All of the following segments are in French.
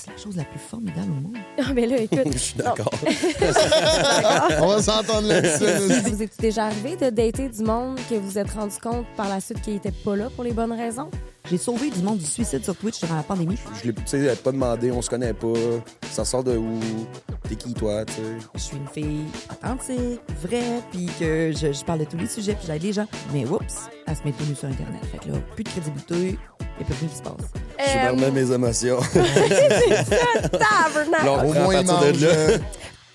c'est la chose la plus formidable au monde. Ah, mais là, écoute. Je suis d'accord. On va s'entendre là-dessus. vous êtes déjà arrivé de dater du monde que vous vous êtes rendu compte par la suite qu'il était pas là pour les bonnes raisons? J'ai sauvé du monde du suicide sur Twitch durant la pandémie. Je l'ai, tu sais, pas demandé, on se connaît pas. Ça sort de où? T'es qui, toi, tu sais? Je suis une fille authentique, vraie, puis que je, je parle de tous les sujets, puis j'aide les gens. Mais oups, elle se met tout nu sur Internet. Fait que là, plus de crédibilité, il a plus rien qui se passe. Je suis Euh, vraiment mes émotions. Là, on Au moins, il de mange. là. euh,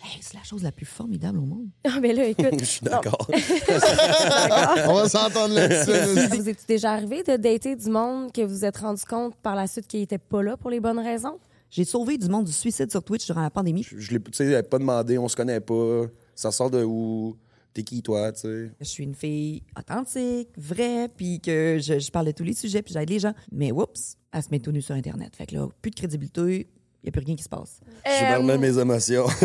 Hey, c'est la chose la plus formidable au monde. Ah, mais là, écoute. Je suis d'accord. On va s'entendre là-dessus. vous êtes déjà arrivé de dater du monde que vous vous êtes rendu compte par la suite qu'il était pas là pour les bonnes raisons? J'ai sauvé du monde du suicide sur Twitch durant la pandémie. Je, je l'ai, tu sais, pas demandé, on se connaît pas. Ça sort de où? T'es qui, toi, tu sais? Je suis une fille authentique, vraie, puis que je, je parle de tous les sujets, puis j'aide les gens. Mais oups, elle se met tout nu sur Internet. Fait que là, plus de crédibilité, il a plus rien qui se passe. Je suis vraiment mes émotions.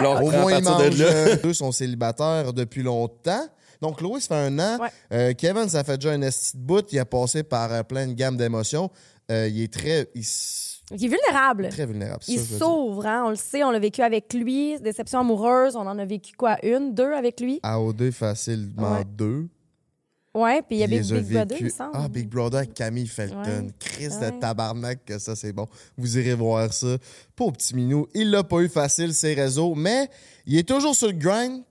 Là, on Au moins, ils de mangent. là. euh, Deux sont célibataires depuis longtemps. Donc, Chloé, ça fait un an. Ouais. Euh, Kevin, ça fait déjà un esti de bout. Il a passé par euh, plein de gammes d'émotions. Euh, il est très, il s- Il est vulnérable. très vulnérable. Il s'ouvre, hein? on le sait, on l'a vécu avec lui. Déception amoureuse, on en a vécu quoi? Une, deux avec lui? AOD facilement Ouais. deux. Ouais, puis il y a Big Brother, il me semble. Ah, Big Brother avec Camille Felton. Chris Ouais. de tabarnak, que ça, c'est bon. Vous irez voir ça. Pauvre petit minou. Il l'a pas eu facile, ses réseaux, mais il est toujours sur le grind.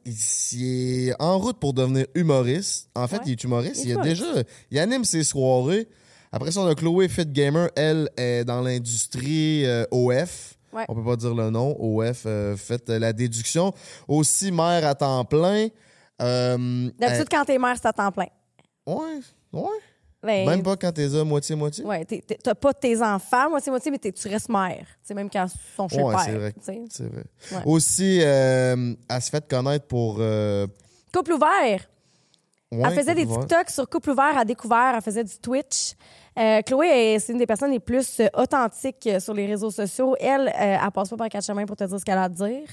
Il, est en route pour devenir humoriste. En fait, il est humoriste. Il est Il, a déjà, il anime ses soirées. Après ça, on a Chloé Fit Gamer. Elle est dans l'industrie euh, OF. Ouais. On peut pas dire le nom. OF, euh, faites la déduction. Aussi mère à temps plein. Euh, D'habitude, quand t'es mère, c'est à temps plein. euh, ouais, ouais. Ben, Même pas quand t'es à moitié-moitié. Ouais, t'as pas tes enfants, moitié-moitié, mais t'es- tu restes mère. Sais, même quand ils sont chez Ouais, le père. c'est vrai. C'est vrai. Ouais. Aussi, euh, elle se fait connaître pour. euh, Couple ouvert. ouais, elle faisait des. TikTok sur Couple ouvert à découvert. Elle faisait du Twitch. Euh, Chloé, est- c'est une des personnes les plus euh, authentiques euh, sur les réseaux sociaux. Elle, euh, elle passe pas par quatre chemins pour te dire ce qu'elle a à dire.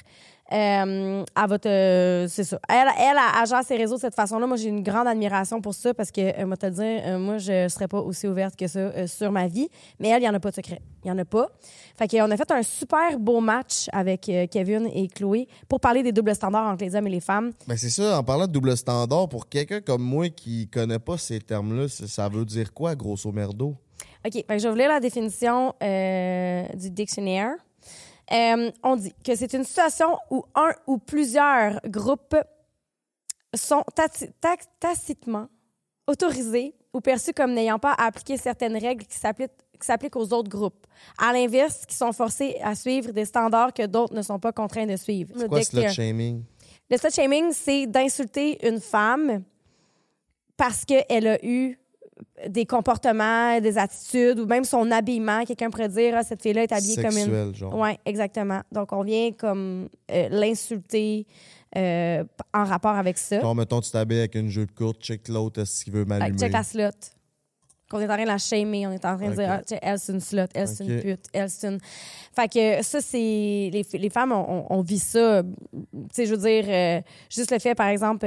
Euh, elle va te. C'est ça. Elle, elle, elle, gère ses réseaux de cette façon-là. Moi, j'ai une grande admiration pour ça parce que, euh, moi, te le dire, euh, moi, je serais pas aussi ouverte que ça euh, sur ma vie. Mais elle, il y en a pas de secret. Il y en a pas. Fait qu'on a fait un super beau match avec euh, Kevin et Chloé pour parler des doubles standards entre les hommes et les femmes. Ben c'est ça, en parlant de double standard, pour quelqu'un comme moi qui connaît pas ces termes-là, ça, veut dire quoi, grosso merdo? OK, fait que je vais vous lire la définition du dictionnaire. Euh, on dit que c'est une situation où un ou plusieurs groupes sont tacitement autorisés ou perçus comme n'ayant pas à appliquer certaines règles qui s'appliquent qui s'appliquent aux autres groupes. À l'inverse, qui sont forcés à suivre des standards que d'autres ne sont pas contraints de suivre. C'est quoi Le slut shaming? Le slut shaming, c'est d'insulter une femme parce qu'elle a eu des comportements, des attitudes ou même son habillement. Quelqu'un pourrait dire ah, cette fille-là est habillée comme une. Genre. Oui, exactement. Donc, on vient comme euh, l'insulter euh, en rapport avec ça. Genre, mettons, tu t'habilles avec une jupe courte, check l'autre, est-ce qu'il veut Fait que m'allumer? check la slot. Qu'on est en train de la shamer, on est en train de dire, ah, elle, c'est une slot, elle, c'est une pute, elle, c'est une. Fait que ça, c'est. Les, les femmes, on, on- on vit ça. Tu sais, je veux dire, euh, juste le fait, par exemple,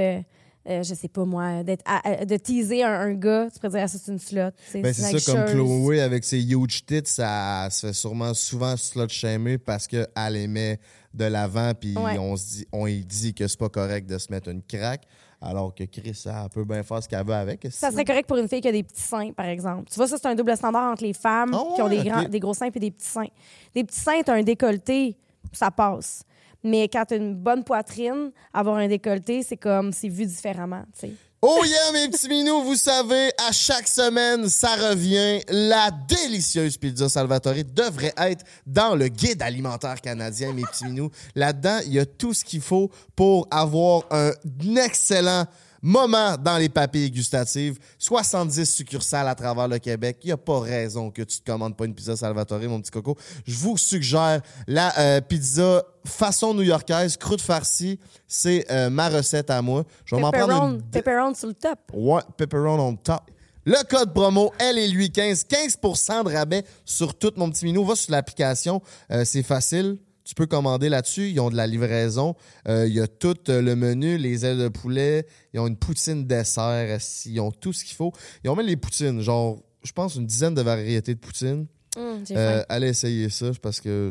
euh, je sais pas moi, d'être de teaser un, un gars, tu pourrais dire, ah, ça, c'est une slot. Ben, c'est ça, comme. Chloé avec ses huge tits, ça se fait sûrement souvent slut shamer parce qu'elle les met de l'avant, puis Ouais. on se dit, on y dit que c'est pas correct de se mettre une craque, alors que Chris, elle peut bien faire ce qu'elle veut avec. Ça serait correct pour une fille qui a des petits seins, par exemple. Tu vois, ça, c'est un double standard entre les femmes Ah qui ont grands, des gros seins et des petits seins. Des petits seins, t'as un décolleté, ça passe. Mais quand t'as une bonne poitrine, avoir un décolleté, c'est comme, c'est vu différemment, tu sais. Oh yeah, mes petits minous, vous savez, à chaque semaine, ça revient. La délicieuse pizza Salvatore devrait être dans le guide alimentaire canadien, mes petits minous. Là-dedans, il y a tout ce qu'il faut pour avoir un excellent moment dans les papilles gustatives. 70 succursales à travers le Québec. Il n'y a pas raison que tu te commandes pas une pizza Salvatore, mon petit coco. Je vous suggère la euh, pizza façon new-yorkaise, croûte farcie. C'est euh, ma recette à moi. Je vais m'en prendre une... pepperoni sur le top. Ouais, on top. Le code promo, elle et lui 15, 15% de rabais sur tout mon petit minou. Va sur l'application, euh, c'est facile. Tu peux commander là-dessus. Ils ont de la livraison. Euh, il y a tout euh, le menu, les ailes de poulet. Ils ont une poutine dessert. Ils ont tout ce qu'il faut. Ils ont même les poutines, genre, je pense une dizaine de variétés de poutines. Hum, Euh, allez essayer ça parce que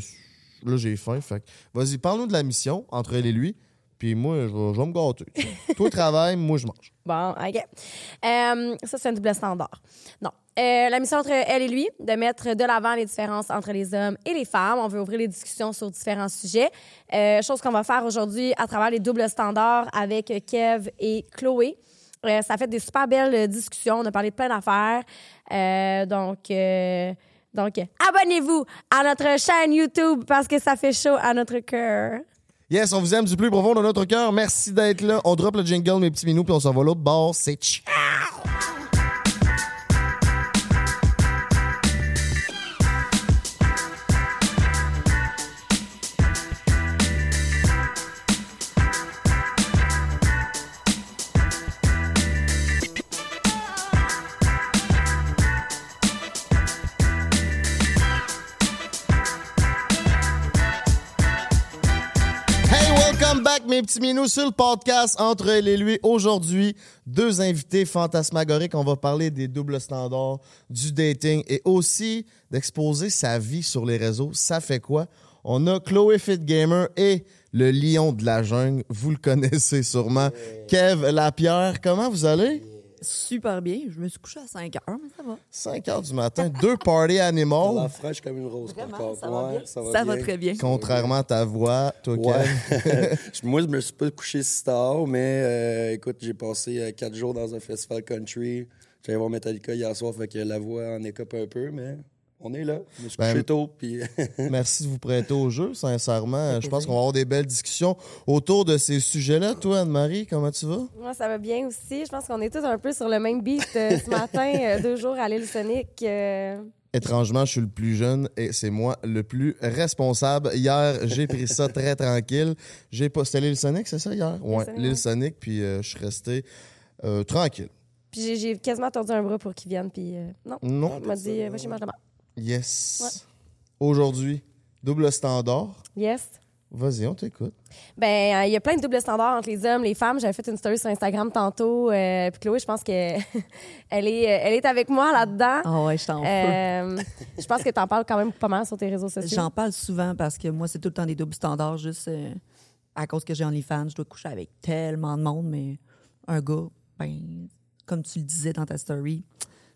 là, j'ai faim. Fait vas-y, parle-nous de la mission entre elle et lui. Puis moi, je vais, je vais me gâter. Toi, travaille, moi, je mange. Bon, OK. Euh, ça, c'est un double standard. Non. Euh, la mission entre elle et lui, de mettre de l'avant les différences entre les hommes et les femmes. On veut ouvrir les discussions sur différents sujets. Euh, chose qu'on va faire aujourd'hui à travers les doubles standards avec Kev et Chloé. Euh, ça fait des super belles discussions. On a parlé de plein d'affaires. Donc, donc abonnez-vous à notre chaîne YouTube parce que ça fait chaud à notre cœur. Yes, on vous aime du plus profond de notre cœur. Merci d'être là. On drop le jingle, mes petits minous, puis on s'en va l'autre bord. C'est ciao! Mes petits minous, sur le podcast Entre elle et lui. Aujourd'hui, deux invités fantasmagoriques. On va parler des doubles standards, du dating et aussi d'exposer sa vie sur les réseaux. Ça fait quoi? On a Chloé Fit Gamer et le lion de la jungle. Vous le connaissez sûrement. Kev Lapierre, comment vous allez? Super bien. Je me suis couché à 5 heures, mais ça va. 5 heures du matin, deux party La animals. fraîche comme une rose, par Vraiment, contre. ça va Ouais, bien. Ça va, Ça va bien. très bien. Contrairement à ta voix, toi, Ouais. Moi, je me suis pas couché si tard, mais euh, écoute, j'ai passé euh, quatre jours dans un festival country. J'allais voir Metallica hier soir, fait que la voix en écope un peu, mais on est là. Je me suis Ben, tôt, puis Merci de vous prêter au jeu, sincèrement. Je pense qu'on va avoir des belles discussions autour de ces sujets-là. Toi, Anne-Marie, comment tu vas? Moi, ça va bien aussi. Je pense qu'on est tous un peu sur le même beat euh, ce matin, euh, deux jours à l'île Sonic. euh, Étrangement, je suis le plus jeune et c'est moi le plus responsable. Hier, j'ai pris ça très tranquille. J'ai pas... C'était l'île Sonic, c'est ça, hier? Sonic, l'île. Sonic, puis euh, je suis resté euh, tranquille. Puis j'ai- quasiment tordu un bras pour qu'il vienne. Puis euh, non, Non. il m'a dit, va chez moi demain. Yes. Aujourd'hui, double standard. Yes. Vas-y, on t'écoute. Ben, euh, il y a plein de doubles standards entre les hommes, les femmes. J'avais fait une story sur Instagram tantôt. euh, puis Chloé, je pense que elle est, euh, elle est avec moi là-dedans. Ah ouais, je t'en. Euh, je pense que tu en parles quand même pas mal sur tes réseaux sociaux. J'en parle souvent parce que moi, c'est tout le temps des doubles standards, juste euh, à cause que j'ai OnlyFans. Je dois coucher avec tellement de monde, mais un gars, ben, comme tu le disais dans ta story,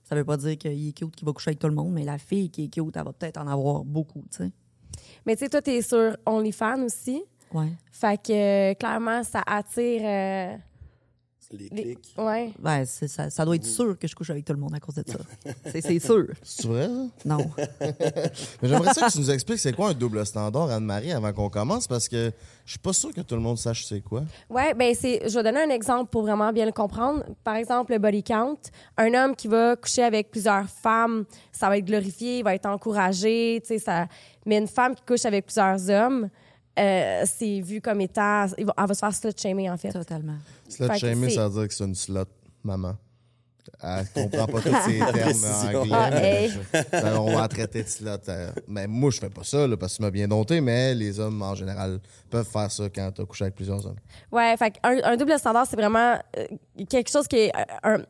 ça veut pas dire qu'il est cute qu'il va coucher avec tout le monde, mais la fille qui est cute, elle va peut-être en avoir beaucoup, tu sais. Mais tu sais, toi, t'es sur OnlyFans aussi. Ouais. Fait que euh, clairement, ça attire. euh, les clics. Ouais. Ben, c'est- ça, ça doit être sûr que je couche avec tout le monde à cause de ça. C'est- c'est sûr. C'est vrai, ça? Non. Mais j'aimerais ça que tu nous expliques c'est quoi un double standard, Anne-Marie, avant qu'on commence, parce que je suis pas sûr que tout le monde sache c'est quoi. Ouais, ben c'est. Je vais donner un exemple pour vraiment bien le comprendre. Par exemple, le body count. Un homme qui va coucher avec plusieurs femmes, ça va être glorifié, il va être encouragé, tu sais ça. Mais une femme qui couche avec plusieurs hommes, euh, c'est vu comme étant, elle va se faire slut shamer en fait. Totalement. Slut shamer, ça veut dire que c'est une slot, maman. Elle comprend pas tous ces termes anglais. Ah, mais hey. je- ben, on va la traiter de slot. euh, Mais moi, je fais pas ça, là, parce que tu m'as bien dompté, mais les hommes, en général, peuvent faire ça quand tu as couché avec plusieurs hommes. Ouais, fait un, un double standard, c'est vraiment euh, quelque chose qui est un-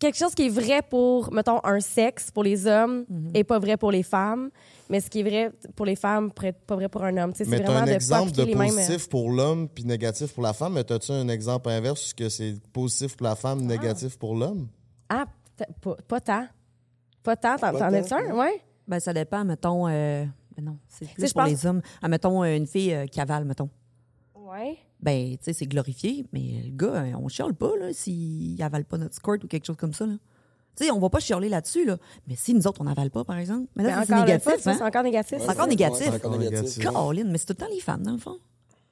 quelque chose qui est vrai pour, mettons, un sexe pour les hommes et pas vrai pour les femmes. Mais ce qui est vrai pour les femmes pourrait être pas vrai pour un homme. Tu sais, Mais c'est tu un de exemple de mêmes. euh, positif pour l'homme puis négatif pour la femme, mais as-tu un exemple inverse que c'est positif pour la femme, négatif pour l'homme? Ah, pas, pas tant. Pas tant. T'en as-tu un? Ouais. Ben, ça dépend, mettons. Euh, ben non, c'est plus je pour pense- les hommes. Ah, mettons, euh, une fille euh, qui avale, mettons. Ouais. Ben, tu sais, c'est glorifié, mais le gars, on chiale pas, là, s'il avale pas notre squirt ou quelque chose comme ça, là. Tu sais, on va pas chialer là-dessus, là. Mais si nous autres, on avale pas, par exemple. Mais Mais là, c'est négatif, fois, hein? c'est encore négatif. C'est encore négatif. Ouais, c'est encore négatif. Caroline, mais c'est tout le temps les femmes, dans le fond.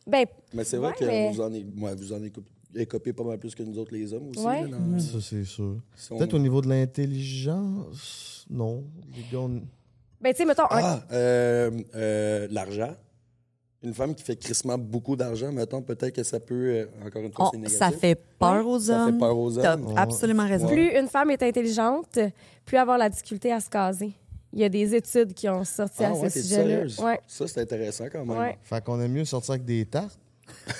Ben, Mais c'est vrai Ouais, que mais- vous en, avez- ouais, vous en avez cop- écopé pas mal plus que nous autres, les hommes aussi. Ouais. là, dans- Ça, c'est sûr. si on- Peut-être au niveau de l'intelligence, non. Les gars, on- ben tu sais, mettons, un- Ah, euh, euh, l'argent. Une femme qui fait crissement beaucoup d'argent, mettons, peut-être que ça peut, euh, encore une fois, Oh, c'est négatif. ça fait peur aux Ça hommes. fait peur aux T'as hommes. absolument raison. plus une femme est intelligente, plus avoir la difficulté à se caser. Il y a des études qui ont sorti Ah à ouais, ce sujet-là. sérieuse? Ouais. Ça, c'est intéressant quand même. Ouais. Fait qu'on aime mieux sortir avec des tartes.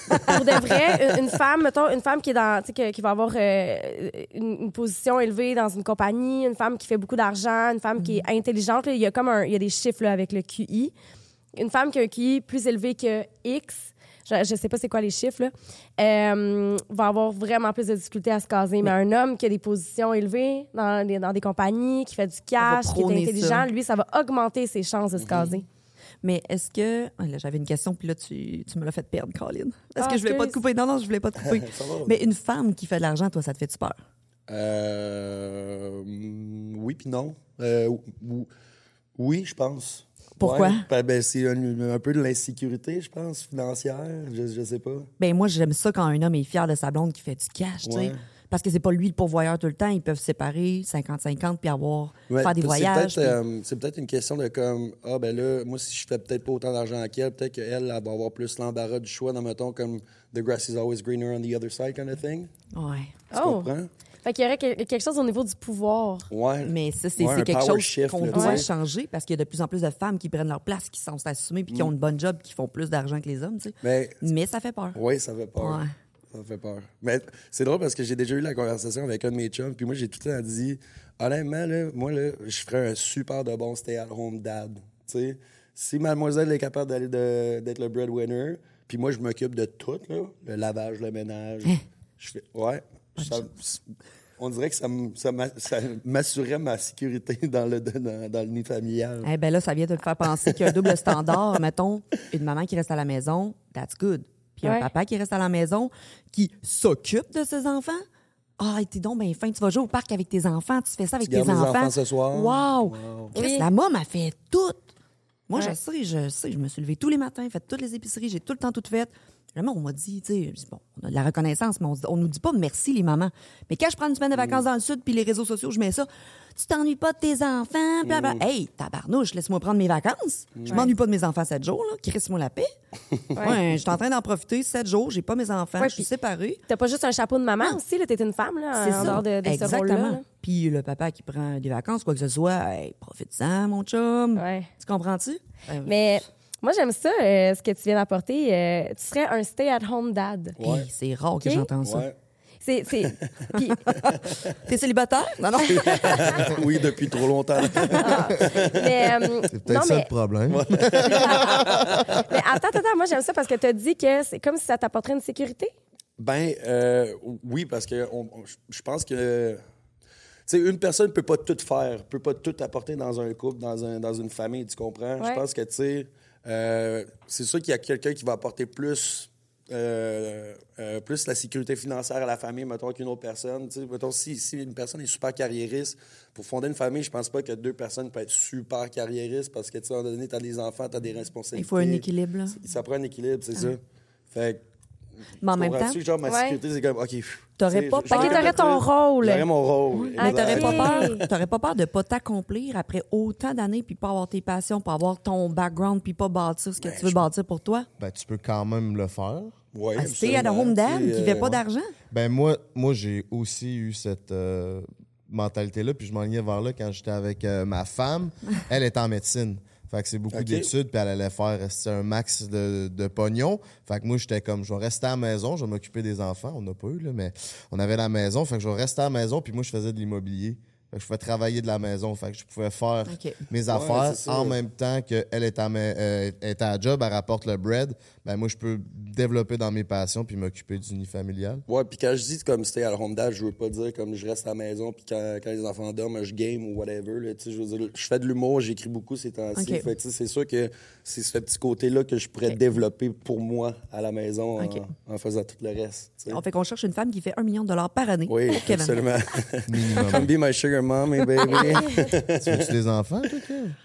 Pour de vrai, une- femme, mettons, une femme qui est dans, tu sais, que- qui va avoir euh, une, une position élevée dans une compagnie, une femme qui fait beaucoup d'argent, une femme qui est intelligente, là, il y a comme un, il y a des chiffres là, avec le QI. Une femme qui a un QI plus élevé que X, je, je sais pas c'est quoi les chiffres, là, euh, va avoir vraiment plus de difficultés à se caser. Mais un homme qui a des positions élevées dans des, dans des compagnies, qui fait du cash, qui est intelligent, ça. lui, ça va augmenter ses chances de se caser. Mais est-ce que. là, J'avais une question, puis là, tu, tu me l'as fait perdre, Colin. Parce Ah, que je voulais pas te couper? Non, non, je voulais pas te couper. Mais une femme qui fait de l'argent, toi, ça te fait peur? Euh, mm, oui, puis non. Euh, ou- oui, je pense. Pourquoi? Ouais. Ben, ben, c'est un, un peu de l'insécurité, je pense, financière. Je, je sais pas. Ben moi, j'aime ça quand un homme est fier de sa blonde qui fait du cash, tu sais. Parce que c'est pas lui le pourvoyeur tout le temps. Ils peuvent se séparer 50-50 puis avoir Ouais, faire des c'est voyages. peut-être, puis- euh, C'est peut-être une question de comme ah ben là moi si je fais peut-être pas autant d'argent qu'elle peut-être qu'elle elle va avoir plus l'embarras du choix dans mettons comme the grass is always greener on the other side kind of thing. Ouais. Tu Oh. comprends? Fait qu'il y aurait que- quelque chose au niveau du pouvoir. Ouais. Mais ça, c'est Ouais, quelque power chose qu'on doit changer parce qu'il y a de plus en plus de femmes qui prennent leur place, qui sont assumées puis qui Mm. ont une bonne job, qui font plus d'argent que les hommes, tu sais. Mais Mais ça fait peur. oui, ça fait peur. Ouais. Ça fait peur. Mais c'est drôle parce que j'ai déjà eu la conversation avec un de mes chums, puis moi, j'ai tout le temps dit, honnêtement, là, moi, là, je ferais un super de bon stay-at-home dad. Tu sais, si mademoiselle est capable d'aller de- d'être le breadwinner, puis moi, je m'occupe de tout, là, le lavage, le ménage, Hein? je fais, ouais, ça- on dirait que ça m'assurait ma sécurité dans le, dans, dans le nid familial. Eh ben là, ça vient de te faire penser qu'il y a un double standard. Mettons, une maman qui reste à la maison, that's good. Puis un papa qui reste à la maison, qui s'occupe de ses enfants. Ah, t'es donc bien fin. Tu vas jouer au parc avec tes enfants. Tu fais ça avec Tu tes enfants. enfants ce soir? Wow! Wow. Chris, Oui. La môme a fait tout. Moi, je sais, je sais. Je me suis levée tous les matins, fait toutes les épiceries, j'ai tout le temps tout fait. Jamais on m'a dit, tu sais, bon, on a de la reconnaissance, mais on, on nous dit pas merci, les mamans. Mais quand je prends une semaine de vacances dans le sud, puis les réseaux sociaux, je mets ça, tu t'ennuies pas de tes enfants, bla, bla. Hey, tabarnouche, laisse-moi prendre mes vacances. Je m'ennuie pas de mes enfants sept jours, là. Crisse-moi la paix. Ouais, je suis en train d'en profiter sept jours, j'ai pas mes enfants, Ouais, je suis séparée. T'as pas juste un chapeau de maman aussi, là. T'es une femme, là, C'est en ça. dehors de, de ce Exactement. Puis le papa qui prend des vacances, quoi que ce soit, hey, profite-en, mon chum. Ouais. Tu comprends-tu? Euh, Mais moi, j'aime ça, euh, ce que tu viens d'apporter. Euh, tu serais un stay-at-home dad. hey, Ouais. c'est rare que j'entends ça. Ouais. C'est, c'est... Puis, T'es célibataire? Non, non. oui, depuis trop longtemps. mais, euh, C'est peut-être non, ça mais, le problème. mais attends, attends, attends, moi, j'aime ça parce que tu as dit que c'est comme si ça t'apporterait une sécurité. Ben, euh, oui, parce que on- on- je pense que. Tu sais, une personne peut pas tout faire, peut pas tout apporter dans un couple, dans, un, dans une famille, tu comprends? Ouais. Je pense que, tu sais, euh, c'est sûr qu'il y a quelqu'un qui va apporter plus, euh, euh, plus la sécurité financière à la famille, mettons, qu'une autre personne. Tu sais, mettons, si, si une personne est super carriériste, pour fonder une famille, je pense pas que deux personnes peuvent être super carriéristes parce que, tu sais, à un moment donné, tu as des enfants, tu as des responsabilités. Il faut un équilibre, là. Ça prend un équilibre, c'est ça. Fait Mais en même temps, genre, ma Ouais. sécurité, c'est comme, OK. T'aurais pas peur. t'aurais ton rôle. J'aurais mon rôle. mais t'aurais pas peur, t'aurais pas peur de pas t'accomplir après autant d'années puis pas avoir tes passions, pas avoir ton background puis pas bâtir ce que Ben, tu veux je- bâtir pour toi? Ben, tu peux quand même le faire. Ouais, Ah, C'est à la home sais, qui fait euh, pas d'argent. Ben moi, moi j'ai aussi eu cette euh, mentalité-là, puis je m'enlignais vers là quand j'étais avec euh, ma femme. Elle est en médecine. Fait que c'est beaucoup d'études, puis elle allait faire un max de, de pognon. Fait que moi, j'étais comme, je vais rester à la maison, je vais m'occuper des enfants. On n'a pas eu, là, mais on avait la maison. Fait que je vais rester à la maison, puis moi, je faisais de l'immobilier. Fait que je pouvais travailler de la maison. Fait que je pouvais faire mes affaires en même temps qu'elle est à, ma- euh, est à la job, elle rapporte le bread. Ben moi, je peux développer dans mes passions puis m'occuper du nid familial. Ouais, puis quand je dis comme c'était à la home dad, je veux pas dire comme je reste à la maison puis quand, quand les enfants dorment, je game ou whatever. Là, je veux dire, je fais de l'humour, j'écris beaucoup ces temps-ci. Ok. Fait que, tu sais, c'est sûr que c'est ce petit côté-là que je pourrais développer pour moi à la maison en- en, faisant tout le reste. tu sais. On fait qu'on cherche une femme qui fait un million de dollars par année Oui, pour Kevin. absolument. Minimum. Come be my sugar mommy, baby. tu veux-tu des enfants, toi?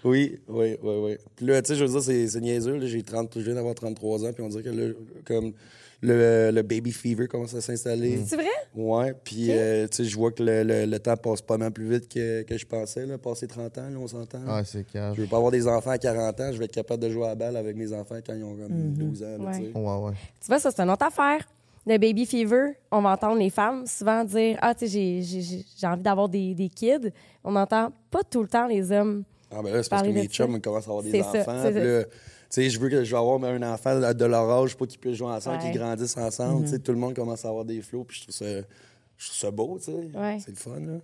Oui, oui, oui, oui. Puis là, tu sais, je veux dire, c'est, c'est niaiseux. J'ai 30, je viens d'avoir 33 ans, puis on dirait que là, comme le, le baby fever commence à s'installer. C'est vrai? Ouais, puis euh, tu sais, je vois que le, le- le temps passe pas mal plus vite que, que je pensais, là, passer 30 ans, là, on s'entend. Ah, c'est calme. Je veux pas avoir des enfants à 40 ans, je vais être capable de jouer à la balle avec mes enfants quand ils ont comme 12 ans, là, Ouais. tu sais. Ouais, ouais. Tu vois, ça, c'est une autre affaire. Le baby fever, on va entendre les femmes souvent dire Ah, tu sais, j'ai- j'ai j'ai- j'ai envie d'avoir des, des kids. On n'entend pas tout le temps les hommes. Ah ben là, c'est parce que mes chums commencent à avoir des enfants. c'est Puis ça. là, sais, je veux que je vais avoir un enfant de leur âge, pas qu'ils puissent jouer ensemble, Ouais. qu'ils grandissent ensemble. Tu sais, tout le monde commence à avoir des flots, puis je trouve ça, je trouve ça beau, tu sais. Ouais. C'est le fun, là.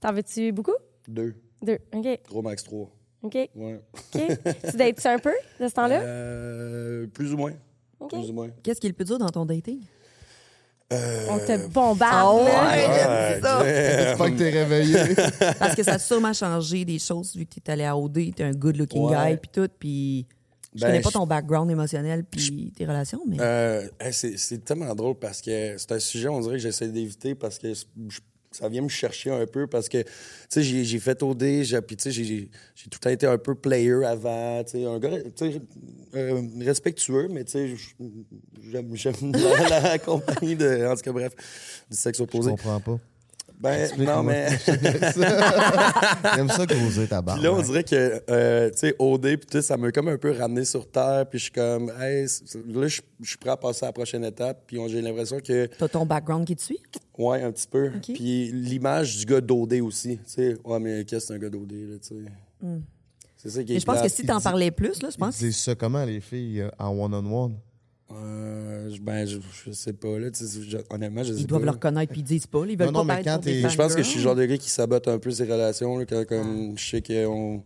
T'en veux-tu beaucoup? Deux. Deux. OK. Gros max trois. OK. Ouais. OK. tu dates-tu un peu de ce temps-là? Euh, plus ou moins. Plus ou moins. Qu'est-ce qui est le plus dur dans ton dating? Euh, On te bombarde. Là. ouais, ça. J'espère que t'es réveillé. Parce que ça a sûrement changé des choses vu que t'es allé à OD, t'es un good looking Ouais. guy puis tout, puis je Ben, connais pas ton background émotionnel puis tes relations, mais Euh, c'est tellement drôle parce que c'est un sujet, on dirait que j'essaie d'éviter parce que je- ça vient me chercher un peu parce que, tu sais, j'ai fait OD, j'ai- puis tu sais, j'ai- tout le temps été un peu player avant, tu sais, un gars, euh, respectueux, mais tu sais, je- j'aime la, la compagnie de, en tout cas, bref, du sexe Je opposé. comprends pas. Ben, non, mais... J'aime ça causer ta barbe. Puis là, on dirait que, euh, tu sais, OD, puis tout, ça m'a comme un peu ramené sur terre. Puis je suis comme, hey, c'est- c'est- là, je je suis prêt à passer à la prochaine étape. Puis on- j'ai l'impression que, t'as ton background qui te suit? ouais, un petit peu. Ok. Puis l'image du gars d'OD aussi. Tu sais, ouais, mais qu'est-ce que c'est un gars d'OD, là, tu sais? C'est ça qui est Mais je pense que si t'en parlais plus, là, je pense disent ça comment, les filles, euh, en one-on-one? Euh, je- ben, je, je sais pas, là, je- honnêtement, je sais ils doivent pas. le reconnaître puis ils disent pas. Ils veulent Non, non, pas mais quand des t'es- Je pense que je suis le genre de gars qui sabote un peu ses relations, là, quand, comme je sais qu'on.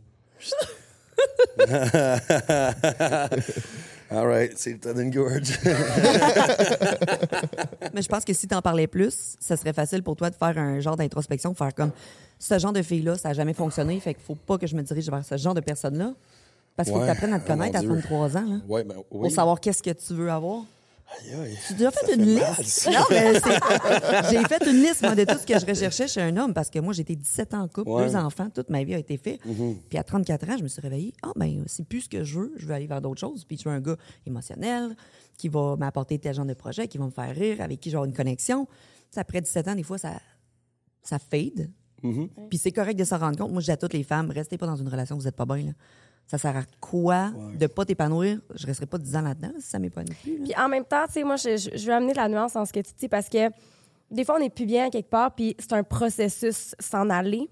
All right, c'est le temps d'une gorge. Mais je pense que si t'en parlais plus, ça serait facile pour toi de faire un genre d'introspection, de faire comme ce genre de fille-là, ça n'a jamais fonctionné, fait qu'il faut pas que je me dirige vers ce genre de personne-là. Parce qu'il faut que tu apprennes à te connaître à Dieu. 33 ans, là, ouais, ben oui. pour savoir qu'est-ce que tu veux avoir. Aïe, aïe. Tu as fait une mal, liste? Non, mais j'ai fait une liste, moi, de tout ce que je recherchais chez un homme, parce que moi, j'étais 17 ans en couple, Ouais. deux enfants, toute ma vie a été faite. Mm-hmm. Puis à 34 ans, je me suis réveillée. Ah, ben, c'est plus ce que je veux, je veux aller vers d'autres choses. Puis je veux un gars émotionnel, qui va m'apporter tel genre de projet, qui va me faire rire, avec qui j'ai une connexion. Tu après 17 ans, des fois, ça, ça fade. Mm-hmm. Puis c'est correct de s'en rendre compte. Moi, je dis à toutes les femmes, restez pas dans une relation, vous êtes pas bien, là. Ça sert à quoi de pas t'épanouir? Je resterai pas 10 ans là-dedans, si ça m'épanouit plus. Puis en même temps, tu sais, moi, je, je- je veux amener de la nuance dans ce que tu dis parce que des fois, on n'est plus bien quelque part, puis c'est un processus s'en aller.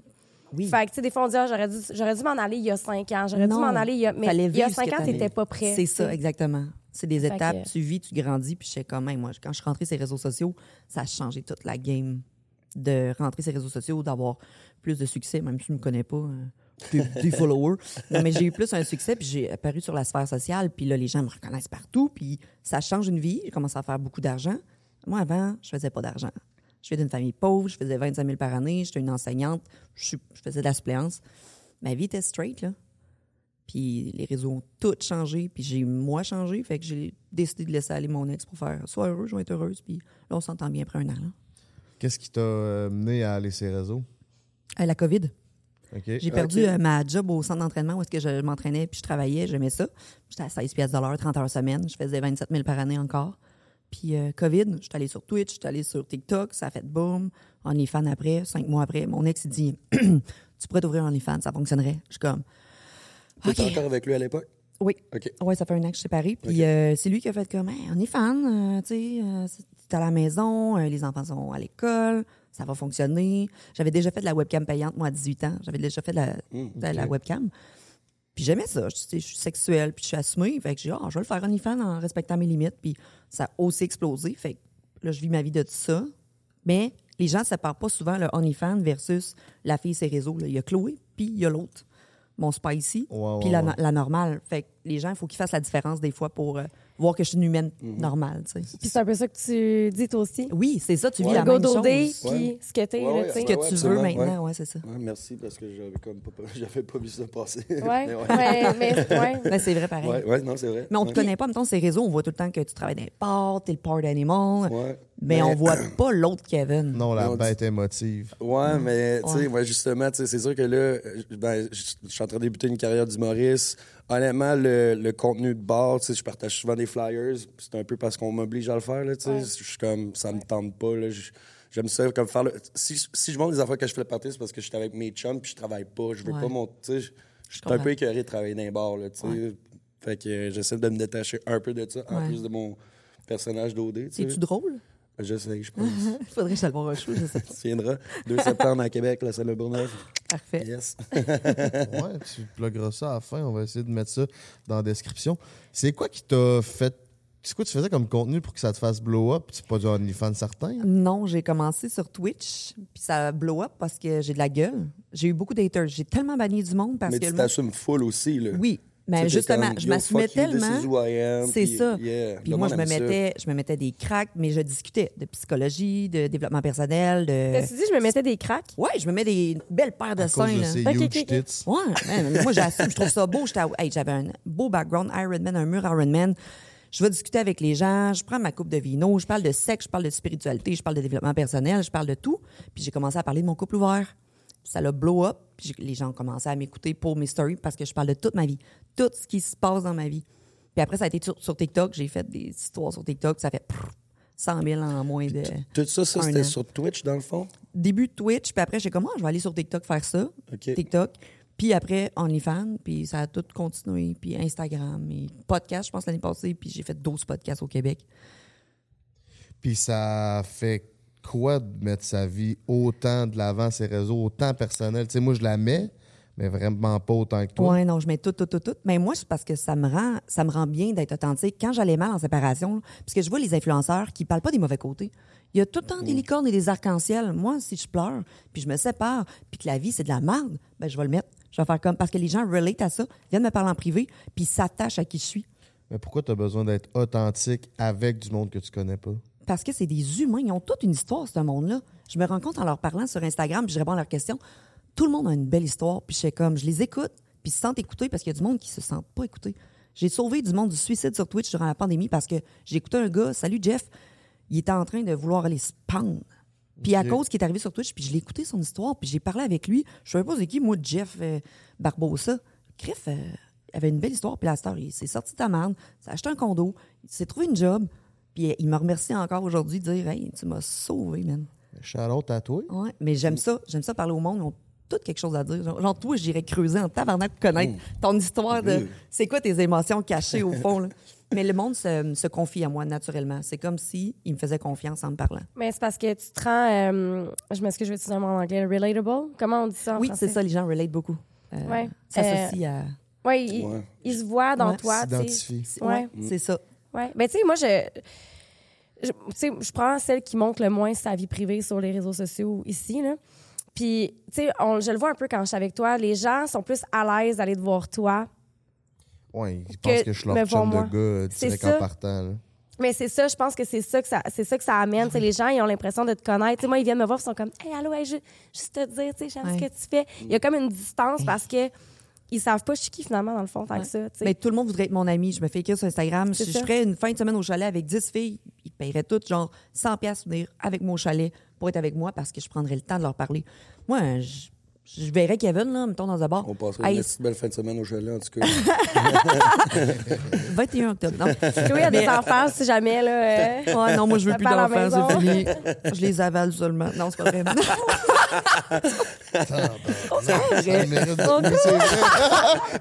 Oui. Fait que, tu sais, des fois, on dit, Ah, j'aurais dû, j'aurais dû m'en aller il y a cinq ans, j'aurais dû m'en aller il y a. Mais il y a vivre ce cinq que ans, t'avais. t'étais pas prêt. C'est tu ça, exactement. C'est des Fait étapes, que- tu vis, tu grandis, puis je sais quand même, moi, quand je suis rentrée sur les réseaux sociaux, ça a changé toute la game de rentrer sur les réseaux sociaux, d'avoir plus de succès, même si je ne me connais pas, euh, des, des followers. Non, mais j'ai eu plus un succès, puis j'ai apparu sur la sphère sociale, puis là, les gens me reconnaissent partout, puis ça change une vie. J'ai commencé à faire beaucoup d'argent. Moi, avant, je faisais pas d'argent. Je viens d'une famille pauvre, je faisais 25 000 par année, j'étais une enseignante, je, faisais de la suppléance. Ma vie était straight, là. Puis les réseaux ont tout changé, puis j'ai moi changé, fait que j'ai décidé de laisser aller mon ex pour faire sois heureux, je vais être heureuse, puis là on s'entend bien après un an. Qu'est-ce qui t'a euh, mené à aller ces réseaux? Euh, la COVID. J'ai perdu Ok. euh, ma job au centre d'entraînement où est-ce que je m'entraînais puis je travaillais, j'aimais ça. J'étais à 16 pièces de l'heure, 30 heures semaine, je faisais 27 000 par année encore. Puis euh, COVID, je suis allée sur Twitch, je suis allée sur TikTok, ça a fait boom. OnlyFans après, cinq mois après, mon ex il dit tu pourrais t'ouvrir OnlyFans, ça fonctionnerait. Je suis comme T'étais OK. encore avec lui à l'époque? Oui. OK. Ouais, ça fait un an que je suis séparée. Puis euh, c'est lui qui a fait comme, Hey, on est fan, euh, tu sais, t'es à la maison, les enfants sont à l'école, ça va fonctionner. J'avais déjà fait de la webcam payante, moi, à 18 ans. J'avais déjà fait de la, de la webcam. Puis j'aimais ça. Je, je suis sexuelle, puis je suis assumée. Fait que j'ai dit, ah, je vais le faire OnlyFans en respectant mes limites. Puis ça a aussi explosé. Fait que là, je vis ma vie de tout ça. Mais les gens ne séparent pas souvent le OnlyFans versus la fille ses réseaux. là. Il y a Chloé, puis il y a l'autre, mon spicy, puis la, la normale. Fait que les gens, il faut qu'ils fassent la différence des fois pour euh, voir que je suis une humaine normale. tu sais. Puis c'est un peu ça que tu dis toi aussi. Oui, c'est ça, tu vis la go même chose. Ce puis ce que Ouais, ouais, sais. que ouais, tu veux maintenant, ouais, c'est ça. Ouais, merci parce que j'avais comme pas, j'avais pas vu ça passer. Ouais, Mais mais. Ben, c'est vrai pareil. Ouais, ouais, non, c'est vrai. Mais on te Ouais. connaît pas, mettons, ces réseaux, on voit tout le temps que tu travailles dans les ports, t'es le port animal, Ouais. mais on voit pas l'autre Kevin. Non, la Mais bête émotive. Ouais, mais tu sais, Ouais. ouais, justement, tu sais, c'est sûr que là, euh, ben, je je suis en train de débuter une carrière d'humoriste. Honnêtement, le, le contenu de bord, je partage souvent des flyers. C'est un peu parce qu'on m'oblige à le faire, là. Ouais. Je suis comme, ça me tente pas, là. Je- J'aime ça comme faire le... Si, si je montre des affaires que je fais le party, c'est parce que je suis avec mes chums puis je travaille pas. Je veux Ouais. pas mon... Tu sais, je suis un peu écœuré de travailler dans les bars, là. Fait que euh, j'essaie de me détacher un peu de ça, en plus de mon personnage d'OD, tu sais. C'est-tu drôle? Je sais, je pense. Il faudrait que je le voir un show, je sais tu viendras. 2 septembre à Québec, la salle de Bourneuf. Parfait. Yes. Ouais, tu plugueras ça à la fin. On va essayer de mettre ça dans la description. C'est quoi qui t'a fait. C'est quoi tu faisais comme contenu pour que ça te fasse blow up? C'est pas du OnlyFans certain? Non, j'ai commencé sur Twitch, puis ça a blow up parce que j'ai de la gueule. J'ai eu beaucoup d'haters. J'ai tellement banni du monde parce Mais que tu le monde- t'assumes full aussi, là. Oui, mais t'es justement, comme, je m'assumais tellement. C'est ça. yeah, Puis le moi, je me, ça. mettais, je me mettais des cracks, mais je discutais de psychologie, de développement personnel, de. T'as-tu dit, je me mettais des cracks? Ouais, je me mets des belles paires de À cause seins. de. Ouais, man, moi j'assume, je trouve ça beau. Hey, J'avais un beau background Ironman, un mur Ironman. Je vais discuter avec les gens, je prends ma coupe de vino, je parle de sexe, je parle de spiritualité, je parle de développement personnel, je parle de tout. Puis j'ai commencé à parler de mon couple ouvert. Ça l'a blow up, puis les gens ont commencé à m'écouter pour mes stories parce que je parle de toute ma vie, tout ce qui se passe dans ma vie. Puis après, ça a été sur, sur TikTok, j'ai fait des histoires sur TikTok, ça fait prrr, 100 000 en moins de Tout ça, ça c'était sur Twitch, dans le fond? début de Twitch, puis après, j'ai comment je vais aller sur TikTok faire ça. OK. TikTok. Puis après, OnlyFans, puis ça a tout continué. Puis Instagram, et podcast, je pense, l'année passée. Puis j'ai fait 12 podcasts au Québec. Puis ça fait quoi de mettre sa vie autant de l'avant, ses réseaux, autant personnel? Tu sais, moi, je la mets, mais vraiment pas autant que toi. Ouais, non, je mets tout, tout, tout, tout. Mais moi, c'est parce que ça me rend, ça me rend bien d'être authentique. Quand j'allais mal en séparation, là, parce que je vois les influenceurs qui parlent pas des mauvais côtés. Il y a tout le temps des licornes et des arcs-en-ciel. Moi, si je pleure, puis je me sépare, puis que la vie, c'est de la merde, ben je vais le mettre. Je vais faire comme... Parce que les gens relate à ça, viennent me parler en privé, puis s'attachent à qui je suis. Mais pourquoi tu as besoin d'être authentique avec du monde que tu connais pas? Parce que c'est des humains. Ils ont toute une histoire, ce monde-là. Je me rends compte en leur parlant sur Instagram, puis je réponds à leurs questions. Tout le monde a une belle histoire, puis je comme, je les écoute, puis ils se sentent écoutés parce qu'il y a du monde qui se sent pas écouté. J'ai sauvé du monde du suicide sur Twitch durant la pandémie parce que j'ai écouté un gars, salut Jeff, il était en train de vouloir aller se pendre. Puis à cause qu'il est arrivé sur Twitch, puis je l'ai écouté son histoire, puis j'ai parlé avec lui. Je savais pas c'est qui, moi, Jeff euh, Barbosa. Criff, euh, avait une belle histoire, puis la star, il s'est sorti de ta merde, il s'est acheté un condo, il s'est trouvé une job, puis euh, il me remercie encore aujourd'hui de dire Hey, tu m'as sauvé, man. Charlotte à toi? Ouais, mais j'aime ça. J'aime ça parler au monde. Tout quelque chose à dire. Genre, genre, toi, j'irais creuser en tabarnak pour connaître ton histoire de c'est quoi tes émotions cachées au fond. là? Mais le monde se, se confie à moi naturellement. C'est comme si il me faisait confiance en me parlant. Mais c'est parce que tu te rends. euh, je m'excuse, je vais utiliser un mot en anglais. Relatable? Comment on dit ça en Oui, c'est ça, les gens relate beaucoup. Euh, Ouais. S'associent à. Oui, ils Ouais. ils se voient dans Ouais. toi. S'identifient. Ouais. C'est ça. Ouais. Ben, tu sais, moi, je. Je, tu sais, je prends celle qui montre le moins sa vie privée sur les réseaux sociaux ici, là. Puis, tu sais, je le vois un peu quand je suis avec toi. Les gens sont plus à l'aise d'aller te voir toi. Ouais, ils Que pensent que je suis leur chum de gars euh, C'est direct ça. en partant. là. Mais c'est ça, je pense que c'est ça que ça, c'est ça que ça amène. Tu sais, les gens, ils ont l'impression de te connaître. Tu sais, moi, ils viennent me voir, ils sont comme, hey, allô, hey, je, juste te dire, tu sais, j'aime ce Ouais. que tu fais. Il y a comme une distance parce que ils savent pas je suis qui finalement dans le fond, tant que ça. tu sais. Mais tout le monde voudrait être mon ami. Je me fais écrire sur Instagram. Ça. je ferais une fin de semaine au chalet avec 10 filles, ils paieraient toutes genre 100 pièces venir avec moi au chalet pour être avec moi parce que je prendrais le temps de leur parler. Moi, je, je verrais Kevin, là, mettons, dans un bar. On passera Hey, une petite belle fin de semaine au chalet, en tout cas. 21 octobre. Non. Chloé a des enfants, si jamais, là. euh, Ouais, non, moi, je veux plus d'enfants, c'est fini. Je les avale seulement. Non, c'est pas vrai.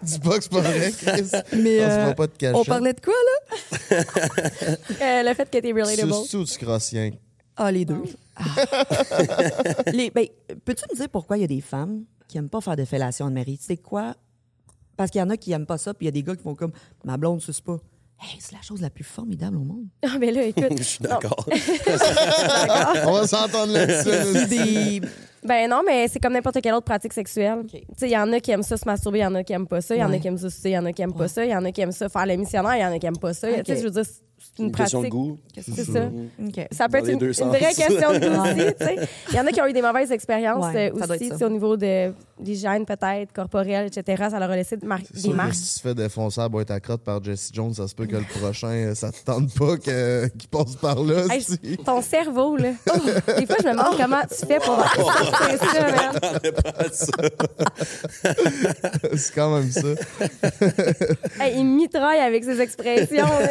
Dis pas que c'est pas vrai, Chris. Mais, On euh, voit pas de. On parlait de quoi, là? euh, le fait que t'es relatable. Crosses rien? Ah, les deux. Ah. les, ben, peux-tu me dire pourquoi il y a des femmes qui aiment pas faire de fellation de mari? C'est quoi? Parce qu'il y en a qui aiment pas ça, puis il y a des gars qui font comme ma blonde suce pas. Hey, c'est la chose la plus formidable au monde. Ah, mais là, écoute. Je suis d'accord. On va s'entendre là-dessus. C'est des. Ben non, mais c'est comme n'importe quelle autre pratique sexuelle. Tu sais, il y en a qui aiment ça se masturber, il y en a qui aiment pas ça, il y en a qui aiment ça sucer, il y en a qui aiment pas ça, il y en a qui aiment ça faire le missionnaire, il y en a qui aiment pas ça. Ok. Tu sais, je veux dire, une, Une question de pratique. goût. C'est ça. OK. Ça peut Dans être une, vraie question de goût aussi. tu sais. Il y en a qui ont eu des mauvaises expériences Ouais, euh, aussi, au niveau de l'hygiène peut-être, corporelle, etc. Ça leur a laissé de mar- C'est des sûr que marques. si tu te fais défoncer à boîte à crotte par Jesse Jones, ça se peut que le prochain, euh, ça te tente pas que- qu'il passe par là. Hey, si. ton cerveau, là. Oh, des fois, je me demande comment tu fais pour ça, man. c'est quand même ça. Hey, il mitraille avec ses expressions. là.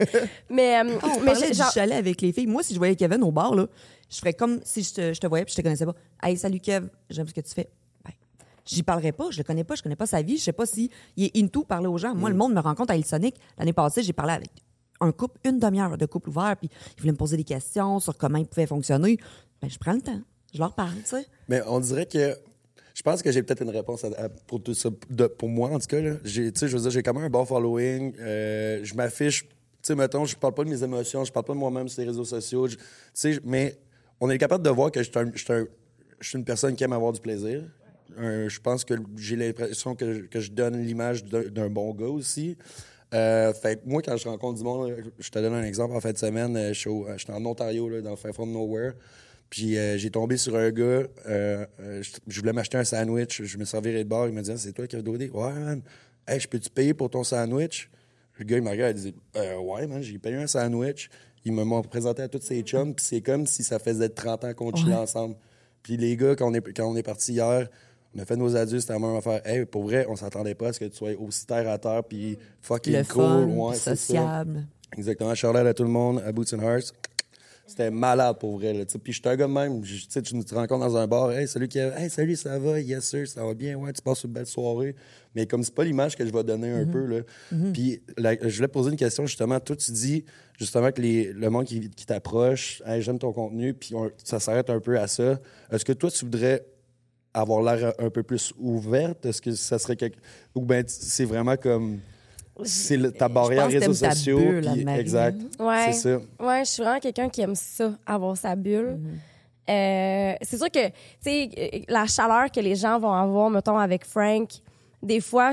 mais euh, on mais parlait j'ai- du genre- chalet avec les filles. Moi, si je voyais Kevin au bar, là, je ferais comme si je te, je te voyais puis je te connaissais pas. Hey, salut Kev, j'aime ce que tu fais. Ben, J'y parlerais pas, je le connais pas, je connais pas sa vie, je sais pas si il est into parler aux gens. Moi, le monde me rencontre à Sonic. L'année passée, j'ai parlé avec un couple, une demi-heure de couple ouvert, puis ils voulaient me poser des questions sur comment ils pouvaient fonctionner. Ben, je prends le temps. Je leur parle, tu sais. Mais on dirait que. Je pense que j'ai peut-être une réponse à- à- pour tout ça. De- pour moi, en tout cas, là. J'ai, tu sais, je veux dire, j'ai quand même un bon following. Euh, je m'affiche. Tu sais, mettons, je parle pas de mes émotions, je parle pas de moi-même sur les réseaux sociaux. Tu sais, mais on est capable de voir que je suis une personne qui aime avoir du plaisir. Un- je pense que j'ai l'impression que, je donne l'image d'un, bon gars aussi. Euh, fait moi, quand je rencontre du monde, je te donne un exemple. En fin de semaine, euh, je suis au- j'étais en Ontario, là, dans le fin fond de nowhere. Puis euh, j'ai tombé sur un gars, euh, euh, je, voulais m'acheter un sandwich, je me servirais de bar, il m'a dit Ah, c'est toi qui as donné. Ouais, man. Hey, je peux-tu payer pour ton sandwich? Le gars, il m'a regardé, il dit Euh, Ouais, man, j'ai payé un sandwich. Il m'a m'a présenté à tous ses chums, puis c'est comme si ça faisait 30 ans qu'on chillait ensemble. Puis les gars, quand on est, quand on est partis hier, on a fait nos adieux, c'était la même affaire. Hey, pour vrai, on s'attendait pas à ce que tu sois aussi terre à terre, puis fucking Le cool. fun, Ouais, ça. sociable. Exactement. Charlotte à tout le monde, à Boots and Hearts. C'était malade pour vrai. Là, puis je suis un gars de même. Tu sais, tu te rencontres dans un bar. Hey, salut, Kev. Hey, salut, ça va? Yes, sir, ça va bien? Ouais, tu passes une belle soirée. Mais comme c'est pas l'image que je vais donner un peu. Là. Puis la- je voulais poser une question justement. Toi, tu dis justement que les, le monde qui, qui t'approche, hey, j'aime ton contenu, puis on- ça s'arrête un peu à ça. Est-ce que toi, tu voudrais avoir l'air un peu plus ouverte? Est-ce que ça serait quelque. Ou bien c'est vraiment comme. C'est le- ta barrière réseaux t'aimes ta sociaux. bulle, puis- exact. Ouais. C'est ça. Ouais, je suis vraiment quelqu'un qui aime ça, avoir sa bulle. Euh, c'est sûr que, tu sais, euh, la chaleur que les gens vont avoir, mettons, avec Frank, des fois,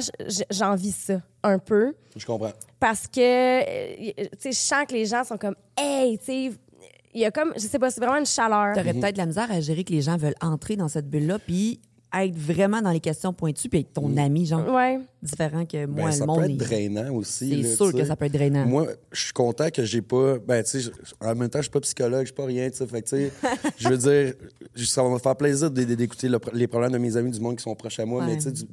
j'envie ça un peu. Je comprends. Parce que, euh, tu sais, je sens que les gens sont comme, hey, tu sais, il y a comme, je sais pas, c'est vraiment une chaleur. T'aurais peut-être la misère à gérer que les gens veulent entrer dans cette bulle-là, puis être vraiment dans les questions pointues, puis être ton ami, genre, Ouais. différent que Ben, moi, ça le monde. peut être drainant aussi. C'est sûr que ça peut être drainant. Moi, je suis content que j'ai pas. Ben, tu sais, en même temps, je suis pas psychologue, je suis pas rien, tu sais. Fait que, tu sais, je veux dire, ça va me faire plaisir d'écouter le les problèmes de mes amis, du monde qui sont proches à moi. Ouais. Mais, tu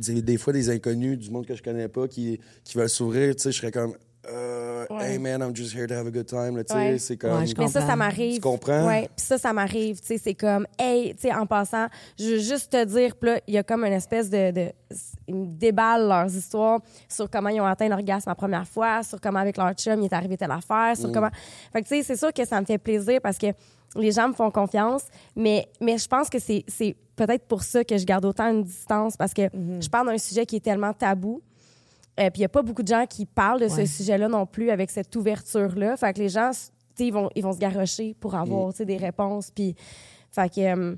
sais, des fois, des inconnus, du monde que je connais pas, qui, qui veulent s'ouvrir, tu sais, je serais comme. Euh, Ouais. Hey man, I'm just here to have a good time. là, tu sais, Ouais. C'est comme. Ouais, je Mais ça, m'arrive. Tu comprends? Ouais. Puis ça, ça m'arrive. Tu sais, c'est comme, hey, tu sais, en passant, je veux juste te dire, puis là, il y a comme une espèce de, de, ils me déballent leurs histoires sur comment ils ont atteint l'orgasme la première fois, sur comment avec leur chum il est arrivé telle affaire, Mm. sur comment. Fait que tu sais, c'est sûr que ça me fait plaisir parce que les gens me font confiance, mais mais je pense que c'est c'est peut-être pour ça que je garde autant une distance parce que Mm-hmm. je parle d'un sujet qui est tellement tabou. Euh, puis il n'y a pas beaucoup de gens qui parlent de ce sujet-là non plus avec cette ouverture-là. Fait que les gens, ils vont, ils vont se garrocher pour avoir Mm. des réponses. Puis, fait que, euh,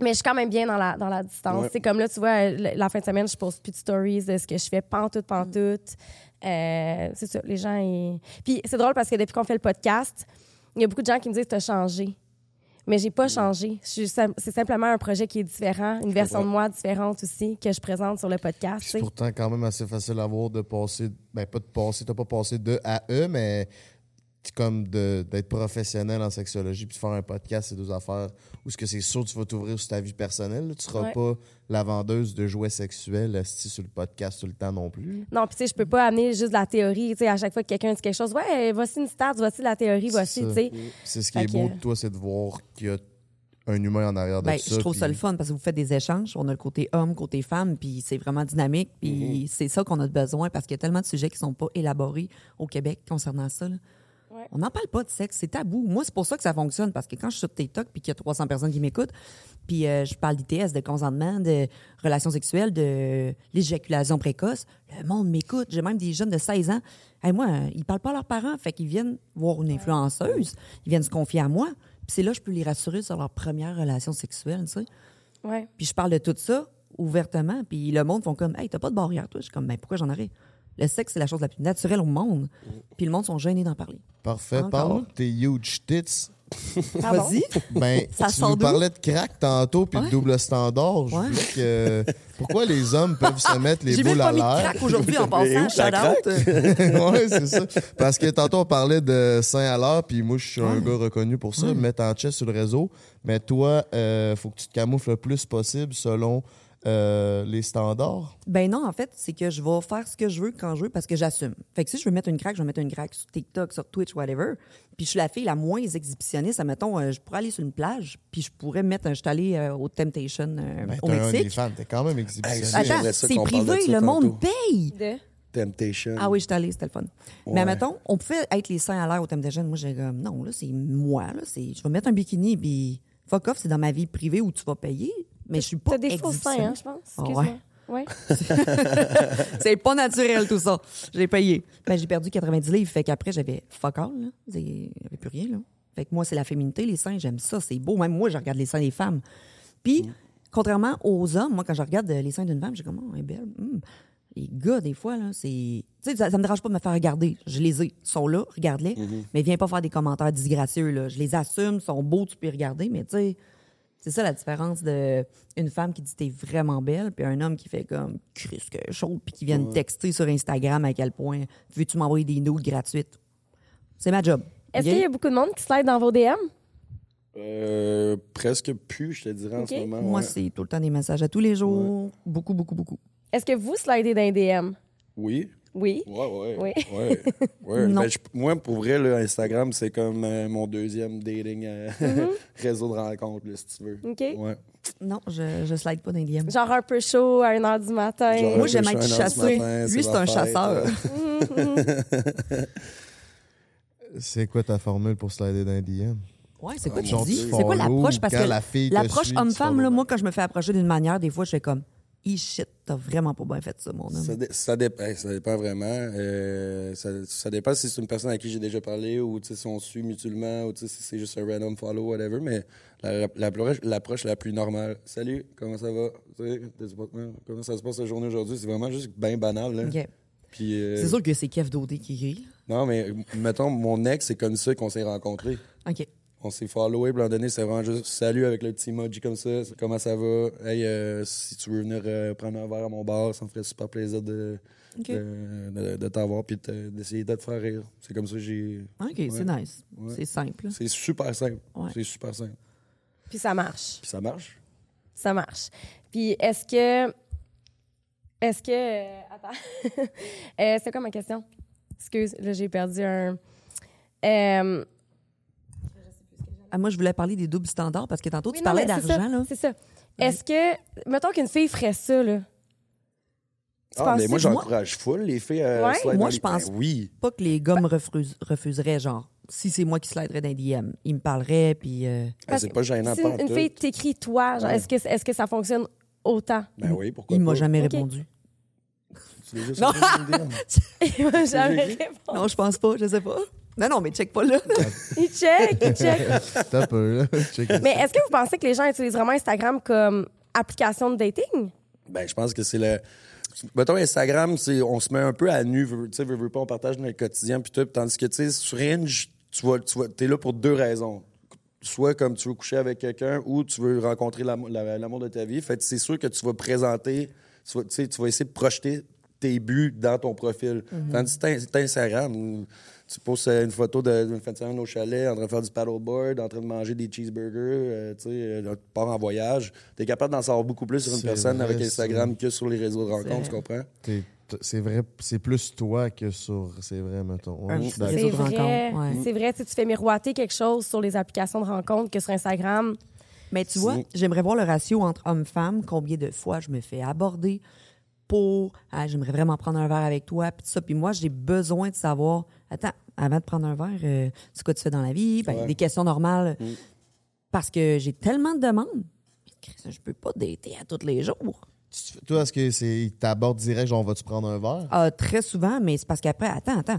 mais je suis quand même bien dans la, dans la distance. Ouais. C'est comme là, tu vois, la, fin de semaine, je pose plus de stories de ce que je fais, pantoute, pantoute. Euh, c'est ça, les gens. Ils... Puis c'est drôle parce que depuis qu'on fait le podcast, il y a beaucoup de gens qui me disent T'as changé. Mais j'ai pas changé. Suis sim- C'est simplement un projet qui est différent, une version de moi différente aussi que je présente sur le podcast. C'est pourtant quand même assez facile à voir de passer, ben pas de passer, t'as pas passé de à E, mais comme de- d'être professionnel en sexologie puis de faire un podcast, c'est deux affaires où ce que c'est sûr tu vas t'ouvrir sur ta vie personnelle. là. Tu seras Ouais. pas la vendeuse de jouets sexuels sur le podcast tout le temps non plus. Non, puis tu sais, je peux pas amener juste de la théorie. Tu sais, à chaque fois que quelqu'un dit quelque chose, ouais, voici une stat, voici la théorie, voici, C'est tu sais. C'est ce qui Fait est beau que- de toi, c'est de voir qu'il y a un humain en arrière de Ben, ça. je trouve ça le fun parce que vous faites des échanges. On a le côté homme, côté femme, puis c'est vraiment dynamique. Puis c'est ça qu'on a besoin parce qu'il y a tellement de sujets qui sont pas élaborés au Québec concernant ça. là. Ouais. On n'en parle pas de sexe, c'est tabou. Moi, c'est pour ça que ça fonctionne parce que quand je suis sur TikTok puis qu'il y a 300 personnes qui m'écoutent, puis euh, je parle d'ITS, de consentement, de relations sexuelles, de l'éjaculation précoce, le monde m'écoute. J'ai même des jeunes de 16 ans. Hey, moi, euh, ils parlent pas à leurs parents, fait qu'ils viennent voir une influenceuse, ils viennent se confier à moi. Puis c'est là que je peux les rassurer sur leur première relation sexuelle, tu sais. Ouais. Puis je parle de tout ça ouvertement, puis le monde font comme Hey, t'as pas de barrière, toi. Je suis comme Ben pourquoi j'en aurais? Le sexe, c'est la chose la plus naturelle au monde. Puis le monde sont gênés d'en parler. Parfait. De tes huge tits. Ah? Vas-y. Ben, Ça tu nous parlais de crack tantôt puis de double standard. Je Ouais. voulais que pourquoi les hommes peuvent se mettre les J'ai même boules pas à l'air? crack aujourd'hui en passant. ouais, c'est ça. Parce que tantôt, on parlait de Saint à l'heure, puis moi, je suis un gars reconnu pour ça, mettre en chest sur le réseau. Mais toi, euh, faut que tu te camoufles le plus possible selon euh, les standards? Ben non, en fait, c'est que je vais faire ce que je veux quand je veux parce que j'assume. Fait que si je veux mettre une craque, je vais mettre une craque sur TikTok, sur Twitch, whatever. Puis je suis la fille la moins exhibitionniste. Admettons, euh, je pourrais aller sur une plage, puis je pourrais mettre un. Je suis allée euh, au Temptation euh, Ben, au t'es un Mexique. OnlyFans, t'es quand même exhibitionniste. Attends, c'est privé, le monde paye. De... Temptation. Ah oui, j'étais allée, c'était le fun. Mais admettons, on pouvait être les seins à l'air au jeune. Moi, j'ai comme, non, là, c'est moi, là. c'est- Je vais mettre un bikini, puis fuck off, c'est dans ma vie privée où tu vas payer. Mais je suis pas T'as des faux seins, hein, je pense. Excuse-moi. ouais. Ouais. C'est pas naturel, tout ça. J'ai payé. Ben, j'ai perdu 90 livres, fait qu'après, j'avais fuck all, avait plus rien, là. Fait que moi, c'est la féminité, les seins, j'aime ça, c'est beau. Même moi, je regarde les seins des femmes. Puis, contrairement aux hommes, moi, quand je regarde les seins d'une femme, j'ai comme, oh, elle est belle. Hum. Les gars, des fois, là, c'est. Tu sais, ça, ça me dérange pas de me faire regarder. Je les ai. Ils sont là, regarde-les. Mais viens pas faire des commentaires disgracieux, là. Je les assume, ils sont beaux, tu peux les regarder, mais tu sais. C'est ça la différence de une femme qui dit t'es vraiment belle, puis un homme qui fait comme Chris que chaud, puis qui vient me texter sur Instagram à quel point veux-tu m'envoyer des nudes gratuites? C'est ma job. Est-ce qu'il y a beaucoup de monde qui slide dans vos DM? Euh, presque plus, je te dirais, en ce moment. Moi, ouais. c'est tout le temps des messages à tous les jours. Beaucoup, beaucoup, beaucoup. Est-ce que vous slidez dans les DM? Oui. Oui. Ouais, ouais. Oui. ouais, ouais. Non. Ben, je- moi, pour vrai, là, Instagram, c'est comme euh, mon deuxième dating euh, réseau de rencontres, là, si tu veux. OK. Ouais. Non, je, je slide pas dans les DM. Genre un peu chaud à 1h du matin. Genre Moi, j'aime être chassé. matin, Lui, c'est un fête, chasseur. euh. C'est quoi ta formule pour slider dans les DM? Ouais, c'est quoi tu Genre, dis? tu C'est quoi l'approche? Parce que la fille te l'approche tu homme-femme, moi, quand je me fais approcher d'une manière, des fois, je fais comme, e shit, t'as vraiment pas bien fait ça, mon homme. Ça, dé- ça, dépend, ça dépend vraiment. Euh, ça, ça dépend si c'est une personne à qui j'ai déjà parlé ou si on suit mutuellement ou si c'est juste un random follow, whatever. Mais la- la- l'approche l'approche la plus normale. Salut, comment ça va? Hein, Comment ça se passe la journée aujourd'hui? C'est vraiment juste bien banal. Là. OK. Puis, euh, C'est sûr que c'est Kev Dodé qui rit. Non, mais mettons, mon ex, c'est comme ça qu'on s'est rencontrés. OK. On s'est followé, puis à un moment donné, c'est vraiment juste salut avec le petit emoji comme ça. Comment ça va? Hey, euh, si tu veux venir euh, prendre un verre à mon bar, ça me ferait super plaisir de, de, de- de t'avoir puis d'essayer de te faire rire. C'est comme ça que j'ai. OK, c'est nice. Ouais. C'est simple. C'est super simple. Ouais. C'est super simple. Puis ça marche. Puis ça marche. Ça marche. Puis est-ce que. Est-ce que. euh, attends. Euh, c'est quoi ma question? Excuse, là, j'ai perdu un. Euh, Ah, moi, je voulais parler des doubles standards parce que tantôt, oui, tu parlais mais c'est ça, d'argent, là. C'est ça. Est-ce que. Mettons qu'une fille ferait ça, là. Tu Ah, mais moi, j'encourage full les filles à Ouais? slide Moi, je pense- Ben oui. Pas que les gars me refus- refuseraient, genre, si c'est moi qui sliderais dans les DM. Ils me parleraient, puis... euh, Ah, c'est pas gênant, Si une, une fille t'écrit toi, genre, Ouais. est-ce que, est que ça fonctionne autant? Ben oui, pourquoi il m'a jamais répondu. Tu l'as juste Non. Il m'a jamais répondu. Non, je pense pas, je sais pas. Non, non, mais check pas là. Il check, il check. T'as peu, là. Check it. Mais est-ce que vous pensez que les gens utilisent vraiment Instagram comme application de dating? Ben, je pense que c'est le. Mettons, Instagram, c'est, on se met un peu à nu, tu sais, veux, veux pas, on partage notre quotidien, puis tout. Tandis que, tu sais, sur Hinge, tu vas, tu vas, t'es là pour deux raisons. Soit comme tu veux coucher avec quelqu'un ou tu veux rencontrer l'am- la- l'amour de ta vie. Fait que c'est sûr que tu vas présenter, tu vas, tu sais, tu vas essayer de projeter tes buts dans ton profil. Tandis que Instagram, tu postes euh, une photo d'une fin de semaine au chalet, en train de faire du paddleboard, en train de manger des cheeseburgers, euh, tu sais, euh, tu pars en voyage. T'es capable d'en savoir beaucoup plus sur une personne vrai, avec Instagram que sur les réseaux de rencontres, tu comprends? C'est vrai, c'est plus toi que sur. C'est vrai, mettons. Ouais, C'est de vrai. rencontres, ouais. C'est vrai, tu sais, tu fais miroiter quelque chose sur les applications de rencontres que sur Instagram. Mais tu vois, Si. j'aimerais voir le ratio entre homme-femme, combien de fois je me fais aborder pour ah, j'aimerais vraiment prendre un verre avec toi, puis tout ça. Puis moi, j'ai besoin de savoir, attends, avant de prendre un verre, euh, c'est quoi tu fais dans la vie? Ben, Ouais. Des questions normales. Mm. Parce que j'ai tellement de demandes. Je peux pas dater à tous les jours. Tu- Toi, est-ce que c'est. Il t'aborde direct, genre, vas-tu prendre un verre? Ah, très souvent, mais c'est parce qu'après, attends, attends.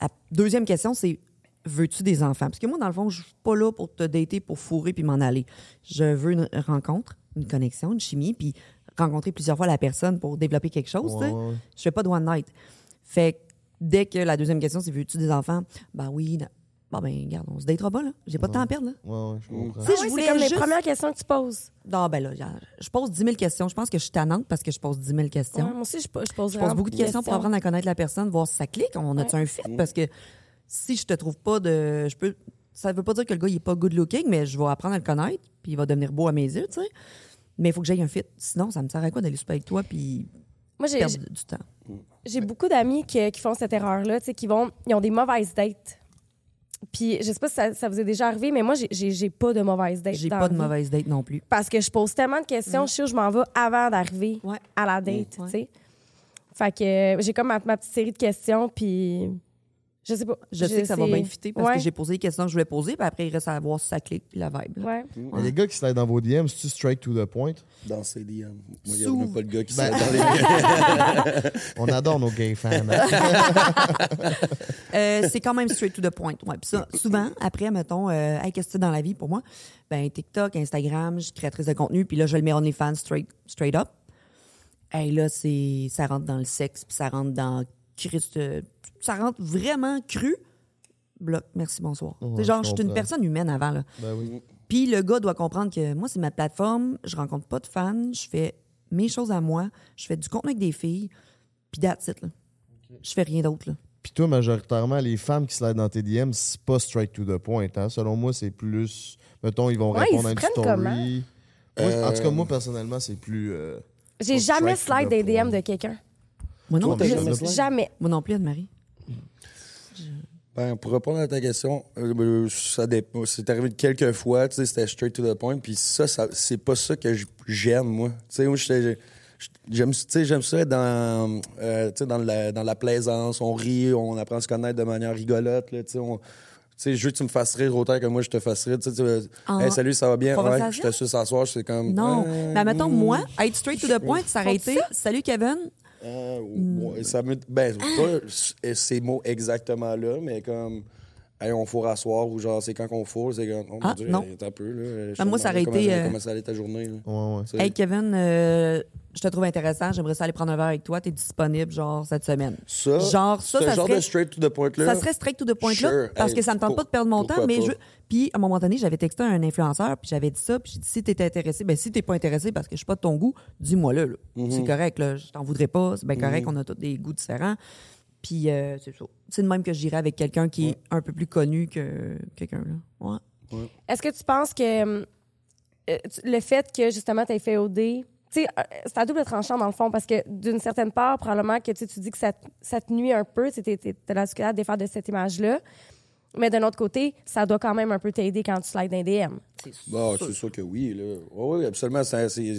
La deuxième question, c'est veux-tu des enfants? Parce que moi, dans le fond, je suis pas là pour te dater, pour fourrer puis m'en aller. Je veux une rencontre, une connexion, une chimie, puis rencontrer plusieurs fois la personne pour développer quelque chose. ouais. Je fais pas de one night. Fait que dès que la deuxième question, c'est veux-tu des enfants? Ben oui. non. Bon, ben, regarde, on se datera pas, là. J'ai pas de temps à perdre, là. Ouais, ouais, je comprends. Tu sais, Ah je ouais, voulais c'est comme les juste- premières questions que tu poses. Non, ben là, je pose 10 000 questions. Je pense que je suis tannante parce que je pose 10 000 questions. Ouais, moi aussi, je, je pose Je pose beaucoup de questions pour apprendre à connaître la personne, voir si ça clique, on a-tu un fit? Parce que si je te trouve pas de. Je peux. Ça veut pas dire que le gars il est pas good looking, mais je vais apprendre à le connaître, puis il va devenir beau à mes yeux, tu sais. Mais il faut que j'aille un fit. Sinon, ça me sert à quoi d'aller souper avec toi puis Moi, j'ai- perdre du temps? j'ai beaucoup d'amis qui, qui font cette erreur-là, tu sais, qui vont, ils ont des mauvaises dates. Puis, je sais pas si ça, ça vous est déjà arrivé, mais moi, j'ai- pas de mauvaises dates. J'ai pas de mauvaise date non plus. Parce que je pose tellement de questions, je sais où je m'en vais avant d'arriver Ouais. à la date, Ouais. tu sais. Fait que euh, j'ai comme ma, ma petite série de questions, puis je sais pas. Je sais que ça va c'est- bien fitter parce Ouais. que j'ai posé les questions que je voulais poser, puis après, il reste à voir si ça clique puis la vibe. Ouais. Mais Les gars qui slident dans vos DM, c'est-tu straight to the point? Dans ces DM. Moi, il n'y a pas le gars qui Ben- dans les On adore nos gay fans. hein. Euh, c'est quand même straight to the point. Ouais. Puis ça, souvent, après, mettons, euh, hey, qu'est-ce que tu fais dans la vie pour moi? Ben, TikTok, Instagram, je suis créatrice de contenu, puis là, je le mets OnlyFans straight, straight up. Hey, là, c'est, ça rentre dans le sexe, puis ça rentre dans Christ, euh, ça rentre vraiment cru. Bloc, merci, bonsoir. Ouais, C'est genre, je je suis une personne humaine avant, là. ben oui. Puis le gars doit comprendre que moi, c'est ma plateforme, je rencontre pas de fans, je fais mes choses à moi, je fais du contenu avec des filles, puis that's it, là. Je fais rien d'autre, là. Puis toi, majoritairement, les femmes qui slident dans tes DM, c'est pas straight to the point. Hein? Selon moi, c'est plus. Mettons, ils vont Ouais, répondre ils à se une prennent story. comment? Moi, En tout cas, Euh, moi, personnellement, c'est plus. euh, J'ai jamais slide des DM de quelqu'un. Moi non, Toi, plus. jamais. Moi non plus, Anne-Marie. Ben, pour répondre à ta question, euh, ben, ça. C'est arrivé quelques fois, tu sais, c'était straight to the point. Puis ça, ça c'est pas ça que j'aime, moi. Tu sais, moi, j'aime, tu sais, j'aime ça être dans, euh, tu sais, dans, la, dans la plaisance. On rit, on apprend à se connaître de manière rigolote, là, tu sais. on- tu sais, je veux que tu me fasses rire autant que moi je te fasse rire. Tu sais, En Hey, salut, ça va bien? Ouais, je te suis s'asseoir, c'est comme. Non. Euh, Mais mettons, hmm, moi, être straight to the point, s'arrêter. Salut, Kevin. Hmm. ça me. Ben, pas ces mots exactement là, mais comme. Hey, on faut rasseoir ou genre, c'est quand qu'on faut, c'est quand. Oh, mon Ah, Dieu, non. un peu, là. Je Ben, moi, ça aurait été, Comment, euh, comment ça allait ta journée, là? Ouais, ouais. Hey, Kevin, euh, je te trouve intéressant. J'aimerais ça aller prendre un verre avec toi. T'es disponible, genre, cette semaine. Ça, genre, ça, ce ça genre serait- de straight to the point là. Ça serait straight to the point là, Sure. parce Hey, que ça me tente pour- pas de perdre mon temps, mais pas? je. Puis à un moment donné, j'avais texté à un influenceur, puis j'avais dit ça, puis j'ai dit si t'étais intéressé, ben si t'es pas intéressé parce que je suis pas de ton goût, dis-moi là. Mhm. C'est correct, là. Je t'en voudrais pas, c'est bien correct, on a tous des goûts différents. Puis euh, c'est ça. C'est de même que j'irais avec quelqu'un qui est un peu plus connu que quelqu'un là. Ouais. Est-ce que tu penses que euh, le fait que justement tu aies fait OD, tu sais, euh, c'est à double tranchant dans le fond, parce que d'une certaine part, probablement que tu dis que ça, te- ça te nuit un peu, tu as la difficulté à défaire de cette image-là. Mais d'un autre côté, ça doit quand même un peu t'aider quand tu slides les DM. Bah, c'est sûr que oui, là. Oui, oui, absolument. C'est, c'est,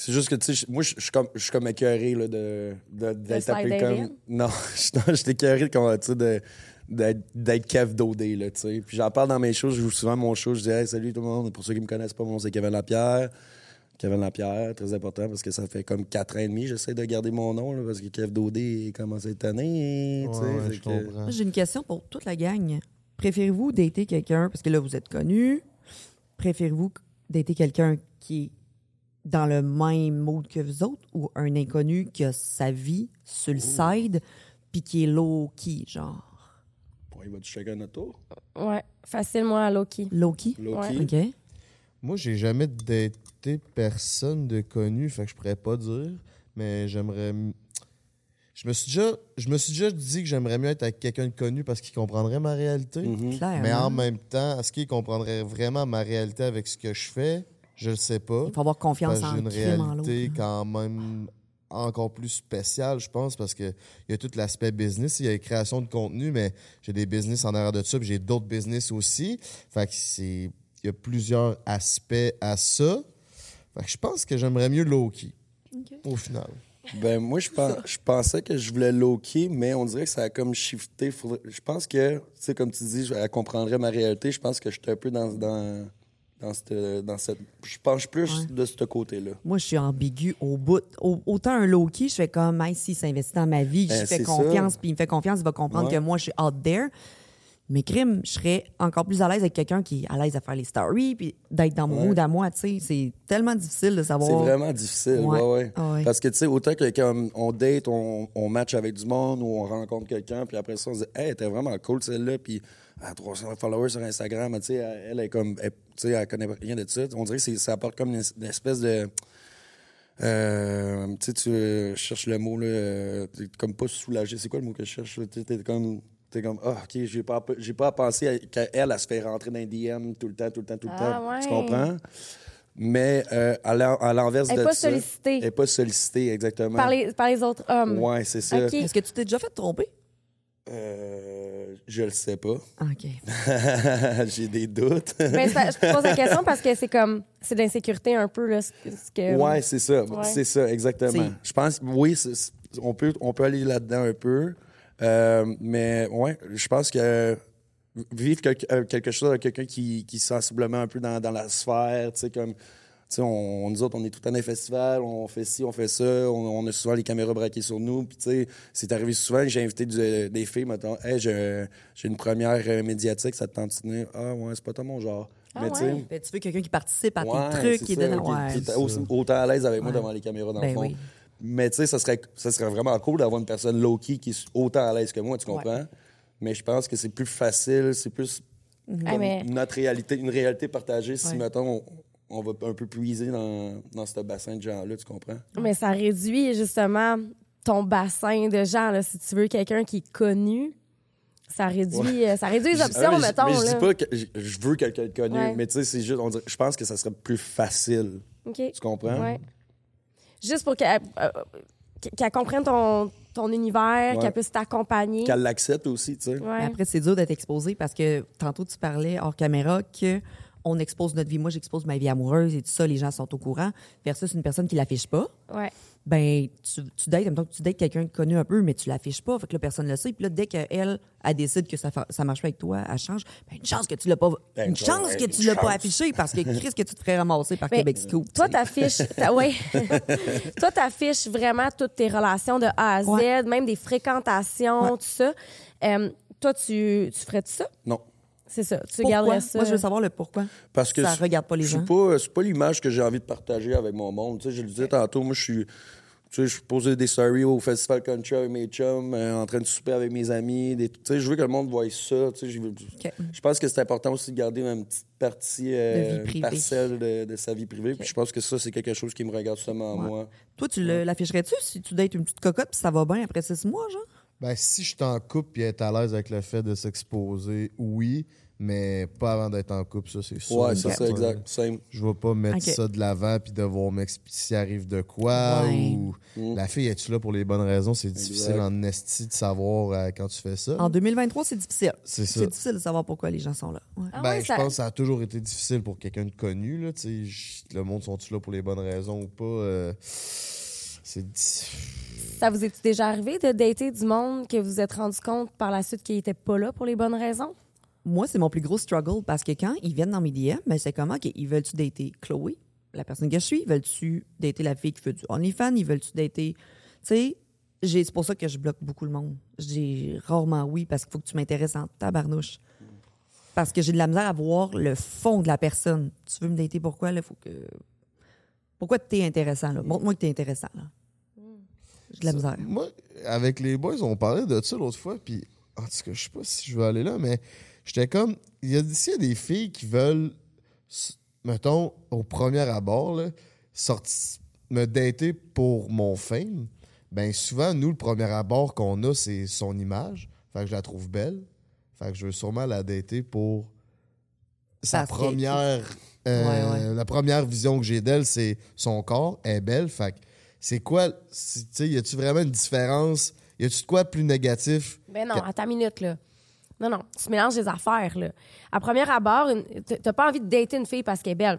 c'est juste que, tu sais, moi, je je suis comme, je suis comme écœuré, là, de, de- d'être appelé comme. Non, je suis écœuré de, comment, tu sais, de, d'être, d'être cave d'OD, là, tu sais. Puis j'en parle dans mes shows, je joue souvent mon show, je dis, hey, salut tout le monde. Pour ceux qui me connaissent pas, mon nom, c'est Kevin Lapierre. Kevin Lapierre, très important parce que ça fait comme quatre ans et demi, j'essaie de garder mon nom, là, parce que Kev d'OD commence à sais. Ouais, que- J'ai une question pour toute la gang. Préférez-vous dater quelqu'un, parce que là, vous êtes connu, préférez-vous dater quelqu'un qui est dans le même mode que vous autres ou un inconnu qui a sa vie sur le side puis qui est low-key, genre? Bon, il va du chacun notre tour. Ouais, facilement à Loki. Low-key? Low-key. OK. Moi, j'ai jamais daté personne de connu, fait que je pourrais pas dire, mais j'aimerais. Je me suis déjà, je me suis déjà dit que j'aimerais mieux être avec quelqu'un de connu parce qu'il comprendrait ma réalité. Mhm. Clairement. Mais en même temps, est-ce qu'il comprendrait vraiment ma réalité avec ce que je fais? Je le sais pas. Il faut avoir confiance que en j'ai une réalité quand même encore plus spéciale, je pense, parce qu'il y a tout l'aspect business. Il y a la création de contenu, mais j'ai des business en arrière de ça, puis j'ai d'autres business aussi. Fait que c'est. Il y a plusieurs aspects à ça. Fait que je pense que j'aimerais mieux Loki, au final. Ben, moi, je, je pensais que je voulais low-key, mais on dirait que ça a comme shifté. Faudrait- Je pense que, tu sais, comme tu dis, elle comprendrait ma réalité. Je pense que je suis un peu dans, dans, dans, cette, dans cette. Je penche plus Ouais. de ce côté-là. Moi, je suis ambigu au bout. Au- autant un low-key, je fais comme, hey, s'il s'investit dans ma vie, Ben, je fais confiance, puis il me fait confiance, il va comprendre Ouais. que moi, je suis out there. Mais crime, je serais encore plus à l'aise avec quelqu'un qui est à l'aise à faire les stories, puis d'être dans mon Ouais. mood à moi, tu sais. C'est tellement difficile de savoir. C'est vraiment difficile, Ouais. ouais. Parce que, tu sais, autant que comme on date, on, on match avec du monde ou on rencontre quelqu'un, puis après ça, on se dit, hey, t'es vraiment cool celle-là, puis à 300 followers sur Instagram, tu sais, elle, elle est comme, elle, tu sais, elle connaît rien de ça. On dirait que ça apporte comme une, une espèce de. Euh, tu sais, tu cherches le mot, là, euh, t'es comme pas soulagé. C'est quoi le mot que je cherche? là? T'es comme. T'es comme, ah, OK, j'ai pas, j'ai pas à penser à- qu'elle, elle, se fait rentrer dans les DM tout le temps, tout le temps, tout le Ah, temps. ouais. Tu comprends? Mais euh, à l'en- à l'envers Elle de est pas ça, sollicitée. Elle n'est pas sollicitée, exactement. Par les, par les autres hommes. Ouais, c'est ça. Est-ce que tu t'es déjà fait tromper? Euh, je le sais pas. OK. j'ai des doutes. Ça- je te pose la question parce que c'est comme, c'est de l'insécurité un peu, là, ce que-. Ouais, c'est ça. Ouais. C'est ça, exactement. Je pense, oui, c'est- on peut, on peut aller là-dedans un peu. Euh, mais ouais, je pense que vivre quelque, euh, quelque chose avec quelqu'un qui, qui est sensiblement un peu dans, dans la sphère, tu sais, comme. Sais, on, nous autres, on est tout le temps dans les festivals, on fait ci, on fait ça, on, on a souvent les caméras braquées sur nous. Puis, tu sais, c'est arrivé souvent que j'ai invité du- des filles, mettons, hey, j'ai j'ai une première euh, médiatique, ça te tente de venir? Ah, ouais, c'est pas toi mon genre. Ah Mais, ouais? Ben, tu veux quelqu'un qui participe à Ouais, tes trucs, qui est ça, dedans. qui- Ouais. qui est aussi- autant à l'aise avec moi devant les caméras, dans Ben le fond. oui. Mais tu sais, ça serait, ça serait vraiment cool d'avoir une personne low-key qui est autant à l'aise que moi, tu comprends? Mais je pense que c'est plus facile, c'est plus Ah, mais- notre réalité, une réalité partagée si, Ouais. mettons, on, va un peu puiser dans, dans ce bassin de gens-là, tu comprends? Mais ça réduit justement ton bassin de gens. Là. Si tu veux quelqu'un qui est connu, ça réduit, euh, ça réduit les options, mais mettons. Mais je là. dis pas que je, je veux quelqu'un de connu, Ouais. mais tu sais, c'est juste, on dirait- je pense que ça serait plus facile, tu comprends? Ouais. Juste pour qu'elle euh, qu'elle comprenne ton, ton univers, Ouais. qu'elle puisse t'accompagner. Qu'elle l'accepte aussi, tu sais. Après, c'est dur d'être exposé parce que tantôt, tu parlais hors caméra que on expose notre vie. Moi, j'expose ma vie amoureuse et tout ça, les gens sont au courant. Versus une personne qui l'affiche pas, Ouais. ben, tu, tu dates, en même temps que tu dates quelqu'un de connu un peu, mais tu l'affiches pas, fait que là, personne le sait. Puis là, dès qu'elle, elle décide que ça, ça marche pas avec toi, elle change, ben, une chance que tu l'as pas, Ben, une chance que tu l'as pas affiché parce que Chris, que tu te ferais ramasser par Mais Québec Scoop. Toi, tu t'affiches, ouais. toi, t'affiches vraiment toutes tes relations de A à Z, Ouais. même des fréquentations, tout ça. Euh, toi, tu, tu ferais ça? Non. C'est ça. Tu Pourquoi? garderais ça? Moi, je veux savoir le pourquoi. Parce que ça c'est- regarde pas les gens. pas, c'est pas l'image que j'ai envie de partager avec mon monde. Tu sais, je le disais tantôt, moi, je suis. Tu sais, je posais des stories au Festival Country avec mes chums, euh, en train de souper avec mes amis. Des, tu sais, je veux que le monde voie ça. Tu sais, je, veux- je pense que c'est important aussi de garder une petite partie, euh, De parcelle de, de sa vie privée. Puis je pense que ça, c'est quelque chose qui me regarde seulement Ouais. moi. Toi, tu l'afficherais-tu? Si tu dates une petite cocotte puis ça va bien après six mois, genre? Ben, si je suis en couple et être à l'aise avec le fait de s'exposer, oui, mais pas avant d'être en couple, ça, c'est sûr. Ouais, c'est ça, exact. Same. Je vais pas mettre ça de l'avant puis devoir m'expliquer s'il arrive de quoi Ouais. ou Mm. la fille est-tu là pour les bonnes raisons, c'est difficile en esti de savoir euh, quand tu fais ça. En 2023, c'est difficile. C'est ça. C'est difficile de savoir pourquoi les gens sont là. Ouais. Ah ben, ouais, je ça- pense que ça a toujours été difficile pour quelqu'un de connu. Là, tu le monde sont-ils là pour les bonnes raisons ou pas? euh, c'est di- Ça vous est déjà arrivé de dater du monde que vous êtes rendu compte par la suite qu'il n'était pas là pour les bonnes raisons? Moi, c'est mon plus gros struggle parce que quand ils viennent dans mes DM, ben, c'est comment qu'ils veulent-tu dater Chloé, la personne que je suis, veulent-tu dater la fille qui fait du OnlyFans, ils veulent-tu dater. Tu sais, j'ai- c'est pour ça que je bloque beaucoup le monde. Dis rarement oui parce qu'il faut que tu m'intéresses en tabarnouche. Parce que j'ai de la misère à voir le fond de la personne. Tu veux me dater pourquoi? Là, faut que. Pourquoi t'es intéressant? là? Montre-moi que t'es intéressant. Là. J'ai de la misère. Moi, avec les boys, on parlait de ça l'autre fois, puis en tout cas, je sais pas si je vais aller là, mais j'étais comme, il y a s'il y a des filles qui veulent, mettons, au premier abord, là, sorti- me dater pour mon fame, ben souvent, nous, le premier abord qu'on a, c'est son image. Fait que je la trouve belle. Fait que je veux sûrement la dater pour sa Parce que- première... euh, Ouais, ouais. La première vision que j'ai d'elle, c'est son corps. Elle est belle. Fait que c'est quoi... Tu sais, y a-tu vraiment une différence? Y a-tu de quoi plus négatif? Ben non, à ta minute, là. Non, non, tu mélanges les affaires, là. À premier abord, t'as pas envie de dater une fille parce qu'elle est belle.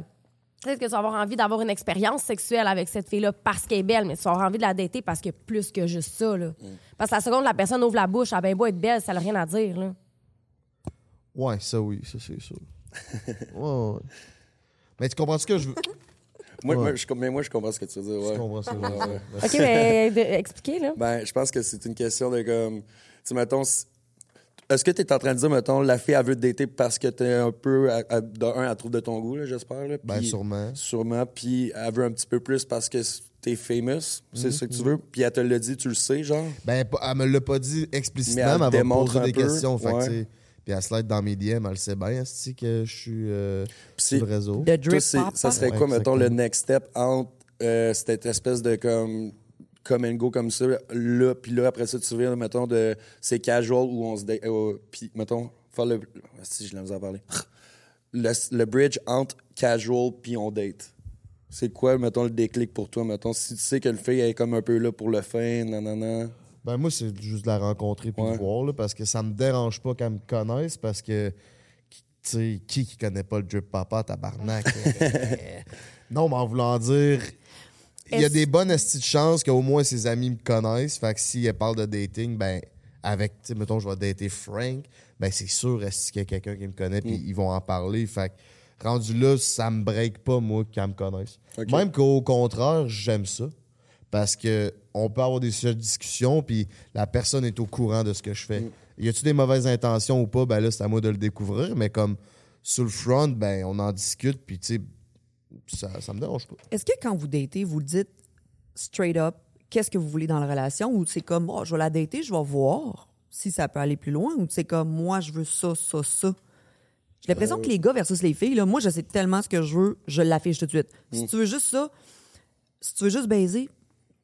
Peut-être que tu vas avoir envie d'avoir une expérience sexuelle avec cette fille-là parce qu'elle est belle, mais tu vas avoir envie de la dater parce que plus que juste ça, là. Parce que la seconde, la personne ouvre la bouche, elle a bien beau être belle, ça n'a rien à dire, là. Ouais, ça oui, ça c'est ouais, ouais. Mais tu comprends ce que je veux? Moi, Ouais. moi, je, mais moi, je comprends ce que tu veux dire. Comprends ce que je veux Ouais, dire. ouais. OK, mais de- expliquez, là. Ben, je pense que c'est une question de comme. Tu sais, mettons. Est-ce que tu es en train de dire, mettons, la fille, elle veut te dater parce que tu es un peu. à- à- de un, elle trouve de ton goût, là, j'espère. Ben, sûrement. Sûrement. Puis elle veut un petit peu plus parce que t'es famous. C'est ça que tu veux. Puis elle te l'a dit, tu le sais, genre? Ben, elle me l'a pas dit explicitement, Mais mais elle elle, va me poser des peu, questions. Fait ouais. Puis elle slide dans mes DM, elle sait bien, est que je suis euh, sur le c'est- réseau. Drip c'est- ça serait Ouais, quoi, mettons, le next step entre euh, cette espèce de comme come and go comme ça, là, puis là, après ça, tu viens, mettons, de c'est casual où on se date, euh, puis, mettons, faire le. ah, Si, je l'ai à parler. Le, le bridge entre casual puis on date. C'est quoi, mettons, le déclic pour toi, mettons, si tu sais que le fille est comme un peu là pour le fin, nanana. Ben, moi, c'est juste de la rencontrer puis Ouais. de voir, là, parce que ça me dérange pas qu'elle me connaisse, parce que, tu sais, qui qui connaît pas le drip papa, tabarnak? Euh, non, mais en voulant dire, il y a des bonnes esties de chance qu'au moins ses amis me connaissent. Fait que si elle parle de dating, ben, avec, tu sais, mettons, je vais dater Frank, ben, c'est sûr, est-ce qu'il y a quelqu'un qui me connaît, puis ils vont en parler. Fait que, rendu là, ça me break pas, moi, qu'elle me connaisse. Même qu'au contraire, j'aime ça. Parce que on peut avoir des sujets de discussion, puis la personne est au courant de ce que je fais. Y a-tu des mauvaises intentions ou pas? Ben là, c'est à moi de le découvrir. Mais comme sur le front, ben, on en discute, puis tu sais, ça, ça me dérange pas. Est-ce que quand vous datez, vous le dites straight up, qu'est-ce que vous voulez dans la relation? Ou c'est comme, oh, je vais la dater, je vais voir si ça peut aller plus loin? Ou c'est comme, moi, je veux ça, ça, ça? J'ai l'impression que les gars versus les filles, là, moi, je sais tellement ce que je veux, je l'affiche tout de suite. Si tu veux juste ça, si tu veux juste baiser,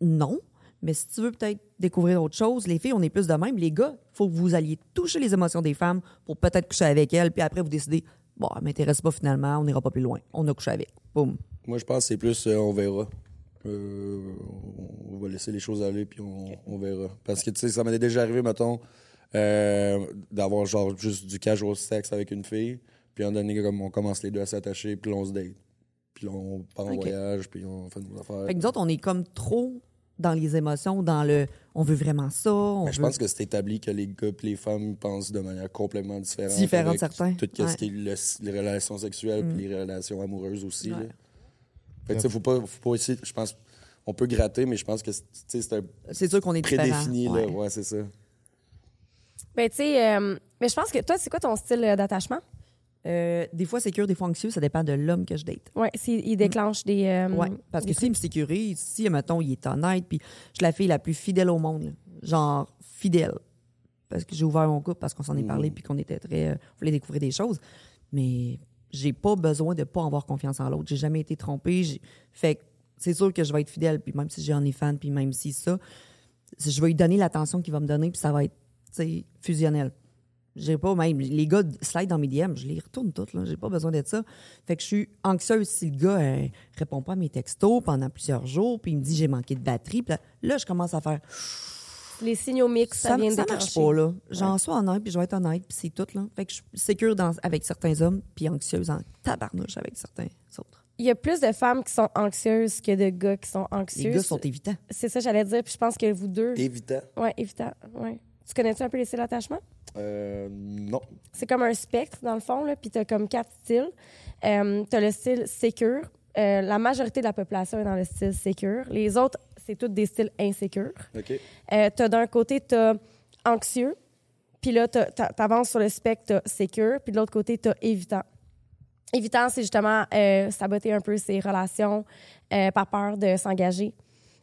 non. Mais si tu veux peut-être découvrir autre chose, les filles, on est plus de même. Les gars, faut que vous alliez toucher les émotions des femmes pour peut-être coucher avec elles, puis après vous décidez, bon, elle m'intéresse pas finalement, on n'ira pas plus loin. On a couché avec. Boum. Moi, je pense que c'est plus euh, on verra. Euh, on va laisser les choses aller, puis on, on verra. Parce que, tu sais, ça m'est déjà arrivé, mettons, euh, d'avoir genre juste du casual sexe avec une fille, puis à un donné, comme on commence les deux à s'attacher, puis on se date. Puis on part en voyage, puis on fait nos affaires. Fait que nous autres, on est comme trop dans les émotions, dans le on veut vraiment ça. On Mais je veut- pense que c'est établi que les gars et les femmes pensent de manière complètement différente. Différente, certains. Tout ce Ouais. Mm. qui est le- les relations sexuelles puis les relations amoureuses aussi. Ouais. Fait que, tu sais, faut pas, faut pas essayer. Je pense, on peut gratter, mais je pense que c'est un C'est sûr qu'on est prédéfini. Ouais. Là. Ouais, c'est ça. Ben, tu sais, euh, mais je pense que toi, c'est quoi ton style euh, d'attachement? Euh, des fois sécure, des fois anxieux, ça dépend de l'homme que je date. Ouais, s'il il déclenche des. euh, Ouais, parce que s'il me sécurise, si, mettons, il est honnête, puis je suis la fille la plus fidèle au monde, là. genre fidèle. Parce que j'ai ouvert mon couple, parce qu'on s'en est parlé, puis qu'on était très. euh, on voulait découvrir des choses. Mais j'ai pas besoin de pas avoir confiance en l'autre. J'ai jamais été trompée. Fait c'est sûr que je vais être fidèle, puis même si j'ai un fan, puis même si ça, je vais lui donner l'attention qu'il va me donner, puis ça va être, tu sais, fusionnel. J'ai pas même. Les gars slide dans mes DM, je les retourne toutes, là. J'ai pas besoin d'être ça. Fait que je suis anxieuse si le gars euh, répond pas à mes textos pendant plusieurs jours, puis il me dit j'ai manqué de batterie. Puis là, là, je commence à faire Les signaux mix, ça, ça, vient de ça marche pas, là. J'en sois honnête, puis je vais être honnête, puis c'est tout, là. Fait que je suis sécure dans, avec certains hommes, puis anxieuse en tabarnouche avec certains autres. Il y a plus de femmes qui sont anxieuses que de gars qui sont anxieux. Les gars sont évidents. C'est ça, j'allais dire. Puis je pense que vous deux. Évitant. Ouais, évident. Ouais. Tu connais-tu un peu les styles d'attachement? Euh, non. C'est comme un spectre, dans le fond, là, puis t'as comme quatre styles. Euh, t'as le style sécure. Euh, la majorité de la population est dans le style sécure. Les autres, c'est tous des styles insécures. OK. Euh, t'as d'un côté, t'as anxieux, puis là, t'as- t'avances sur le spectre, sécure, puis de l'autre côté, t'as évitant. Évitant, c'est justement saboter un peu ses relations par peur de s'engager.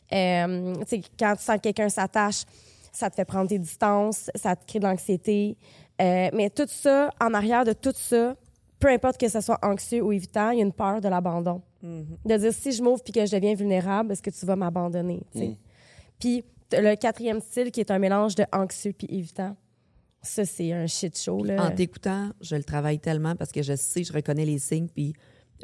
Tu quand tu sens que quelqu'un s'attache, ça te fait prendre tes distances, ça te crée de l'anxiété. Euh, mais tout ça, en arrière de tout ça, peu importe que ce soit anxieux ou évitant, il y a une peur de l'abandon. De dire, si je m'ouvre puis que je deviens vulnérable, est-ce que tu vas m'abandonner? sais? Puis le quatrième style qui est un mélange de anxieux puis évitant. Ça, c'est un shit show. Là. En t'écoutant, je le travaille tellement parce que je sais, je reconnais les signes, puis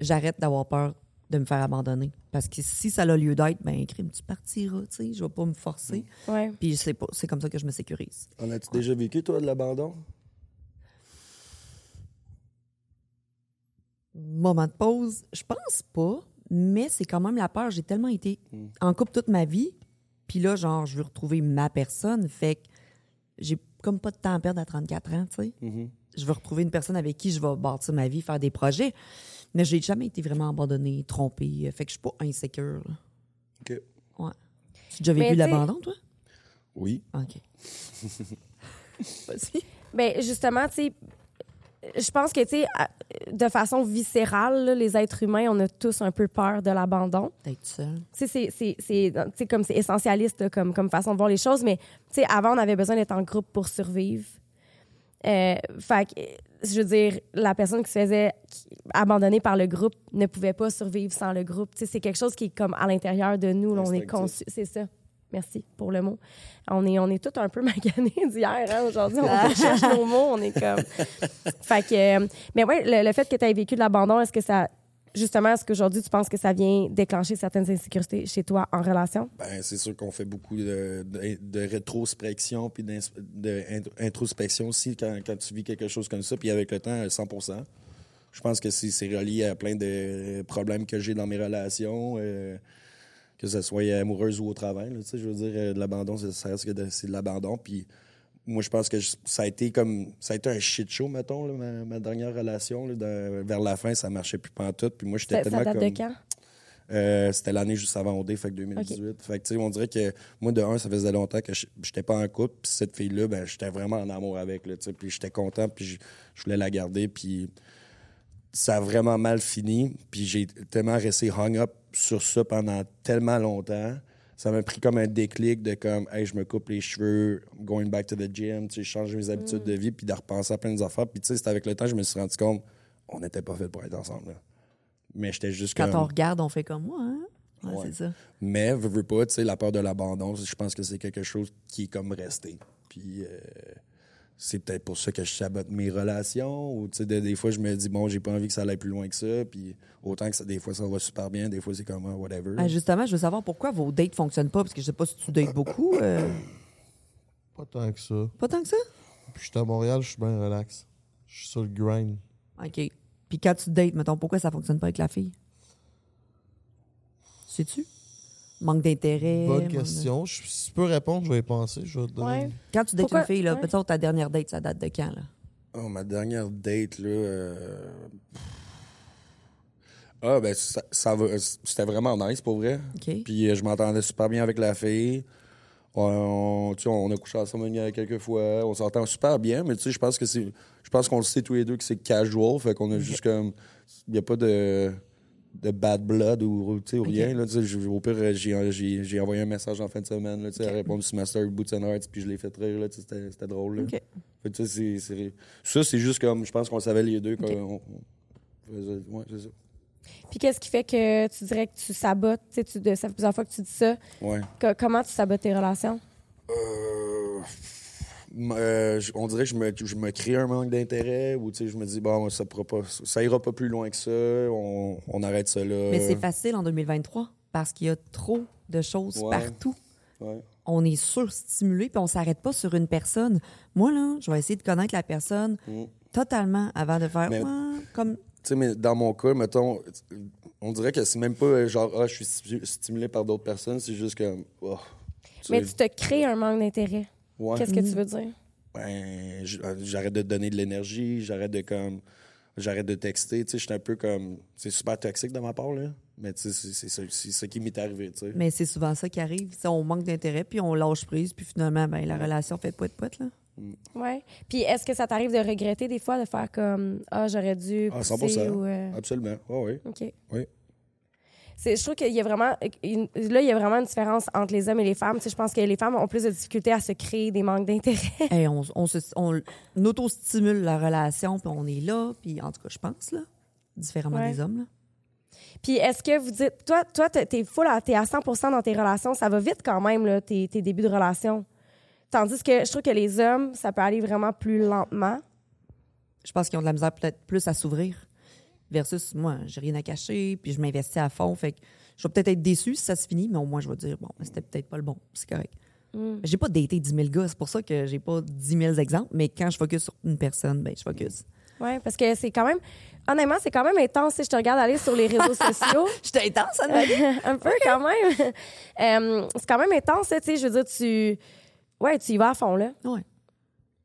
j'arrête d'avoir peur de me faire abandonner. Parce que si ça a lieu d'être, ben, crime, tu partiras, tu sais, je vais pas me forcer. Ouais. Puis c'est pas- c'est comme ça que je me sécurise. En as-tu déjà vécu, toi, de l'abandon? Moment de pause, je pense pas, mais c'est quand même la peur. J'ai tellement été en couple toute ma vie, puis là, genre, je veux retrouver ma personne, fait que j'ai comme pas de temps à perdre à 34 ans, tu sais. Je veux retrouver une personne avec qui je vais bâtir ma vie, faire des projets. Mais j'ai jamais été vraiment abandonnée, trompée, fait que je suis pas insécure. là. OK. Ouais. Tu as déjà vécu Mais l'abandon, toi? Oui. OK. Vas-y. Ben justement, tu sais, je pense que, tu sais, à- de façon viscérale, là, les êtres humains, on a tous un peu peur de l'abandon. D'être seule. Tu sais, c'est- c'est- c'est tu sais, comme c'est essentialiste là, comme, comme façon de voir les choses, mais tu sais, avant, on avait besoin d'être en groupe pour survivre. Euh, fait que, je veux dire, la personne qui se faisait abandonner par le groupe ne pouvait pas survivre sans le groupe. Tu sais, c'est quelque chose qui est comme à l'intérieur de nous. là, on est conçu. C'est ça. Merci pour le mot. On est, on est tous un peu maganés d'hier, hein, aujourd'hui. On cherche nos mots, on est comme. Fait que. euh, mais ouais, le, le fait que tu aies vécu de l'abandon, est-ce que ça. Justement, est-ce qu'aujourd'hui, tu penses que ça vient déclencher certaines insécurités chez toi en relation? Ben, c'est sûr qu'on fait beaucoup de, de, rétrospection puis d'introspection aussi quand, tu vis quelque chose comme ça. Puis avec le temps, 100% Je pense que c'est c'est relié à plein de problèmes que j'ai dans mes relations. euh, que ce soit amoureuse ou au travail. je veux dire, euh, de l'abandon, que de- c'est de l'abandon. Puis moi, je pense que je- ça a été comme ça a été un shit show, mettons, là, ma, ma dernière relation. là, de- vers la fin, ça marchait plus pantoute. Puis moi, j'étais tellement ça date comme... de quand? Euh, c'était l'année juste avant OD, fait que 2018. Fait que, tu sais, on dirait que moi, de un, ça faisait longtemps que je- j'étais pas en couple. Puis cette fille-là, ben, j'étais vraiment en amour avec, là. Puis j'étais content, puis je, je voulais la garder. Puis ça a vraiment mal fini. Puis j'ai tellement resté hung up sur ça pendant tellement longtemps. Ça m'a pris comme un déclic de comme, hey, je me coupe les cheveux, going back to the gym, tu sais, je change mes habitudes de vie, puis de repenser à plein d'affaires. Puis tu sais, c'est avec le temps, je me suis rendu compte, on n'était pas fait pour être ensemble, là. Mais j'étais juste Quand comme... on regarde, on fait comme moi, hein? Ouais, Ouais. c'est ça. Mais, veux, veux pas, tu sais, la peur de l'abandon, je pense que c'est quelque chose qui est comme resté. Puis, euh, c'est peut-être pour ça que je sabote mes relations. Ou, tu sais, des, des fois, je me dis, bon, j'ai pas envie que ça aille plus loin que ça. Puis, autant que ça, des fois, ça va super bien, des fois, c'est comme, ah, whatever. Ah, justement, je veux savoir pourquoi vos dates fonctionnent pas, parce que je sais pas si tu dates beaucoup. euh, Pas tant que ça. pas tant que ça? Puis je suis à Montréal, je suis bien relax. Je suis sur le grind. OK. Puis quand tu dates, mettons, pourquoi ça fonctionne pas avec la fille? Sais-tu? Manque d'intérêt. Bonne manque de- question. Je- si tu peux répondre, je vais y penser. Je vais te donner. Ouais. Quand tu dates Pourquoi- une fille, là, ouais. mettons, ta dernière date, ça date de quand, là? Oh, ma dernière date, là. euh, Ah, ben, ça, ça va. C'était vraiment nice, pour vrai. OK. Puis, euh, je m'entendais super bien avec la fille. On, tu sais, on a couché ensemble a quelques fois. On s'entend super bien, mais tu sais, je pense que c'est. Je pense qu'on le sait tous les deux que c'est casual. Fait qu'on a juste comme. Il n'y a pas de de bad blood ou, tu sais, ou rien. Là, tu sais, je- au pire, euh, j'ai, j'ai, j'ai envoyé un message en fin de semaine. Là, tu sais, Elle a répondu sur Master Boots and Hearts, puis je l'ai fait rire. Là, tu sais, c'était, c'était drôle. Là. OK. Fait que, tu sais, c'est, c'est- ça, c'est juste comme. Je pense qu'on savait les deux. qu'on- on- on faisait- ouais, c'est ça. Puis qu'est-ce qui fait que tu dirais que tu sabotes? Tu sais, tu, de, ça fait plusieurs fois que tu dis ça. Ouais. Co- comment tu sabotes tes relations? Euh, euh, on dirait que je me, je me crée un manque d'intérêt ou tu sais, je me dis, bon, ça, pourra pas, ça ira pas plus loin que ça, on, on arrête ça là. Mais c'est facile en 2023 parce qu'il y a trop de choses Ouais. partout. Ouais. On est surstimulé puis on s'arrête pas sur une personne. Moi, là, je vais essayer de connaître la personne Mm. totalement avant de faire Mais- Ouais, comme Tu sais, mais dans mon cas, mettons, on dirait que c'est même pas genre, ah, je suis sti- stimulé par d'autres personnes, c'est juste comme, oh, tu Mais sais, tu te crées un manque d'intérêt. Ouais. Qu'est-ce que tu veux dire? Ben, euh, j'arrête de te donner de l'énergie, j'arrête de comme j'arrête de texter, tu sais, je suis un peu comme c'est super toxique de ma part là, mais tu sais c'est- c'est ça- c'est ce qui m'est arrivé, tu sais. Mais c'est souvent ça qui arrive. On manque d'intérêt, puis on lâche prise, puis finalement, ben, la relation fait poète-poète. là. Ouais. Puis est-ce que ça t'arrive de regretter des fois de faire comme ah j'aurais dû Ah, pousser 100%. ou euh, Absolument. Ouais, oui. OK. Oui. Je trouve qu'il y a vraiment une- là il y a vraiment une différence entre les hommes et les femmes. Tu sais, je pense que les femmes ont plus de difficultés à se créer des manques d'intérêt. Hey, on, on, se, on auto-stimule la relation, puis on est là, puis en tout cas, je pense, là, différemment Ouais. des hommes. Là. Puis est-ce que vous dites toi toi t'es full t'es à 100% dans tes relations, ça va vite quand même là tes, tes débuts de relation? Tandis que je trouve que les hommes ça peut aller vraiment plus lentement. Je pense qu'ils ont de la misère peut-être plus à s'ouvrir. Versus moi, j'ai rien à cacher, puis je m'investis à fond. Fait que je vais peut-être être déçue si ça se finit, mais au moins je vais dire, bon, c'était peut-être pas le bon. C'est correct. J'ai pas daté 10 000 gars, c'est pour ça que j'ai pas 10 000 exemples, mais quand je focus sur une personne, ben je focus. Ouais, parce que c'est quand même honnêtement, c'est quand même intense si je te regarde aller sur les réseaux sociaux. J'étais intense, Anne-Marie. un peu quand même. Euh, c'est quand même intense, tu sais. Je veux dire, tu. Ouais, tu y vas à fond, là. Ouais.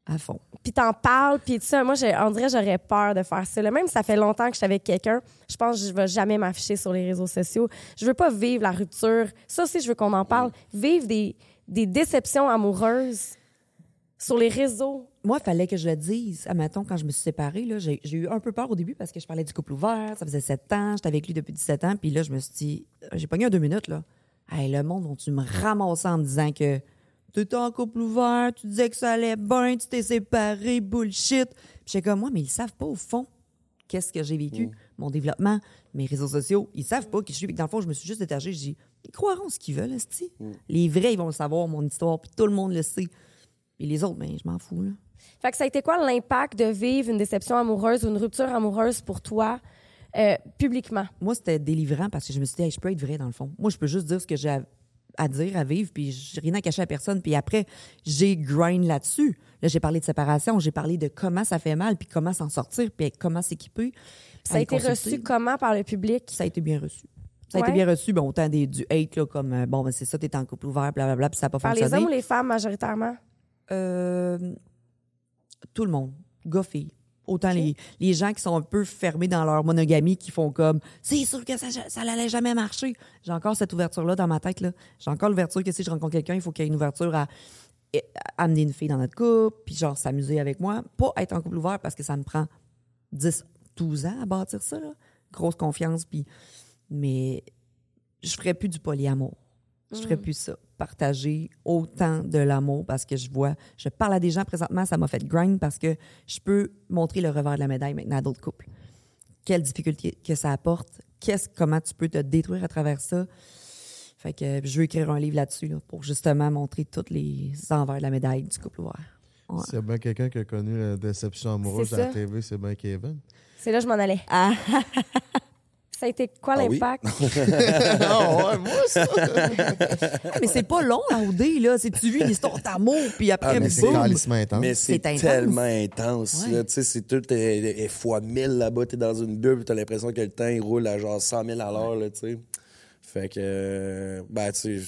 À fond. Puis t'en parles, puis tout ça. Moi, on dirait j'aurais peur de faire ça. là. Même si ça fait longtemps que je suis avec quelqu'un, je pense que je vais jamais m'afficher sur les réseaux sociaux. Je veux pas vivre la rupture. Ça aussi, je veux qu'on en parle. Vivre des, des déceptions amoureuses sur les réseaux. Moi, il fallait que je le dise. Admettons, quand je me suis séparée, là, j'ai eu un peu peur au début parce que je parlais du couple ouvert. Ça faisait sept ans. J'étais avec lui depuis 17 ans. Puis là, je me suis dit, j'ai pogné un deux minutes, là. Hey, le monde, vont-tu me ramasser en me disant que tu étais en couple ouvert, tu disais que ça allait bien, tu t'es séparé, bullshit. Puis j'étais comme, moi, mais ils savent pas au fond qu'est-ce que j'ai vécu, mon développement, mes réseaux sociaux. Ils savent pas qui je suis. Puis Dans le fond, je me suis juste détachée. Je dis, ils croiront ce qu'ils veulent, esti. Les vrais, ils vont le savoir, mon histoire. Puis tout le monde le sait. Et les autres, ben, je m'en fous, là. Fait que ça a été quoi l'impact de vivre une déception amoureuse ou une rupture amoureuse pour toi euh, publiquement? moi, c'était délivrant parce que je me suis dit, Hey, je peux être vrai dans le fond. Moi, je peux juste dire ce que j'ai à, dire, à vivre, puis j'ai rien à cacher à personne. Puis après, j'ai grind là-dessus. Là, j'ai parlé de séparation, j'ai parlé de comment ça fait mal, puis comment s'en sortir, puis comment s'équiper. Ça a été consulter. reçu comment par le public? Ça a été bien reçu. Ça a été bien reçu, bon, autant des, du hate, là, comme, euh, bon, ben, c'est ça, t'es en couple ouvert, blablabla, puis ça n'a pas Par les fonctionné. hommes ou les femmes majoritairement? Euh, tout le monde, gars, filles. Autant les, les gens qui sont un peu fermés dans leur monogamie, qui font comme c'est sûr que ça, ça n'allait jamais marcher. J'ai encore cette ouverture-là dans ma tête. là. J'ai encore l'ouverture que si je rencontre quelqu'un, il faut qu'il y ait une ouverture à, à amener une fille dans notre couple, puis genre s'amuser avec moi. Pas être en couple ouvert parce que ça me prend 10, 12 ans à bâtir ça. là. Grosse confiance, puis. Mais je ferais plus du polyamour. Je ferais plus ça. Partager autant de l'amour parce que je vois, je parle à des gens présentement, ça m'a fait grind parce que je peux montrer le revers de la médaille maintenant à d'autres couples. Quelle difficulté que ça apporte, qu'est-ce, comment tu peux te détruire à travers ça. Fait que je veux écrire un livre là-dessus là, pour justement montrer tous les envers de la médaille du couple ouvert. Ouais. S'il y a bien quelqu'un qui a connu la déception amoureuse C'est à la. TV, c'est bien Kevin. C'est là que je m'en allais. Ah. Ça a été quoi Ah oui? l'impact? non, ouais, moi, ça. Ah, mais c'est pas long à OD, là. C'est tu vis l'histoire d'amour, puis après, Ah, Mais c'est intense. Mais c'est tellement intense. Ouais. là. Tu sais, c'est tout est, est fois 1000 là-bas. T'es dans une bulle, t'as l'impression que le temps, il roule à genre 100 000 à l'heure, là, tu sais. Fait que, euh, ben, tu sais,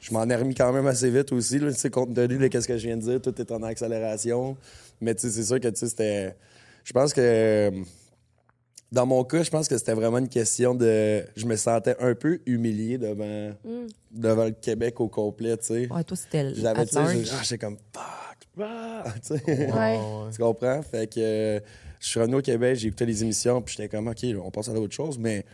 je m'en ai remis quand même assez vite aussi, là, tu sais, compte tenu de ce que je viens de dire. Tout est en accélération. Mais, tu sais, c'est sûr que, tu sais, c'était... Je pense que... Dans mon cas, je pense que c'était vraiment une question de... Je me sentais un peu humilié devant, devant le Québec au complet, tu sais. Ouais, toi, c'était J'avais, tu sais, ah, j'étais comme fuck, fuck, tu sais. Ouais. Tu comprends? Fait que euh, je suis revenu au Québec, j'ai écouté les émissions, puis j'étais comme, OK, on passe à autre chose, mais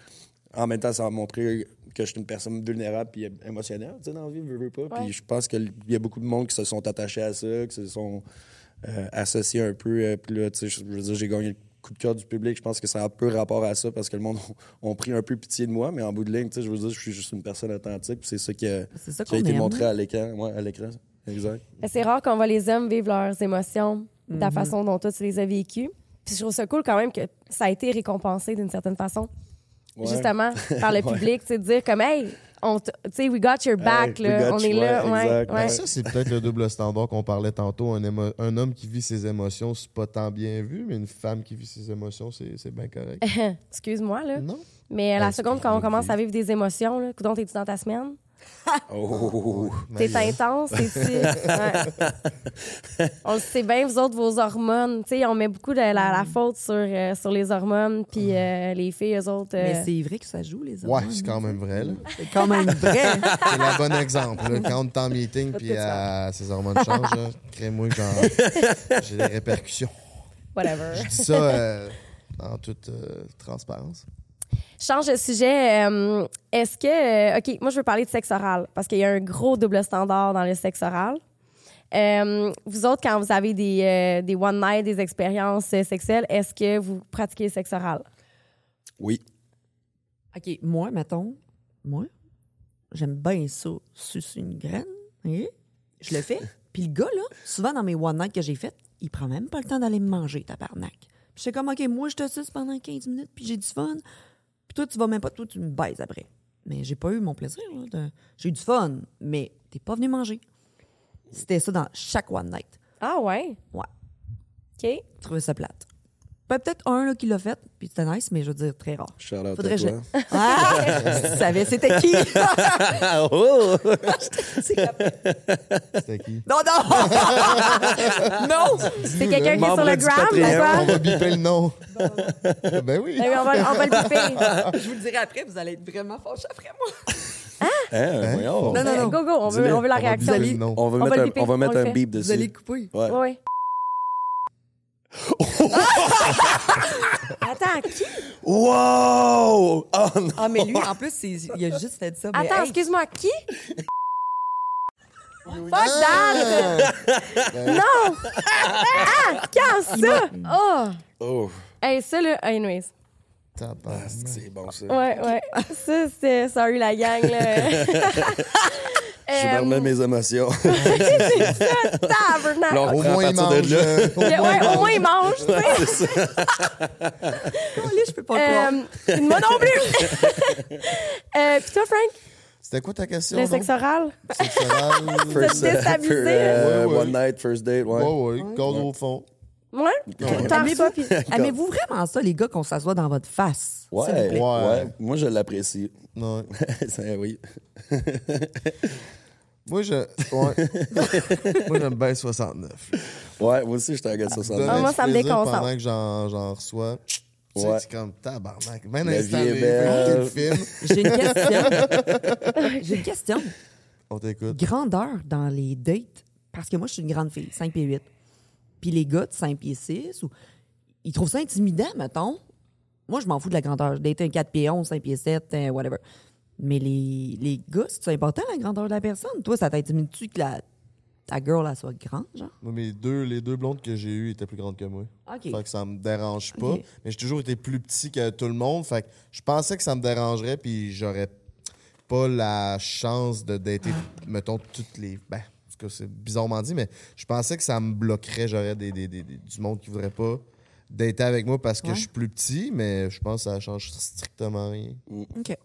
en même temps, ça m'a montré que je suis une personne vulnérable puis émotionnelle, tu sais, dans la vie, veux, veux pas. Ouais. Puis je pense qu'il y a beaucoup de monde qui se sont attachés à ça, qui se sont euh, associés un peu. euh, puis là, tu sais, je je veux dire, j'ai gagné le coup de cœur du public. Je pense que ça a un peu rapport à ça parce que le monde ont pris un peu pitié de moi, mais en bout de ligne, tu sais, je veux dire, je suis juste une personne authentique, puis c'est ça qui a, qui a été aime. montré à l'écran. Ouais, à l'écran. Exact. Mais C'est rare qu'on voit les hommes vivre leurs émotions de la façon dont toi, tu les as vécues. Puis je trouve ça cool quand même que ça a été récompensé d'une certaine façon. Ouais. Justement, par le public, tu sais, de dire comme, hey, on tu sais, we got your back, Hey, là, on you, est là. ouais, Ouais. Ben, ça, c'est peut-être le double standard qu'on parlait tantôt. Un, émo- un homme qui vit ses émotions, c'est pas tant bien vu, mais une femme qui vit ses émotions, c'est c'est bien correct. Excuse-moi, là. non? Mais la Ben, seconde, c'est quand on commence à vivre des émotions, là, coudonc, t'es-tu dans ta semaine? Oh! T'es Mais, euh, intense, t'es-tu... Ouais. On le sait bien, vous autres, vos hormones. Tu sais, on met beaucoup de la, la faute sur, euh, sur les hormones, puis euh, les filles, eux autres... euh, Mais c'est vrai que ça joue, les Ouais, hormones. c'est quand même vrai. là. C'est quand même vrai. C'est le bon exemple. Là. Quand on est en meeting puis euh, ses hormones changent, crée-moi j'ai des répercussions. Whatever. Je dis ça euh, en toute euh, transparence. Change de sujet. euh, Est-ce que. euh, OK, moi, je veux parler de sexe oral parce qu'il y a un gros double standard dans le sexe oral. Euh, vous autres, quand vous avez des, euh, des one night, des expériences sexuelles, est-ce que vous pratiquez le sexe oral? Oui. OK, moi, mettons, moi, j'aime bien ça, sucer une graine. ok? Je le fais. Puis le gars, là, souvent dans mes one night que j'ai fait, il prend même pas le temps d'aller me manger, tabarnak. Puis je suis comme, OK, moi, je te suce pendant 15 minutes, puis j'ai du fun. Toi, tu vas même pas, toi, tu me baises après. Mais j'ai pas eu mon plaisir, de- J'ai eu du fun, mais t'es pas venu manger. C'était ça dans chaque one night. Ah, ouais? Ouais. OK. Je trouvais ça plate. Ben, Peut-être un là, qui l'a fait, puis c'était nice, mais je veux dire, très rare. Charlotte, Faudrait à que je... toi. Ah! tu savais c'était qui? oh! C'était qui? non, non! non! C'est quelqu'un qui est sur le gram, Patreon. ou quoi? On va biper le nom. ben oui. Ben oui, on va, on va le piper. Je vous le dirai après, vous allez être vraiment fâchés après moi. Hein, voyons. Non, non, non. Go, go, on veut, on veut la réaction. biper. On va On va mettre un, biper, on va on mettre le un fait. beep dessus. Vous allez couper. Ouais. Attends, qui? Wow! Oh non! Ah, mais lui, en plus, c'est- il a juste fait ça. mais Attends, hey, excuse-moi, qui? Fuck that! Ah! Non! Ah! Quand ça? Oh! Oh! Hey, ça, là, anyways. Tabarnak. Ah, c'est bon, ça. Ouais, ouais. Ça, c'était sorry la gang, là. Je me remets mes émotions. Tabernacle. Là, on Au moins, il mange. de là. euh, Ouais, ouais, au moins, il mange, tu sais. Calais, je peux pas croire. Euh, moi non plus. euh, Puis toi, Frank, C'était quoi ta question? le sexe oral? Sexe oral. First, déstabilisé, euh, hein? Ouais, ouais. One night, first date, ouais. Ouais, ouais, corde au fond. Ouais. Aimez-vous vraiment ça, les gars, qu'on s'assoit dans votre face? Ouais, s'il vous plaît? ouais, Ouais. Moi, je l'apprécie. Non. Ça, oui. Moi, je. Ouais. moi, j'aime bien 69. Ouais, moi aussi, je suis un gars de 60. Ah, moi, ça me déconcentre. Pendant que j'en, reçois. Ouais. c'est comme tabarnak. La vie installé, est belle. écoutez le film. J'ai une question. J'ai une question. On t'écoute. Grandeur dans les dates, parce que moi, je suis une grande fille, 5 pieds 8. Puis les gars de 5 pieds 6, ou, ils trouvent ça intimidant, mettons. Moi, je m'en fous de la grandeur. Date un 4 pieds 11, 5 pieds 7, euh, whatever. Mais les, les gars, c'est important, la grandeur de la personne? Toi, ça t'intimide-tu que la, ta girl, elle soit grande, genre? Moi, mes deux, les deux blondes que j'ai eues étaient plus grandes que moi. OK. Fait que ça me dérange pas. Mais j'ai toujours été plus petit que tout le monde. Fait que je pensais que ça me dérangerait, puis j'aurais pas la chance de dater, mettons, toutes les. Ben, en tout cas, c'est bizarrement dit, mais je pensais que ça me bloquerait. J'aurais des, des- des- des- du monde qui voudrait pas dater avec moi parce que Ouais. je suis plus petit, mais je pense que ça change strictement rien. OK.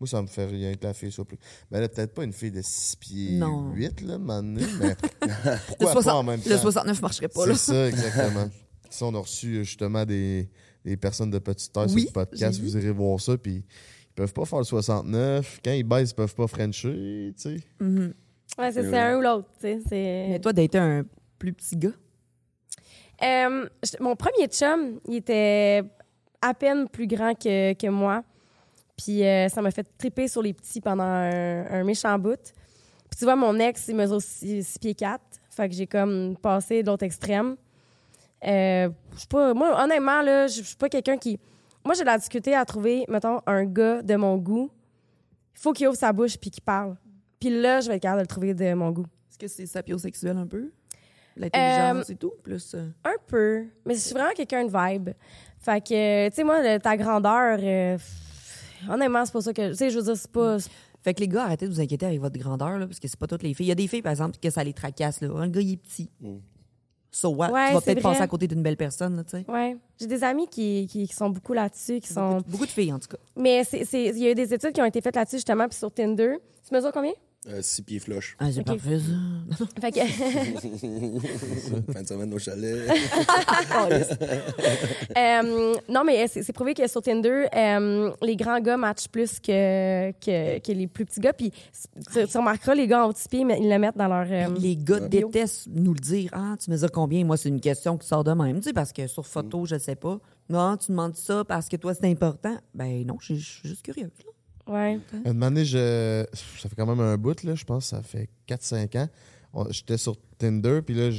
Moi, ça me fait rien que la fille soit plus. Ben là, peut-être pas une fille de 6 pieds Non. 8, là, maintenant, mais Le, pourquoi 60 pas en même temps? le 69 marcherait pas, C'est là. ça, exactement. Si on a reçu euh, justement des, des personnes de petite taille Oui, sur le podcast, vous irez voir ça, puis ils peuvent pas faire le 69. Quand ils baissent, ils peuvent pas frencher, tu sais. Mhm. Ouais, c'est un ou l'autre, tu sais. c'est- Mais toi, dater un plus petit gars? Euh, mon premier chum, il était à peine plus grand que, que moi. Puis euh, ça m'a fait triper sur les petits pendant un, un méchant bout. Puis tu vois, mon ex, il mesure 6 pieds 4. Fait que j'ai comme passé de l'autre extrême. Euh, je suis pas, moi, honnêtement, là, je suis pas quelqu'un qui. Moi, j'ai de la difficulté à trouver, mettons, un gars de mon goût. Il faut qu'il ouvre sa bouche puis qu'il parle. Puis là, je vais être capable de le trouver de mon goût. Est-ce que c'est sapiosexuel un peu? L'intelligence et tout? Plus. euh, Un peu. Mais je suis vraiment quelqu'un de vibe. Fait que, tu sais, moi, le- ta grandeur, euh, honnêtement, c'est pas ça que. Tu sais, je veux dire, c'est pas. Fait que les gars, arrêtez de vous inquiéter avec votre grandeur, là, parce que c'est pas toutes les filles. Il y a des filles, par exemple, que ça les tracasse. Là. Un gars, il est petit. So what? Ouais, tu vas peut-être passer à côté d'une belle personne, là, tu sais. Ouais. J'ai des amis qui, qui, qui sont beaucoup là-dessus, qui sont. Beaucoup, beaucoup de filles, en tout cas. Mais c'est- c'est- il y a eu des études qui ont été faites là-dessus, justement, puis sur Tinder. Tu mesures combien? Euh, six pieds flush. Ah, j'ai pas fait ça. Fait que. fin de semaine au chalet. Euh, non, mais c'est c'est prouvé que sur Tinder, euh, les grands gars matchent plus que, que, que les plus petits gars. Puis tu, tu remarqueras, les gars en haut de six pieds, mais ils le mettent dans leur. Les gars détestent nous le dire. Ah, tu mesures combien? Moi, c'est une question qui sort de même, tu sais, parce que sur photo, je sais pas. Non, tu demandes ça parce que toi, c'est important? Ben non, je je suis juste curieuse. là. Ouais. Une année, je... ça fait quand même un bout, là, je pense, ça fait 4-5 ans. J'étais sur Tinder, puis là,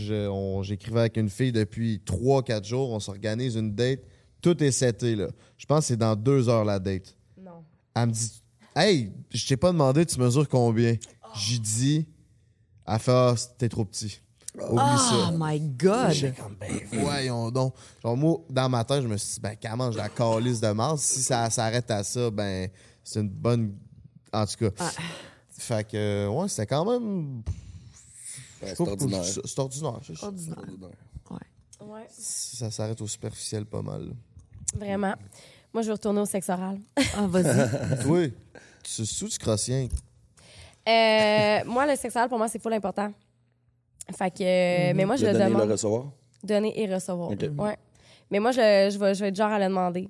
j'écrivais avec une fille depuis 3-4 jours. On s'organise une date. Tout est seté, là. Je pense que c'est dans deux heures, la date. Non. Elle me dit Hey, je t'ai pas demandé, tu mesures combien? J'ai dit Elle fait Ah, t'es trop petit. Oublie Oh ça. my God! Comme, ben voyons donc. Genre, moi, dans ma tête, je me suis dit, ben, comment je la calisse de Mars? Si ça s'arrête à ça, ben, c'est une bonne. En tout cas. Fait que, ouais, c'était quand même. Ouais, je c'est ordinaire. C'est ordinaire. c'est- Ordinaire. Ordinaire. Ouais. Ouais. Ça s'arrête au superficiel pas mal. là. Vraiment. Moi, je veux retourner au sexe oral. Ah, vas-y. Toi, tu sous tu crosses rien. Euh, moi, le sexe oral, pour moi, c'est full important. Fait que, euh, mais moi, je Le le donner, demande. le recevoir? Donner et recevoir. Ok. Ouais. Mais moi, je, je, vais, je vais être genre à le demander.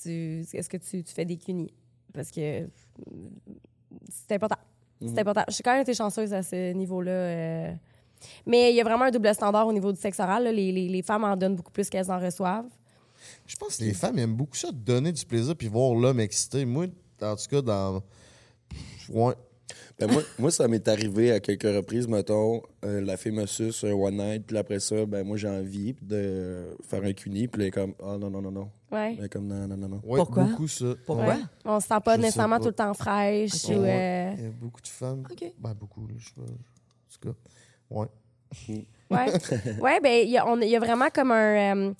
Tu, Est-ce que tu, tu fais des cunis? Parce que euh, c'est important. C'est important. Je suis quand même été chanceuse à ce niveau-là. euh. Mais il y a vraiment un double standard au niveau du sexe oral. là. Les, les, les femmes en donnent beaucoup plus qu'elles en reçoivent. Je pense que les femmes aiment beaucoup ça, de donner du plaisir puis voir l'homme excité. Moi, en tout cas, dans. Ouais. Ben, moi, moi, ça m'est arrivé à quelques reprises, mettons, euh, la fille me suce un one night, puis après ça, ben moi j'ai envie de faire un cuni, puis elle est comme ah non non non non, Ouais. elle est comme non non non non. Ouais, Pourquoi? beaucoup ça. Pourquoi? Ouais. On se sent pas Je nécessairement pas. tout le temps fraîche. Ok. Ou, euh, Il y a beaucoup de femmes. OK. Ben, beaucoup, là, je sais pas. En tout cas, ouais. Ouais, ouais ben il y, a- on- il y a vraiment comme un. euh,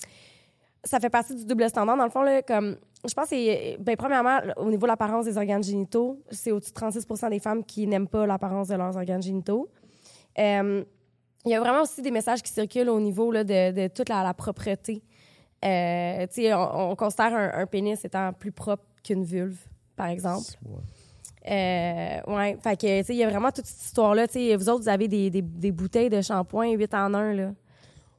ça fait partie du double standard. Dans le fond, là, comme. Je pense que c'est. Ben, premièrement, au niveau de l'apparence des organes génitaux, c'est au-dessus de 36% des femmes qui n'aiment pas l'apparence de leurs organes génitaux. Euh, il y a vraiment aussi des messages qui circulent au niveau là, de, de toute la, la propreté. Euh, tu sais, on, on considère un, un pénis étant plus propre qu'une vulve, par exemple. Ouais. Euh, ouais, fait que, tu sais, il y a vraiment toute cette histoire-là. Tu sais, vous autres, vous avez des, des, des bouteilles de shampoing 8 en 1, là.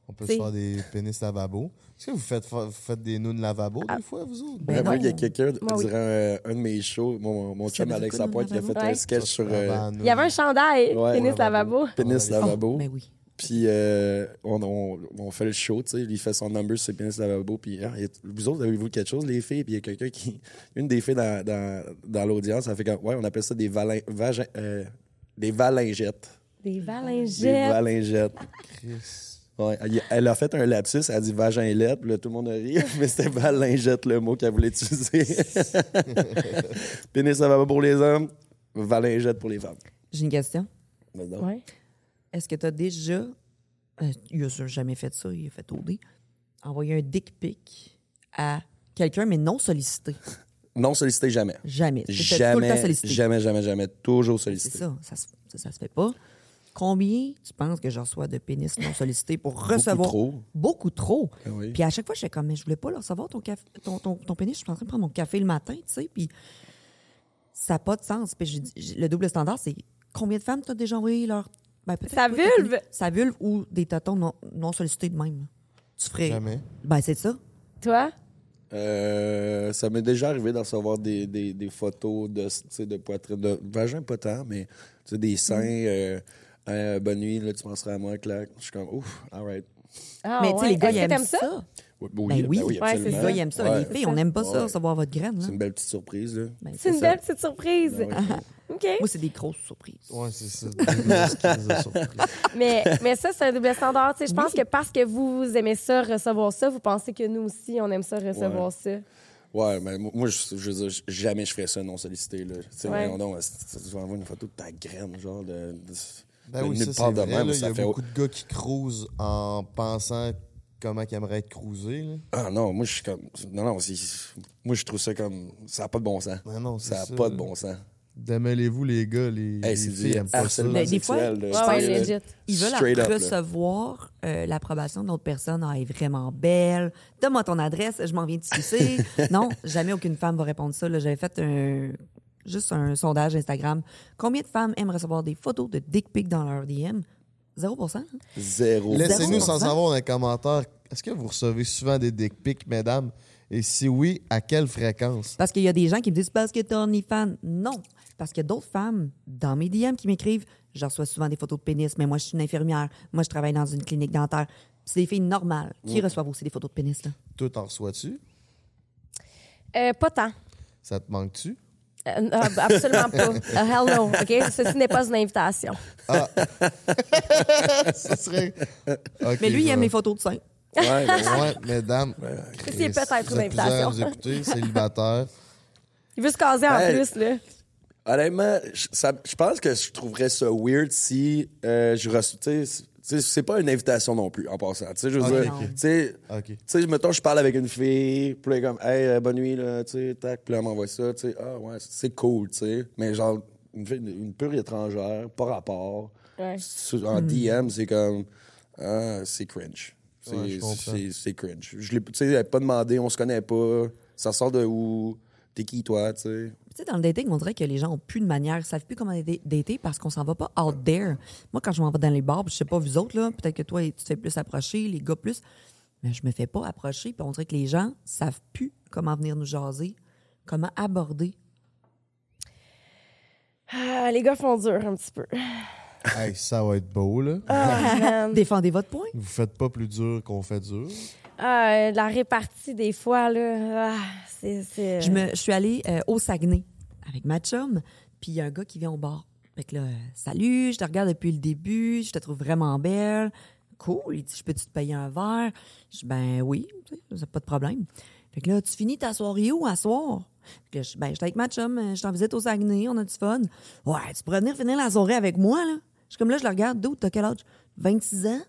On peut T'sais. se faire des pénis lavabo. Est-ce que vous faites, fa- vous faites des nounes lavabo Ah. des fois, vous autres? Ben moi, non. il y a quelqu'un, oui. durant euh, un de mes shows, mon, mon chum Alex Lapointe, qui a fait un sketch sur euh, ben, Il y avait un chandail, Ouais. pénis lavabo. pénis Oh, lavabo. Ben oui. Puis euh, on, on, on fait le show, tu sais, il fait son number sur pénis lavabo. Puis hein, vous autres, avez-vous quelque chose, les filles? Puis il y a quelqu'un qui. Une des filles dans, dans, dans l'audience, elle fait comme. Ouais, on appelle ça des, valin, vagin- euh, des valingettes. Des Des valingettes. valingettes. Chris. Ouais, elle, a fait un lapsus, elle a dit vaginlette, puis là, tout le monde a ri, mais c'était valingette le mot qu'elle voulait utiliser. Pénis lavabo pour les hommes, valingette pour les femmes. J'ai une question. Ouais. Est-ce que tu as déjà. euh, il a jamais fait ça, il a fait OD. Envoyé un dick pic à quelqu'un, mais non sollicité? Non sollicité jamais. Jamais. C'était tout le temps Jamais, sollicité. jamais, jamais, jamais. Toujours C'est sollicité. ça, ça, se- ça, ça se fait pas. Combien tu penses que je reçois de pénis non sollicités pour recevoir? trop. Beaucoup trop. Ah oui. Puis à chaque fois, je fais comme, mais je voulais pas le recevoir, ton, café, ton, ton, ton pénis. Je suis en train de prendre mon café le matin, tu sais. Puis ça n'a pas de sens. Puis le double standard, c'est combien de femmes t'as déjà envoyé leur. Ben, peut-être Sa vulve? Sa vulve ou des tatons non, non sollicités de même. Tu ferais. Jamais. Ben, c'est ça. Toi? Euh, ça m'est déjà arrivé de recevoir des, des, des photos de, tu sais, de poitrine, de vagin pas tant, mais tu sais, des seins. Mm. euh, Hey, bonne nuit, là, tu penseras à moi, clac. Je suis comme, ouf, all right. Ah, mais tu sais, ouais. les gars, ils aiment ça? ça? Oui, Ben oui. ben Ouais, c'est absolument. Les gars, ils aiment ça. Ouais. Les filles, on n'aime pas ça, recevoir votre graine. là. C'est une belle petite surprise, là. Ben, C'est une ça. belle petite surprise. Ben oui. OK. Moi, c'est des grosses surprises. Ouais, c'est ça. Mais, mais ça, c'est un double standard. Tu sais, je pense Oui. que parce que vous, aimez ça, recevoir ça, vous pensez que nous aussi, on aime ça, recevoir Ouais. ça. Ouais, mais moi, je, je veux dire, jamais je ferais ça non sollicité, là. Tu sais, donc, c'est- tu vas envoyer une photo de ta graine, genre, de. de- Ben de oui, nulle ça, c'est part de vrai. même, là. Il y a fait- beaucoup de gars qui cruisent en pensant comment ils aimeraient être cruisés. Là. Ah non, moi, je suis comme. Non, non, c'est- moi, je trouve ça comme. Ça n'a pas de bon sens. Ben non, Ça n'a pas de bon sens. Démêlez-vous, les gars. Les, Hey, les c'est filles du aiment pas ça. harcèlement Ben, des fois. Ouais, ouais, là. legit. Ils veulent up, recevoir euh, l'approbation de l'autre personne. Ah, elle est vraiment belle. Donne-moi ton adresse, je m'en viens de sucer. non, jamais aucune femme va répondre ça. là. J'avais fait un, juste un sondage Instagram. Combien de femmes aiment recevoir des photos de dick pic dans leur DM? 0% hein? Zéro. Laissez-nous sans savoir dans les commentaires. Est-ce que vous recevez souvent des dick pics, mesdames? Et si oui, à quelle fréquence? Parce qu'il y a des gens qui me disent parce que t'es OnlyFans. Non. Parce qu'il y a d'autres femmes dans mes DM qui m'écrivent Je reçois souvent des photos de pénis, mais moi, je suis une infirmière. Moi, je travaille dans une clinique dentaire. C'est des filles normales qui reçoivent aussi des photos de pénis. Là. Toi, t'en reçois-tu? Euh, pas tant. Ça te manque-tu? Euh, euh, absolument pas. Euh, hell no, OK? Ceci n'est pas une invitation. Ça serait. Ok, Mais lui, il aime les photos de seins. Ouais, ben, Ouais, mesdames. Ceci est peut-être vous une invitation. nous écouter, célibataire. Il veut se caser en plus, là. Honnêtement, je ça- je pense que je trouverais ça weird si euh, je reçois. C'est- pas une invitation non plus, en passant. Tu sais, je veux dire, tu sais, OK. tu sais, mettons, je parle avec une fille, puis là, elle est comme, hey, euh, bonne nuit, là, tu sais, tac, puis elle m'envoie ça, tu sais, ah, ouais, c'est cool, tu sais. Mais genre, une, fille- une pure étrangère, pas rapport, Ouais. en DM, c'est comme, ah, c'est cringe. C'est Ouais, cringe. Je l'ai, tu sais, elle a pas demandé, on se connaît pas, ça sort de où, t'es qui, toi, tu sais. Tu sais, dans le dating, on dirait que les gens ont plus de manière, ils savent plus comment dater parce qu'on s'en va pas out there. Moi, quand je m'en vais dans les bars, je sais pas vous autres, là, peut-être que toi, tu te fais plus approcher, les gars plus, mais je me fais pas approcher, puis on dirait que les gens savent plus comment venir nous jaser, comment aborder. Ah, les gars font dur un petit peu. Hey, ça va être beau, là. Ah, man. Défendez votre point. Vous faites pas plus dur qu'on fait dur. Ah, la répartie des fois, là, ah, c'est... c'est- Je, me, je suis allée euh, au Saguenay avec ma chum, puis il y a un gars qui vient au bar. Fait que là, salut, je te regarde depuis le début, je te trouve vraiment belle. Cool. Il dit, je peux-tu te payer un verre? Je dis, ben oui, ça, pas de problème. Fait que là, tu finis ta soirée où à soir? Fait que là, je ben, j'étais avec ma chum, euh, je t'en visite au Saguenay, on a du fun. Ouais, tu pourrais venir finir la soirée avec moi, là? Je suis comme là, je le regarde, d'où? T'as quel âge? 26 ans?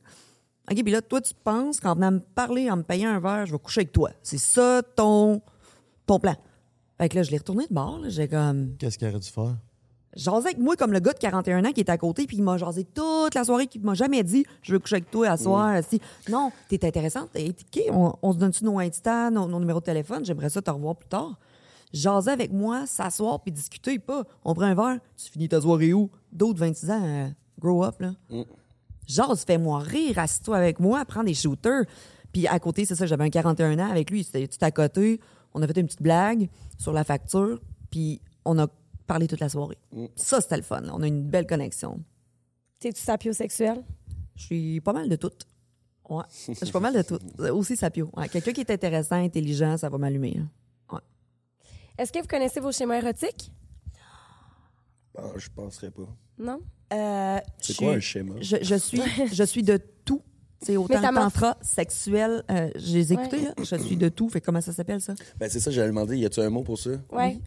OK, puis là, toi, tu penses qu'en venant me parler, en me payant un verre, je vais coucher avec toi. C'est ça ton, ton plan. Fait que là, je l'ai retourné de bord. J'ai comme. Qu'est-ce qu'il aurait dû faire? Jasé avec moi comme le gars de 41 ans qui est à côté, puis il m'a jasé toute la soirée, qui m'a jamais dit Je veux coucher avec toi à soir. Si. Non, t'es intéressante. T'es OK, on, on se donne-tu nos Insta, nos, nos numéros de téléphone? J'aimerais ça te revoir plus tard. Jaser avec moi, s'asseoir puis discuter, pas. On prend un verre, tu finis ta soirée où? D'autres 26 ans, euh, grow up, là. Jase, fais-moi rire, assis-toi avec moi, prends des shooters. Puis à côté, c'est ça, j'avais un 41 ans avec lui, c'était tout à côté. On a fait une petite blague sur la facture, puis on a parlé toute la soirée. Ça, c'était le fun. là. On a une belle connexion. T'es-tu sapiosexuel? Je suis pas mal de toutes. Ouais, je suis pas mal de toutes. Aussi sapio. Ouais, Quelqu'un qui est intéressant, intelligent, ça va m'allumer. hein. Ouais. Est-ce que vous connaissez vos schémas érotiques? Ah, je penserais pas. Non? Euh, C'est je quoi suis- un schéma? Je, je suis, je suis de tout. C'est autant Métamorphe. tantra, sexuel. euh, je les ai écoutés, là. Je suis de tout. Fait comment ça s'appelle, ça? Ben, c'est ça, j'allais demander, y a-tu un mot pour ça? Oui.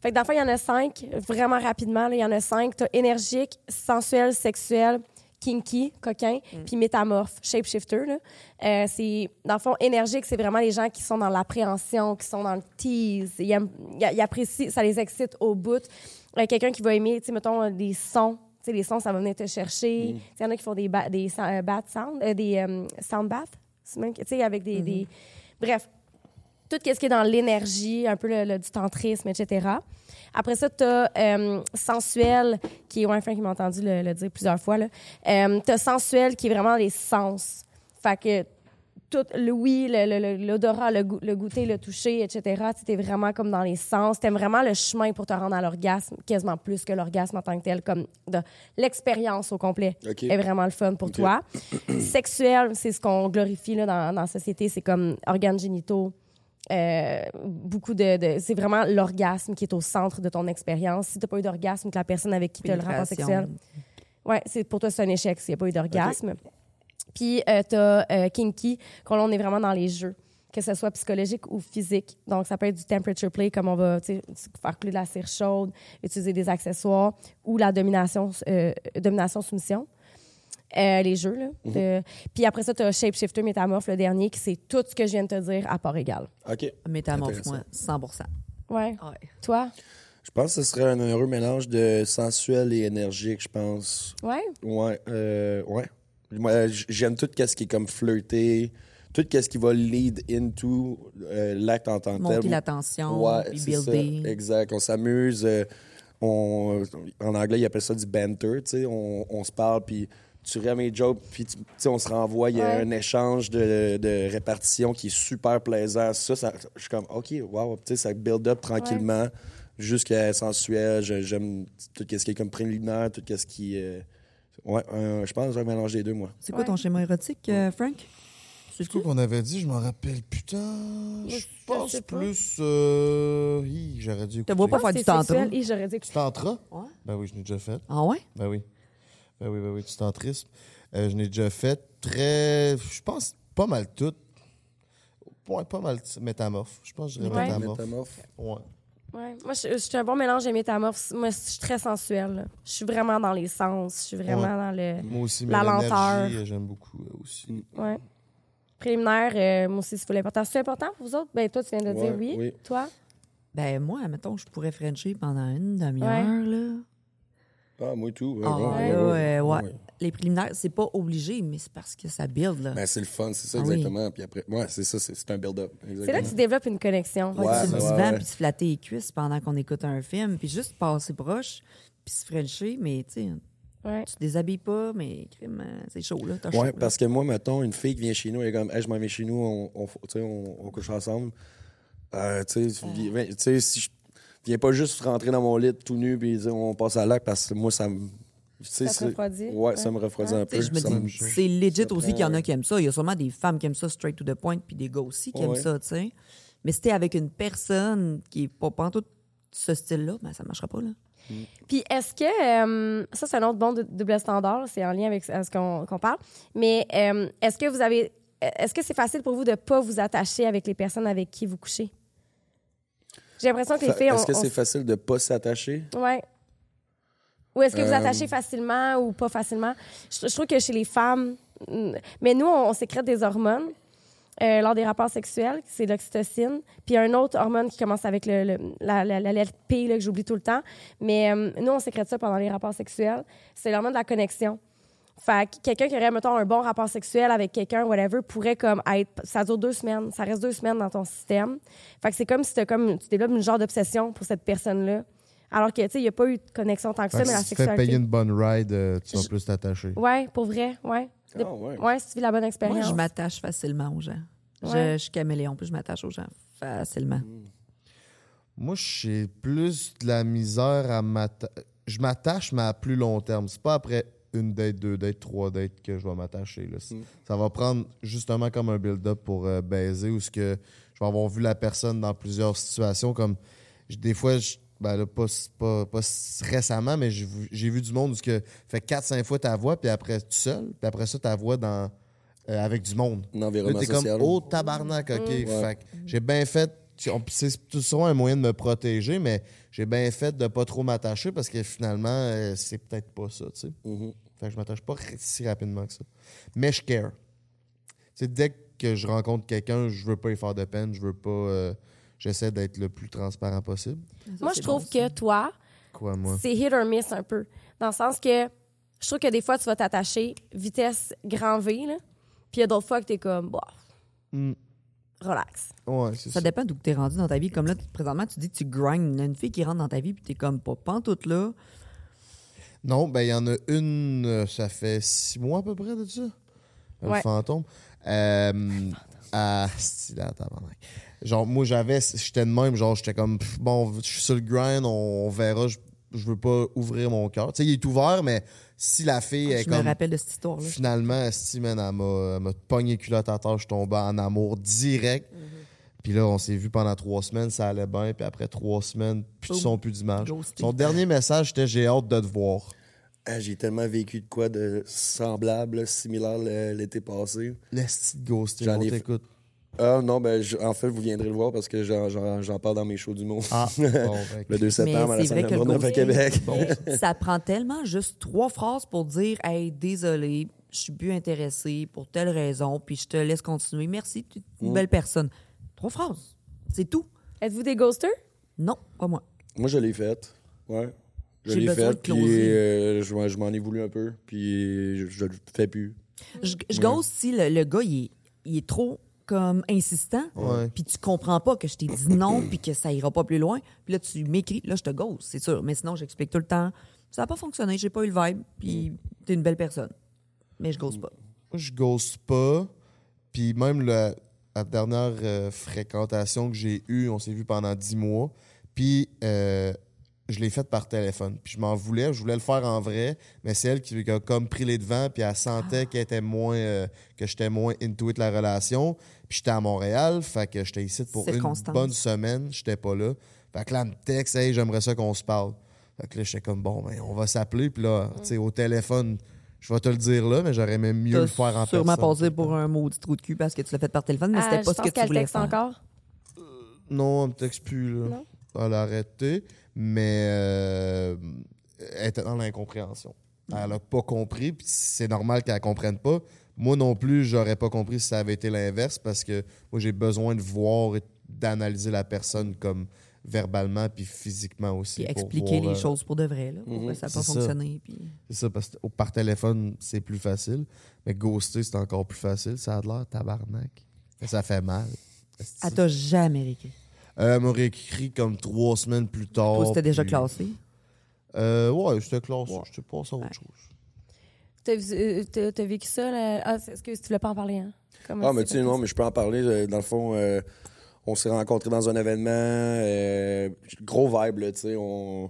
Fait que dans le fond, il y en a cinq, vraiment rapidement. Il y en a cinq. T'as énergique, sensuel, sexuel, kinky, coquin, puis métamorphe, shapeshifter. Là. Euh, c'est, dans le fond, énergique, c'est vraiment les gens qui sont dans l'appréhension, qui sont dans le tease. Ils, aiment- ils- ils apprécient, ça les excite au bout. Euh, quelqu'un qui va aimer, tu sais, mettons, des sons. Sais, les sons, ça va venir te chercher. Sais, Il y en a qui font des, ba- des euh, bath sound, euh, des euh, sound baths. Tu sais, avec des, des- Bref, tout ce qui est dans l'énergie, un peu le, le- du tantrisme, etc. Après ça, tu as sensuel, qui est, ouais, Frank, il m'a entendu le, le dire plusieurs fois, là. Euh, tu as sensuel, qui est vraiment les sens. Fait que tout le- le- le- l'odorat, le, le goûter, le toucher, etc. Tu es vraiment comme dans les sens. Tu vraiment le chemin pour te rendre à l'orgasme, quasiment plus que l'orgasme en tant que tel, comme de l'expérience au complet est vraiment le fun pour toi. Sexuel, c'est ce qu'on glorifie là, dans, dans la société, c'est comme organes génitaux. euh, beaucoup de, de- c'est vraiment l'orgasme qui est au centre de ton expérience. Si tu n'as pas eu d'orgasme, que la personne avec qui tu as le rapport sexuel, ouais, c'est pour toi c'est un échec s'il n'y a pas eu d'orgasme. Puis euh, tu as kinky, quand là, on est vraiment dans les jeux, que ce soit psychologique ou physique. Donc ça peut être du temperature play, comme on va faire couler de la cire chaude, utiliser des accessoires, ou la domination, euh, domination soumission. Euh, les jeux. Là, de- Puis après ça, tu as Shapeshifter, Métamorphe, le dernier, qui c'est tout ce que je viens de te dire à part égal. OK. Métamorphe, moi, 100 Ouais. Ouais. Toi? Je pense que ce serait un heureux mélange de sensuel et énergique, je pense. Ouais? Ouais, euh, ouais. Moi, j'aime tout ce qui est comme flirter, tout ce qui va lead into euh, l'acte en tant que tel. Monter la tension, Ouais, c'est ça. builder. Exact. On s'amuse. euh, on, en anglais, ils appellent ça du banter. Tu sais, on, on se parle, puis tu à mes jokes, puis on se renvoie. Il y a Ouais. un échange de, de répartition qui est super plaisant. Ça, ça je suis comme, OK, wow, ça build up tranquillement jusqu'à sensuel. J'aime tout ce qui est comme préliminaire, tout ce qui. euh, ouais, un- je pense un mélange des deux, moi. C'est quoi Ouais. ton schéma érotique, euh, Frank? C'est quoi qu'on avait dit? Je m'en rappelle. Putain. Je Je pense sais pas. plus. Euh... hi, J'aurais dû. Te vois pas écouter. faire du C'est tantra? Et j'aurais dit que Tu tantra? Ouais. Ben oui, je l'ai déjà fait. Ah ouais? Ben oui. Ben oui, ben oui, du tantrisme. Euh, je l'ai déjà fait. Très. Je pense pas mal tout. Ouais, pas mal métamorphe. Je pense que je dirais Ouais. métamorphe. Métamorphe. Ouais. Ouais. Moi, je, je suis un bon mélange de métamorphes. Moi, je suis très sensuelle. là. Je suis vraiment dans les sens. Je suis vraiment Ouais. dans le. Moi aussi, mais La l'énergie, lenteur. euh, j'aime beaucoup euh, aussi. Ouais. Préliminaire, euh, moi aussi, c'est full important. C'est important pour vous autres? Ben, toi, tu viens de Ouais, dire oui. oui. Toi? Ben, moi, mettons, je pourrais Frencher pendant une demi-heure, là. Ah, moi tout. Ah, ouais, ouais, ouais. Les préliminaires, c'est pas obligé, mais c'est parce que ça build, là. Ben, c'est le fun, c'est ça, Ah oui. exactement. Puis après, ouais, c'est ça, c'est un build-up. C'est là que tu développes une connexion. Ouais, Ouais, sur le ouais, puis se flatter les cuisses pendant qu'on écoute un film, puis juste passer proche, puis se frencher, mais tu sais, Ouais. tu te déshabilles pas, mais crime, euh, c'est chaud, là. Là. parce que moi, mettons, une fille qui vient chez nous, elle est comme, hey, je m'en vais chez nous, on, on, tu sais, on, on couche ensemble. Euh, tu vi- tu sais, si je viens pas juste rentrer dans mon lit tout nu puis dire on passe à l'acte parce que moi, ça me. Ça te c'est- refroidit? Ouais, ça me refroidit un Tu sais, peu. je me ça dis, c'est legit aussi qu'il y en a qui aiment ça. Il y a sûrement des femmes qui aiment ça straight to the point, puis des gars aussi qui aiment ça, tu sais. Mais si t'es avec une personne qui est pas pantoute ce style-là, ben ça marchera pas, là. Puis est-ce que euh, ça c'est un autre bon double standard, c'est en lien avec ce qu'on parle. Mais euh, est-ce que vous avez est-ce que c'est facile pour vous de pas vous attacher avec les personnes avec qui vous couchez? J'ai l'impression que les filles Est-ce que on- c'est facile de pas s'attacher? ouais. Ou est-ce que vous Euh, attachez facilement ou pas facilement? Je, je trouve que chez les femmes mm, mais nous on, on sécrète des hormones euh, lors des rapports sexuels, c'est l'oxytocine. Puis il y a un autre hormone qui commence avec le, le- la, la, la lettre P là, que j'oublie tout le temps. Mais euh, nous, on sécrète ça pendant les rapports sexuels. C'est l'hormone de la connexion. Fait que quelqu'un qui aurait, mettons, un bon rapport sexuel avec quelqu'un, whatever, pourrait comme être... Ça dure deux semaines. Ça reste deux semaines dans ton système. Fait que c'est comme si comme, tu développes une genre d'obsession pour cette personne-là Alors que, tu sais, il n'y a pas eu de connexion tant que ça, mais la si tu fais sexualité. payer une bonne ride, euh, tu vas Je- plus t'attacher. Ouais, pour vrai, ouais. De- Ah, ouais. Ouais, si tu vis la bonne Moi, expérience. je m'attache facilement aux gens. Je- Ouais. Je, suis caméléon, puis je m'attache aux gens facilement. Moi, j'ai plus de la misère à m'attacher. Je m'attache, mais à plus long terme. C'est pas après une date, deux dates, trois dates que je vais m'attacher. là. C'est- Mm. Ça va prendre justement comme un build-up pour euh, baiser ou ce que je vais avoir vu la personne dans plusieurs situations. Comme des fois, je- ben là, pas, pas, pas récemment, mais j'ai vu, du monde où que fait 4-5 fois ta voix, puis après tout seul, puis après ça, ta voix dans, euh, avec du monde. Un Là, environnement t'es comme, social. oh tabarnak, OK. Ouais. Que j'ai bien fait. C'est tout souvent un moyen de me protéger, mais j'ai bien fait de pas trop m'attacher parce que finalement, euh, c'est peut-être pas ça, tu sais. Mhm. Fait que je m'attache pas si rapidement que ça. Mais je care. Tu sais, dès que je rencontre quelqu'un, je veux pas y faire de peine, je veux pas. euh, J'essaie d'être le plus transparent possible. Moi, je trouve bon, que toi, Quoi, moi? c'est hit or miss un peu. Dans le sens que je trouve que des fois, tu vas t'attacher vitesse grand V, là. Puis il y a d'autres fois que t'es comme, bah, Hmm. relax. Ouais, c'est ça. Ça dépend d'où tu es rendu dans ta vie. Comme là, présentement, tu dis que tu grindes. Il y a une fille qui rentre dans ta vie, puis tu es comme pas pantoute là. Non, ben il y en a une, euh, ça fait six mois à peu près de ça. Le Ouais. fantôme. Euh, à style. Genre, moi, j'avais, j'étais de même, genre, j'étais comme, pff, bon, je suis sur le grind, on, on verra, je, je veux pas ouvrir mon cœur. Tu sais, il est ouvert, mais si la fille est Je me comme, rappelle de cette histoire-là. finalement, esti, man, elle m'a, pogné culotte à terre, je tombais en amour direct. Puis là, on s'est vu pendant trois semaines, ça allait bien. Puis après trois semaines, plus de son, plus d'image. Son dernier message, c'était J'ai hâte de te voir. Ah, J'ai tellement vécu de quoi de semblable, similaire le- l'été passé. J'en on ai- t'écoute. Ah non, ben je- en fait, vous viendrez le voir parce que j'en- j'en j'en parle dans mes shows du monde. Ah, bon, que- le 2 septembre à la c'est vrai salle que le à Québec. ça prend tellement juste trois phrases pour dire Hey, désolé, je suis plus intéressé pour telle raison, puis je te laisse continuer. Merci, tu es une Mm. belle personne. Trois phrases. C'est tout. Êtes-vous des ghosters? Non, pas moi. Moi, je l'ai faite. Ouais. Je J'ai l'ai besoin de faite, puis closer. euh, je, m'en- je m'en ai voulu un peu, puis je, je le fais plus. Je, je ghost si le, le gars, il est, il est trop comme insistant, puis tu comprends pas que je t'ai dit non, puis que ça ira pas plus loin. Puis là, tu m'écris, là, je te ghost, c'est sûr. Mais sinon, j'explique tout le temps. Ça n'a pas fonctionné, j'ai pas eu le vibe, puis t'es une belle personne. Mais je ghost pas. Moi, je ghost pas. Puis même la dernière euh, fréquentation que j'ai eue, on s'est vu pendant dix mois. Puis euh, je l'ai faite par téléphone. Puis je m'en voulais, je voulais le faire en vrai, mais c'est elle qui a comme pris les devants, puis elle sentait qu'elle était moins, euh, que j'étais moins into it la relation. Puis j'étais à Montréal, fait que j'étais ici pour une bonne semaine, j'étais pas là. Fait que là, elle me texte, hey, j'aimerais ça qu'on se parle. Fait que là, j'étais comme, bon, ben, on va s'appeler, puis là, tu sais, au téléphone, je vais te le dire là, mais j'aurais même mieux le faire en T'as sûrement personne. passé pour un maudit trou de cul parce que tu l'as fait par téléphone, mais Ah, c'était pas je ce que tu voulais texte faire. encore. Non, elle me texte plus, là. Non? Elle a arrêté, mais euh, elle était dans l'incompréhension. Elle a pas compris, puis c'est normal qu'elle comprenne pas. Moi non plus, j'aurais pas compris si ça avait été l'inverse, parce que moi, j'ai besoin de voir et d'analyser la personne comme verbalement puis physiquement aussi. Puis pour expliquer voir, les euh, choses pour de vrai, là, pourquoi Mhm, ça n'a pas c'est ça. fonctionné. Puis... C'est ça, parce que par téléphone, c'est plus facile. Mais ghoster, c'est encore plus facile. Ça a de l'air tabarnak. Mais ça fait mal. Elle t'a jamais réécrit. Euh, Elle m'aurait écrit comme trois semaines plus tard. Toi, c'était déjà puis- classé? Euh, ouais, j'étais classé. Ouais. J'étais passé à autre Ouais. chose. T'as euh, t'as- t'as vécu ça? Là? Ah, c'est- excuse, tu voulais pas en parler, hein? Comment Ah, mais c'est tu sais, non, mais je peux en parler. Euh, Dans le fond, euh, on s'est rencontrés dans un événement. euh, gros vibe, là, tu sais. On...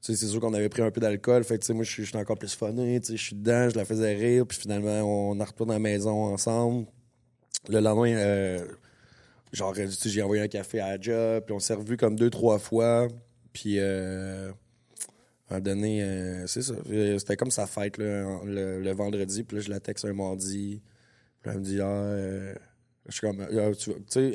tu sais, C'est sûr qu'on avait pris un peu d'alcool. Fait que, tu sais, moi, je suis je suis encore plus tu sais, Je suis dedans, je la faisais rire. Puis finalement, on en retourne à la maison ensemble. Le lendemain, euh, genre, tu sais, j'ai envoyé un café à job. Puis on s'est revus comme deux, trois fois. Puis, euh, à un moment donné, euh, c'est ça. Euh, C'était comme sa fête, là, le, le vendredi. Puis là, je la texte un mardi. Puis elle me dit, ah, euh, je suis comme, euh, tu, sais,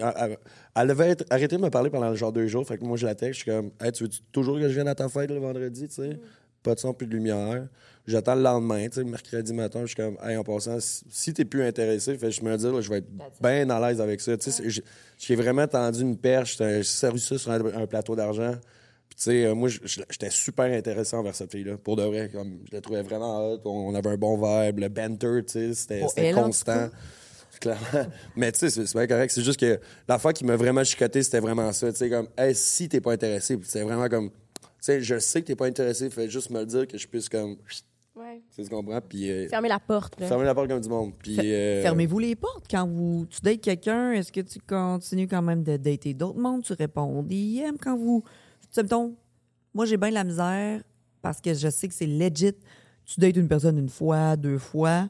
elle, être- arrêté de me parler pendant genre deux jours. Fait que moi, je la texte, je suis comme, hey, tu veux toujours que je vienne à ta fête le vendredi, tu sais? Pas de son, plus de lumière. J'attends le lendemain, tu sais, mercredi matin, je suis comme, hey, en passant, si, t'es plus intéressé, fait, je me dis, là, je vais être bien à l'aise avec ça. Tu sais, j'ai- vraiment tendu une perche, j'ai servi ça sur un, un plateau d'argent. Puis, tu sais, euh, moi, j'étais super intéressé envers cette fille-là. Pour de vrai, comme, je la trouvais vraiment hot. On, avait un bon vibe. Le banter, tu sais, c'était constant. Clairement. Mais tu sais, c'est bien correct. C'est juste que la fois qui m'a vraiment chicoté, c'était vraiment ça. Tu sais, comme, hey, si t'es pas intéressé, c'est vraiment comme, sais, je sais que t'es pas intéressé, fais juste me le dire que je puisse comme. Ouais. Tu sais, tu comprends? Puis. euh, Fermer la porte, là. fermer la porte comme du monde. Puis. euh, Fermez-vous les portes quand vous tu dates quelqu'un. Est-ce que tu continues quand même de dater d'autres mondes? Tu réponds DM quand vous. Tu sais, mettons, moi, j'ai bien de la misère parce que je sais que c'est legit. Tu dates une personne une fois, deux fois,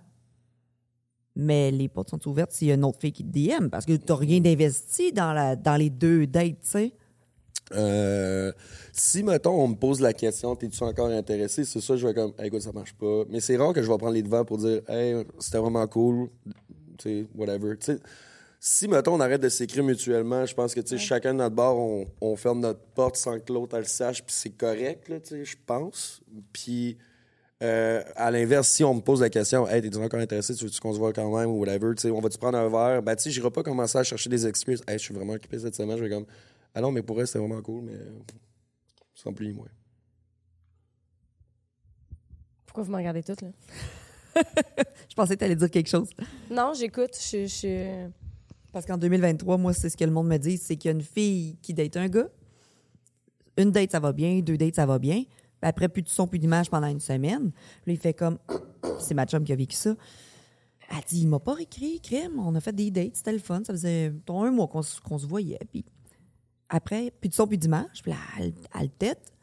mais les portes sont ouvertes s'il y a une autre fille qui te DM parce que tu n'as rien d'investi dans, la, dans les deux dates, tu sais. Euh, si, mettons, on me pose la question, t'es-tu encore intéressé? C'est ça, je vais comme, Hey, écoute, ça marche pas. Mais c'est rare que je vais prendre les devants pour dire, hey, c'était vraiment cool, tu sais, whatever. Tu si, mettons, on arrête de s'écrire mutuellement, je pense que, tu sais, chacun de notre bord, on, on ferme notre porte sans que l'autre elle le sache, puis c'est correct, là, tu sais, je pense. Puis, euh, à l'inverse, si on me pose la question, hey, t'es-tu encore intéressé? Tu veux-tu qu'on se voit quand même ou whatever? Tu sais, on va-tu prendre un verre? Ben, tu sais, j'irai pas commencer à chercher des excuses. Hey, je suis vraiment occupé cette semaine. Je vais comme, ah non, mais pour elle, c'était vraiment cool, mais euh, sans plus ni moins. Pourquoi vous me regardez toutes, là? Je pensais que tu allais dire quelque chose. Non, j'écoute. Je, je... Parce qu'en 2023, moi, c'est ce que le monde me dit, c'est qu'il y a une fille qui date un gars. Une date, ça va bien. Deux dates, ça va bien. Puis après, plus de son, plus d'image pendant une semaine. Là, il fait comme... c'est ma chum qui a vécu ça. Elle dit, il m'a pas écrit, crème. On a fait des dates, c'était le fun. Ça faisait un mois qu'on se qu'on se voyait. Puis après, plus de son, plus d'image. Puis là, elle, elle tête.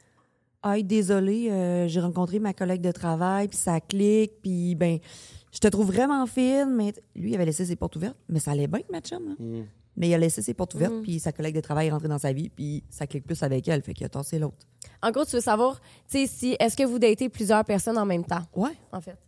Ah, désolé, euh, j'ai rencontré ma collègue de travail, puis ça clique, puis ben, je te trouve vraiment fine, mais lui, il avait laissé ses portes ouvertes, mais ça allait bien avec ma chum, là. Mais il a laissé ses portes ouvertes, puis sa collègue de travail est rentrée dans sa vie, puis ça clique plus avec elle, fait qu'il a tassé l'autre. En gros, tu veux savoir, tu sais, si, est-ce que vous datez plusieurs personnes en même temps, Ouais. en fait?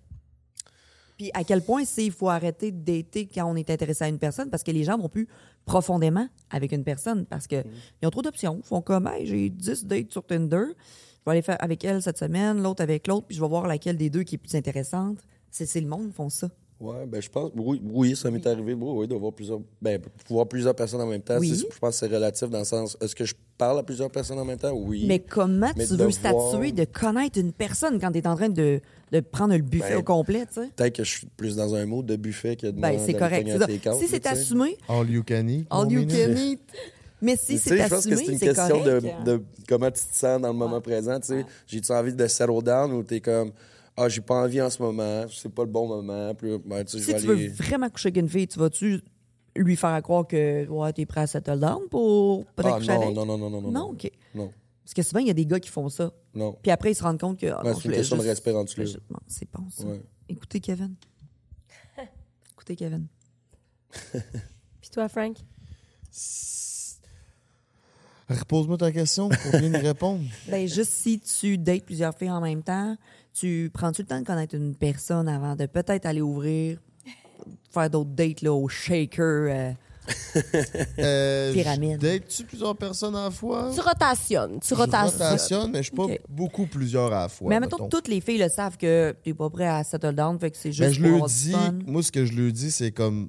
Puis à quel point c'est il faut arrêter de dater quand on est intéressé à une personne parce que les gens vont plus profondément avec une personne parce que ils ont trop d'options. Ils font comme hey, j'ai 10 dates sur Tinder, je vais aller faire avec elle cette semaine, l'autre avec l'autre, puis je vais voir laquelle des deux qui est plus intéressante. C'est le monde font ça. Ouais, ben je pense, oui, oui ça m'est arrivé, oui, oui, de voir plusieurs, ben, voir plusieurs personnes en même temps. Oui. Je pense que c'est relatif dans le sens, est-ce que je parle à plusieurs personnes en même temps? Oui. Mais comment Mais tu veux voir- statuer de connaître une personne quand tu es en train de, de prendre le buffet Ben, au complet, tu sais? Peut-être que je suis plus dans un mode de buffet que de Ben, c'est correct. C'est ça. Si c'est assumé, All you can eat. all you can eat. Mais si c'est je pense que assumé, c'est une question de, correct. de comment tu te sens dans le moment présent. J'ai-tu envie de settle down ou t'es comme, ah, j'ai pas envie en ce moment, c'est pas le bon moment. Puis, ben, tu sais, je Si vais tu veux vraiment coucher avec une fille, tu vas-tu lui faire croire que ouais, t'es prêt à settle down pour peut-être Ah, coucher non, avec? non, non, non, non, non. Non, OK. Non, Parce que souvent, il y a des gars qui font ça. non. Puis après, ils se rendent compte que. ah, non, c'est je une question de respect là. juste- bon, c'est bon, ça. Ouais. Écoutez, Kevin. Écoutez, Kevin. Puis toi, Frank? Repose-moi ta question pour bien y répondre. Ben, juste si tu dates plusieurs filles en même temps, tu prends-tu le temps de connaître une personne avant de peut-être aller ouvrir, faire d'autres dates là, au shaker? euh, Euh, Pyramide? je Date-tu plusieurs personnes à la fois? Tu rotationnes. Tu Je rotationnes. rotationne, mais je suis pas beaucoup plusieurs à la fois. mais mettons toutes les filles le savent que t'es pas prêt à settle down, fait que c'est juste Ben, je pour le dis, fun. moi, ce que je le dis, c'est comme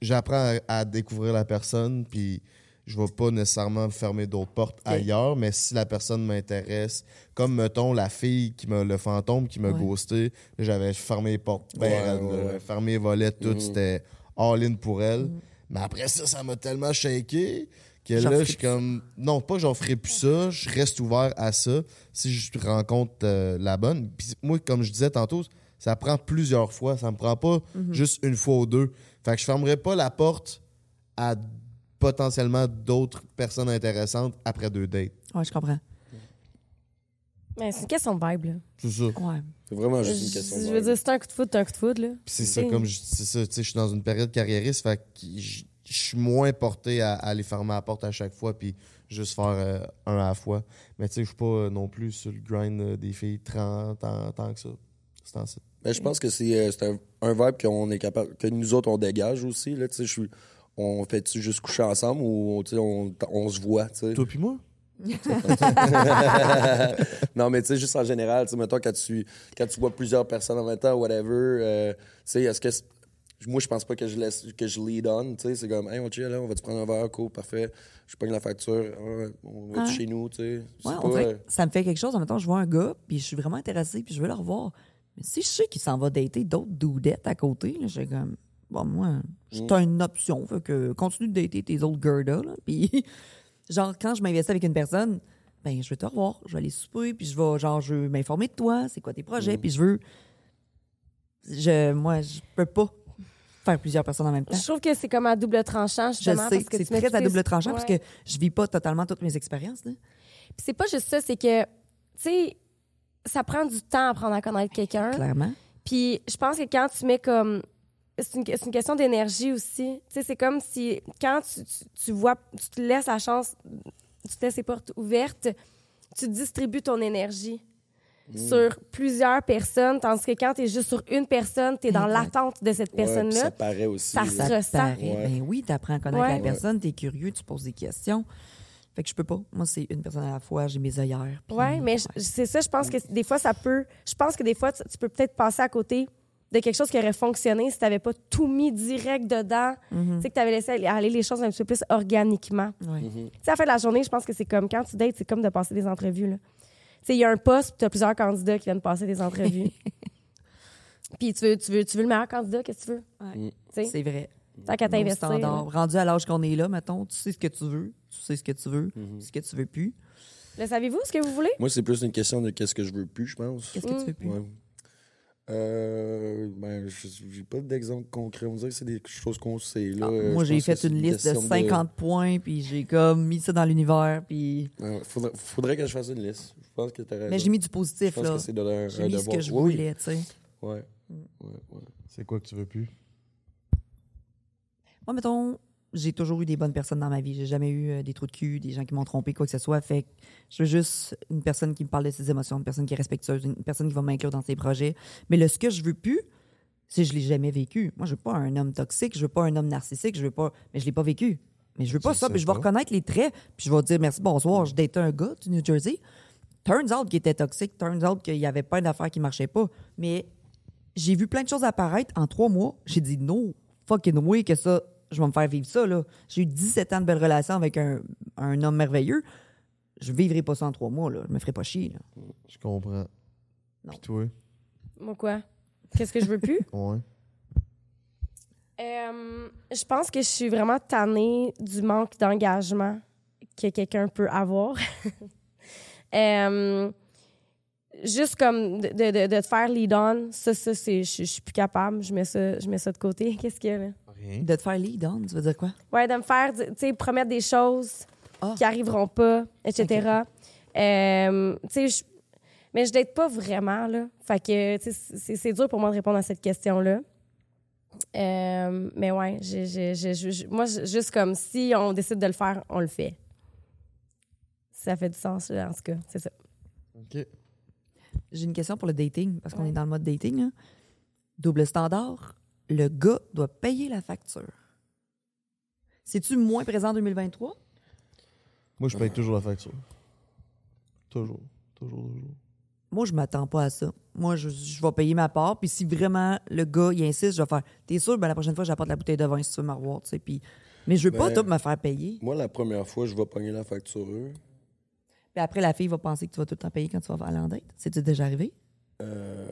j'apprends à, à découvrir la personne, puis je vais pas nécessairement fermer d'autres portes ailleurs, mais si la personne m'intéresse, comme mettons la fille qui m'a le fantôme qui m'a Ouais. ghosté, là, j'avais fermé les portes, Ouais, raides, ouais, là, ouais. fermé les volets, tout, Mhm. c'était all-in pour elle. Mhm. Mais après ça, ça m'a tellement shaké que là, je suis comme. Non, pas j'en ferai plus ça, je reste ouvert à ça si je rencontre euh, la bonne. Puis moi, comme je disais tantôt, ça prend plusieurs fois, ça me prend pas Mhm. juste une fois ou deux. Fait que je fermerai pas la porte à potentiellement d'autres personnes intéressantes après deux dates. Ouais, je comprends. Mais c'est une question de vibe, là. C'est ça. Ouais. C'est vraiment juste une question. Je de veux vibe. dire, c'est un coup de foot, c'est un coup de foot, là. Puis c'est ça, comme je c'est ça, tu sais, je suis dans une période carriériste, fait que je je suis moins porté à, à aller fermer la porte à chaque fois, puis juste faire euh, un à la fois. Mais tu sais, je suis pas euh, non plus sur le grind euh, des filles 30 ans, tant que ça. C'est en ça. Ben, je pense que c'est c'est un, un vibe qu'on est capable, que nous autres, on dégage aussi. Là, tu sais, je suis- on fait-tu juste coucher ensemble ou on, on se voit? Toi puis moi? non, mais tu sais, juste en général, tu mettons, quand tu, quand tu vois plusieurs personnes en même temps, whatever, euh, tu sais, est-ce que. Moi, je pense pas que je laisse, que je lead on, tu sais. C'est comme, hey, on chill, là, on va te prendre un verre, cool, parfait. Je pogne la facture, ah, on va Ah. chez nous, tu sais? Ouais, pas, euh, ça me fait quelque chose. En même temps, je vois un gars, puis je suis vraiment intéressée, puis je veux le revoir. Mais si je sais qu'il s'en va dater d'autres doudettes à côté, là, j'ai comme, bon, moi, c'est Mm. une option. Fait que continue de dater tes autres Gerda, là. Puis, genre, quand je m'investis avec une personne, ben je veux te revoir, je vais aller souper, puis je vais, genre, je veux m'informer de toi, c'est quoi tes projets, puis je veux. Je, moi, je peux pas faire plusieurs personnes en même temps. Je trouve que c'est comme à double tranchant, Je justement. sais, parce que c'est très à double tranchant parce Ouais. que je vis pas totalement toutes mes expériences. Puis c'est pas juste ça, c'est que, tu sais, ça prend du temps à apprendre à connaître quelqu'un. Clairement. Puis je pense que quand tu mets comme. C'est une, c'est une question d'énergie aussi. Tu sais, c'est comme si quand tu, tu, tu vois, tu te laisses la chance, tu te laisses les portes ouvertes, tu distribues ton énergie sur plusieurs personnes, tandis que quand tu es juste sur une personne, tu es dans l'attente de cette Ouais, personne-là. ça paraît aussi. ça se- Ça ressent. paraît. Ouais. Ben oui, tu apprends à connaître Ouais. la personne, tu es curieux, tu poses des questions. Fait que je peux pas. Moi, c'est une personne à la fois, j'ai mes œillères. puis- Oui, mais c'est ça, je pense que des fois, ça peut. Je pense que des fois, tu, tu peux peut-être passer à côté de quelque chose qui aurait fonctionné si tu n'avais pas tout mis direct dedans. Mhm. Tu sais, que tu avais laissé aller- les choses un petit peu plus organiquement. Mhm. Tu sais, à la fin de la journée, je pense que c'est comme quand tu dates, c'est comme de passer des entrevues. là. Tu sais, il y a un poste, puis tu as plusieurs candidats qui viennent passer des entrevues. puis tu veux, tu, veux, tu veux le meilleur candidat, qu'est-ce que tu veux? Ouais. Sais, C'est vrai. tant qu'à t'investir. Rendu à l'âge qu'on est là, mettons, tu sais ce que tu veux, tu sais ce que tu veux, Mhm. ce que tu veux plus. Le savez-vous ce que vous voulez? Moi, c'est plus une question de qu'est-ce que je veux plus, je pense. Qu'est-ce que Mm. tu veux plus? Ouais. Euh, ben, je- j'ai pas d'exemple concret. On dirait que c'est des choses qu'on sait. Là. Ah, Euh, moi, je j'ai que fait une liste de question 50 points, puis j'ai comme mis ça dans l'univers, puis... Faudrait, faudrait que je fasse une liste. Je pense que t'as raison. Mais j'ai mis du Je positif, pense là. que c'est de leur J'ai mis ce devoir. que je Oui, oui. voulais, tu sais. Ouais. Ouais, ouais. C'est quoi que tu veux plus? Moi, mettons, j'ai toujours eu des bonnes personnes dans ma vie. J'ai jamais eu euh, des trous de cul, des gens qui m'ont trompé, quoi que ce soit. Fait que je veux juste une personne qui me parle de ses émotions, une personne qui est respectueuse, une personne qui va m'inclure dans ses projets. Mais le ce que je veux plus, c'est je l'ai jamais vécu. Moi, je veux pas un homme toxique, je veux pas un homme narcissique, je veux pas. Mais je l'ai pas vécu. Mais je veux pas ça. Puis je vais reconnaître les traits, puis je vais dire merci, bonsoir. Je datais un gars du New Jersey. Turns out qu'il était toxique, turns out qu'il y avait plein d'affaires qui marchaient pas. Mais j'ai vu plein de choses apparaître en trois mois. J'ai dit no, fucking way que ça, je vais me faire vivre ça. là. J'ai eu 17 ans de belles relations avec un, un homme merveilleux. Je vivrai pas ça en trois mois. Là. Je me ferai pas chier. Là. Je comprends. Non. Puis toi? Moi, quoi? Qu'est-ce que je veux plus? Ouais. Euh, je pense que je suis vraiment tannée du manque d'engagement que quelqu'un peut avoir. Euh, juste comme de, de, de- de te faire lead on, ça, ça c'est, je, je suis plus capable. Je mets ça, je mets ça de côté. Qu'est-ce qu'il y a là? Rien. De te faire lead on, tu veux dire quoi? Ouais, de me faire, tu sais, promettre des choses Ah. qui arriveront pas, etc. Euh, tu sais, je- mais je date pas vraiment, là. Fait que, tu sais, c'est, dur pour moi de répondre à cette question-là. Euh, mais ouais, j'ai, j'ai- j'ai- j'ai- moi, juste comme si on décide de le faire, on le fait. Ça fait du sens, là, en tout cas, c'est ça. OK. J'ai une question pour le dating, parce qu'on Ouais. est dans le mode dating. là. Double standard, le gars doit payer la facture. C'est-tu moins présent en 2023? Moi, je paye toujours la facture. Toujours. Toujours, toujours. Moi, je m'attends pas à ça. Moi, je, je vais payer ma part. Puis si vraiment le gars, il insiste, je vais faire T'es sûr, ben, la prochaine fois, j'apporte la bouteille de vin si tu veux me revoir. tu sais. Puis... Mais je veux pas Ben- tout me faire payer. Moi, la première fois, je vais pogner la facture. Puis après, la fille va penser que tu vas tout le temps payer quand tu vas aller en date. C'est-tu déjà arrivé? Euh.